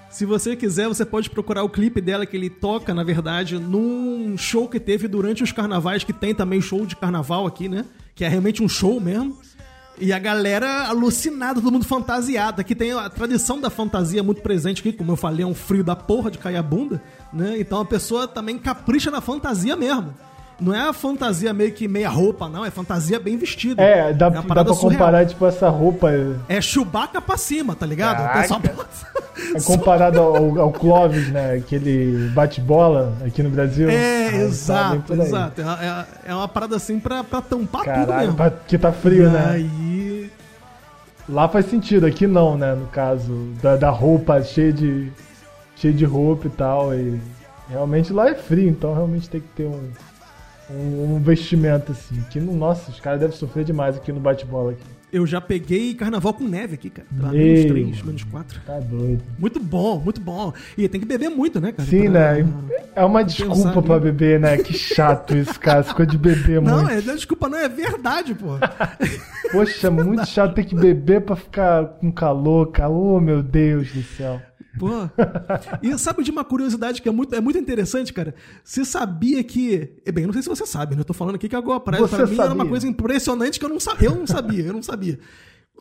se você quiser, você pode procurar o clipe dela que ele toca, na verdade, num show que teve durante os carnavais, que tem também show de carnaval aqui, né? Que é realmente um show mesmo. E a galera alucinada, todo mundo fantasiado. Aqui tem a tradição da fantasia muito presente aqui, como eu falei, é um frio da porra de cair a bunda, né? Então a pessoa também capricha na fantasia mesmo. Não é a fantasia meio que meia roupa, não, é fantasia bem vestida. É, dá, uma dá pra surreal. comparar, tipo, essa roupa É Chewbacca pra cima, tá ligado? Caraca. O pessoal é comparado ao, ao Clóvis, né, aquele bate-bola aqui no Brasil. É, Ah, tá exato, aí. exato. É, é- é uma parada assim pra, pra tampar tudo Caralho, mesmo. pra- que tá frio, e né? Aí. Lá faz sentido, aqui não, né? No caso da, da roupa cheia de, cheia de roupa e tal. E realmente lá é frio, então realmente tem que ter um, um, vestimento assim. Que no nossa, os caras devem sofrer demais aqui no bate-bola aqui. Eu já peguei carnaval com neve aqui, cara. Tá menos 3, menos 4. Tá doido. Muito bom, muito bom. E tem que beber muito, né, cara? Sim, Pra- né? É uma desculpa ali. beber, né? Que chato isso, cara. Ficou de beber Não, muito. é, não, desculpa, não é verdade, pô. Poxa, [laughs] muito chato ter que beber pra ficar com calor, cara. Oh, meu Deus do céu. Pô. E sabe de uma curiosidade que é muito, é muito interessante, cara? Você sabia que. eh, Bem, eu não sei se você sabe, né? Eu tô falando aqui que agora pra, Você pra mim era uma sabia? coisa impressionante que eu não sabia. Eu não sabia, eu não sabia.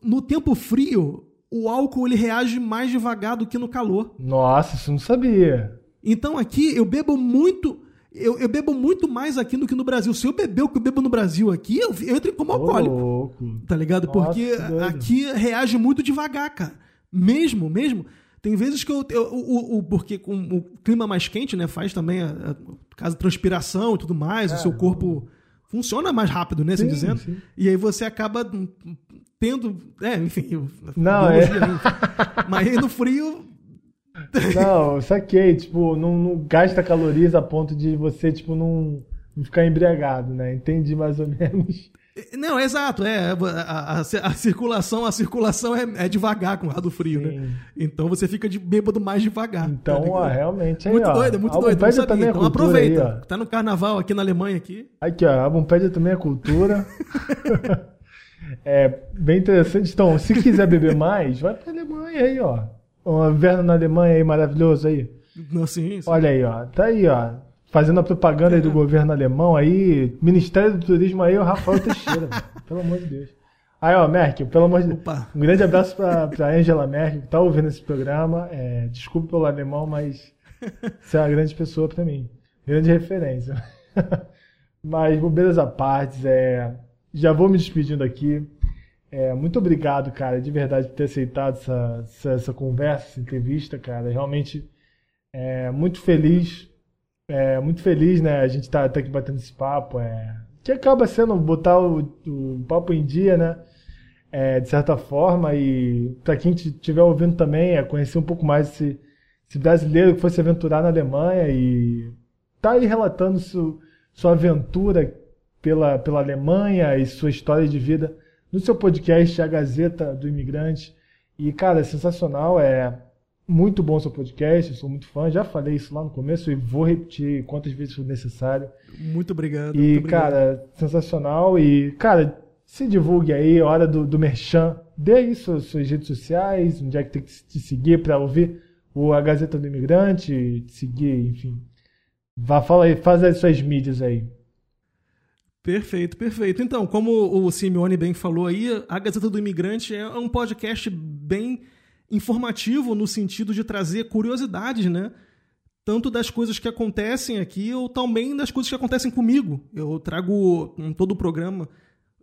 No tempo frio, o álcool ele reage mais devagar do que no calor. Nossa, isso eu não sabia. Então aqui eu bebo muito. Eu, eu bebo muito mais aqui do que no Brasil. Se eu beber o que eu bebo no Brasil aqui, eu, eu entro como alcoólico. louco. Tá ligado? Nossa, Porque aqui reage muito devagar, cara. Mesmo, mesmo. Tem vezes que eu. eu- o, o- porque com o clima mais quente, né? Faz também a, a caso transpiração e tudo mais. o seu corpo funciona mais rápido, né? Assim Sim, dizendo. sim. E aí você acaba tendo. É, enfim. eu- Não, é. Mas aí no frio. [laughs] Não, saquei, tipo, não, não gasta calorias a ponto de você, tipo, não, não ficar embriagado, né? Entendi mais ou menos. Não, exato, é. A, a- a circulação, a circulação é, é devagar com o ar do frio, Sim. né? Então você fica de bêbado mais devagar. tá Então, ligado? ó, realmente aí, Muito ó. doido, é muito doido. Não sabia. também é então aproveita. aí, tá no carnaval aqui na Alemanha aqui. Aqui, ó, a Bumpédia também é cultura. [laughs] é bem interessante. Então, se quiser beber mais, vai pra Alemanha aí, ó. Um inverno na Alemanha aí maravilhoso aí. Não, sim, sim. Olha aí, ó. Tá aí, ó. Fazendo a propaganda aí do governo alemão aí. Ministério do Turismo aí, o Rafael Teixeira. [laughs] pelo amor de Deus. Aí, ó, Merkel, pelo amor de Deus. Um grande abraço pra, pra Angela Merkel, que tá ouvindo esse programa. É, desculpe pelo alemão, mas você é uma grande pessoa pra mim. Grande referência. [laughs] mas, bobeiras à parte, é, já vou me despedindo aqui. É, muito obrigado, cara, de verdade, por ter aceitado essa, essa, essa conversa, essa entrevista, cara. Realmente é, muito feliz, é, muito feliz, né? A gente tá, tá aqui batendo esse papo, é, que acaba sendo botar o, o papo em dia, né? É, de certa forma, e para quem estiver ouvindo também, é conhecer um pouco mais esse, esse brasileiro que foi se aventurar na Alemanha e tá aí relatando su- sua aventura pela, pela Alemanha e sua história de vida no seu podcast, A Gazeta do Imigrante. E, cara, é sensacional, é muito bom seu podcast, eu sou muito fã, já falei isso lá no começo e vou repetir quantas vezes for necessário. Muito obrigado. E, muito obrigado. cara, sensacional. E, cara, se divulgue aí, hora do, do merchan. Dê aí suas, suas redes sociais, onde é que tem que te seguir para ouvir o, a Gazeta do Imigrante, te seguir, enfim. Vá, fala aí, faz as suas mídias aí. Perfeito, perfeito. Então, como o Simeone bem falou aí, a Gazeta do Imigrante é um podcast bem informativo no sentido de trazer curiosidades, né? Tanto das coisas que acontecem aqui, ou também das coisas que acontecem comigo. Eu trago em todo o programa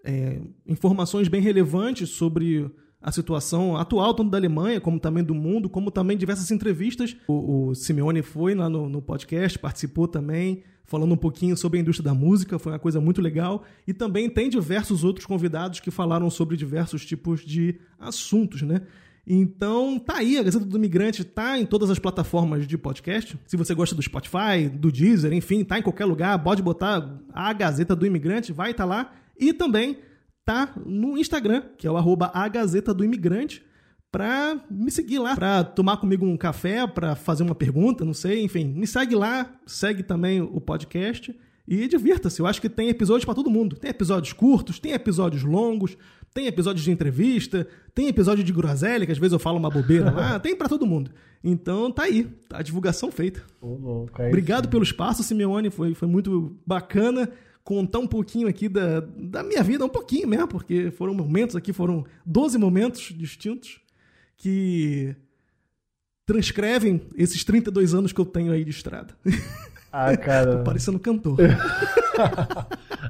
é, informações bem relevantes sobre a situação atual, tanto da Alemanha, como também do mundo, como também diversas entrevistas. O, o Simeone foi lá no, no podcast, participou também, falando um pouquinho sobre a indústria da música, foi uma coisa muito legal. E também tem diversos outros convidados que falaram sobre diversos tipos de assuntos, né? Então, tá aí, a Gazeta do Imigrante tá em todas as plataformas de podcast. Se você gosta do Spotify, do Deezer, enfim, tá em qualquer lugar, pode botar a Gazeta do Imigrante, vai estar lá. E também tá no Instagram, que é o arroba a Gazeta do Imigrante, pra me seguir lá, pra tomar comigo um café, pra fazer uma pergunta, não sei, enfim. Me segue lá, segue também o podcast e divirta-se. Eu acho que tem episódios pra todo mundo. Tem episódios curtos, tem episódios longos, tem episódios de entrevista, tem episódio de groselha, que às vezes eu falo uma bobeira lá, [laughs] tem pra todo mundo. Então tá aí, tá a divulgação feita. Ô, louco, aí Obrigado sim. pelo espaço, Simeone. Foi, foi muito bacana contar um pouquinho aqui da, da minha vida, um pouquinho mesmo, porque foram momentos aqui, foram 12 momentos distintos que transcrevem esses 32 anos que eu tenho aí de estrada. Ah, cara. [laughs] Tô parecendo cantor. [laughs]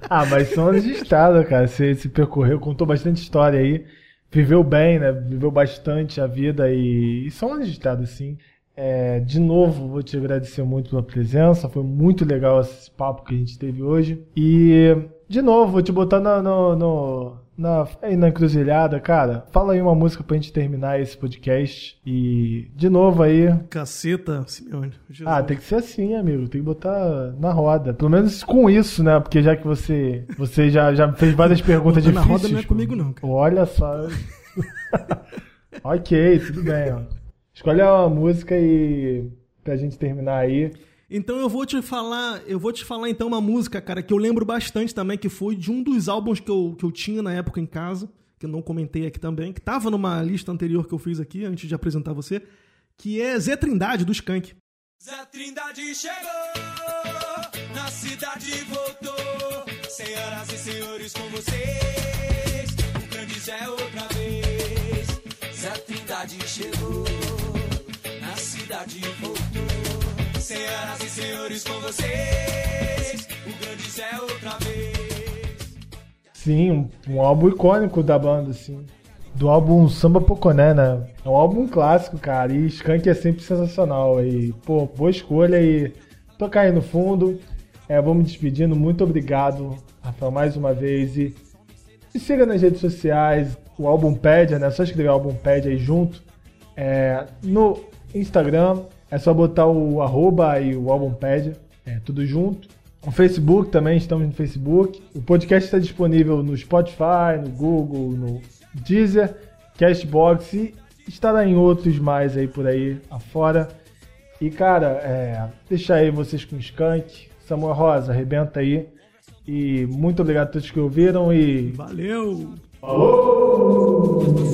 ah, mas são anos de estrada, cara. Você se percorreu, contou bastante história aí. Viveu bem, né? Viveu bastante a vida e, e são anos de estrada, sim. É, de novo, vou te agradecer muito pela presença. Foi muito legal esse papo que a gente teve hoje. E, de novo, vou te botar na, no, no- na, aí na encruzilhada, cara. Fala aí uma música pra gente terminar esse podcast. E, de novo aí, Caceta, Simeone. Jesus. ah, tem que ser assim, amigo. Tem que botar na roda. Pelo menos com isso, né? Porque já que você, você já, já fez várias perguntas Botar na difíceis. roda não é comigo, não, cara. Olha só. [laughs] ok, tudo bem, ó. Escolhe uma música e pra gente terminar aí. Então eu vou te falar, eu vou te falar então uma música, cara, que eu lembro bastante também, que foi de um dos álbuns que eu, que eu tinha na época em casa, que eu não comentei aqui também, que tava numa lista anterior que eu fiz aqui, antes de apresentar você, que é Zé Trindade, do Skank. Zé Trindade chegou, na cidade voltou. Senhoras e senhores, com vocês, Senhoras e senhores, com vocês, o grande Zé outra vez. Sim, um, um álbum icônico da banda, assim. Do álbum Samba Poconé, né? É um álbum clássico, cara. E Skank é sempre sensacional. E, pô, boa escolha e tocar aí no fundo. É, vou me despedindo. Muito obrigado, Rafael, mais uma vez. E siga nas redes sociais. O álbum Pédia, né? Só escrever o álbum Pédia aí junto. É, no Instagram é só botar o arroba e o álbum Pédia. É, tudo junto. O Facebook também, estamos no Facebook. O podcast está disponível no Spotify, no Google, no Deezer, Cashbox e estará em outros mais aí por aí afora. E cara, é, deixar aí vocês com o Skank. Samuel Rosa, arrebenta aí. E muito obrigado a todos que ouviram e Valeu! Falou!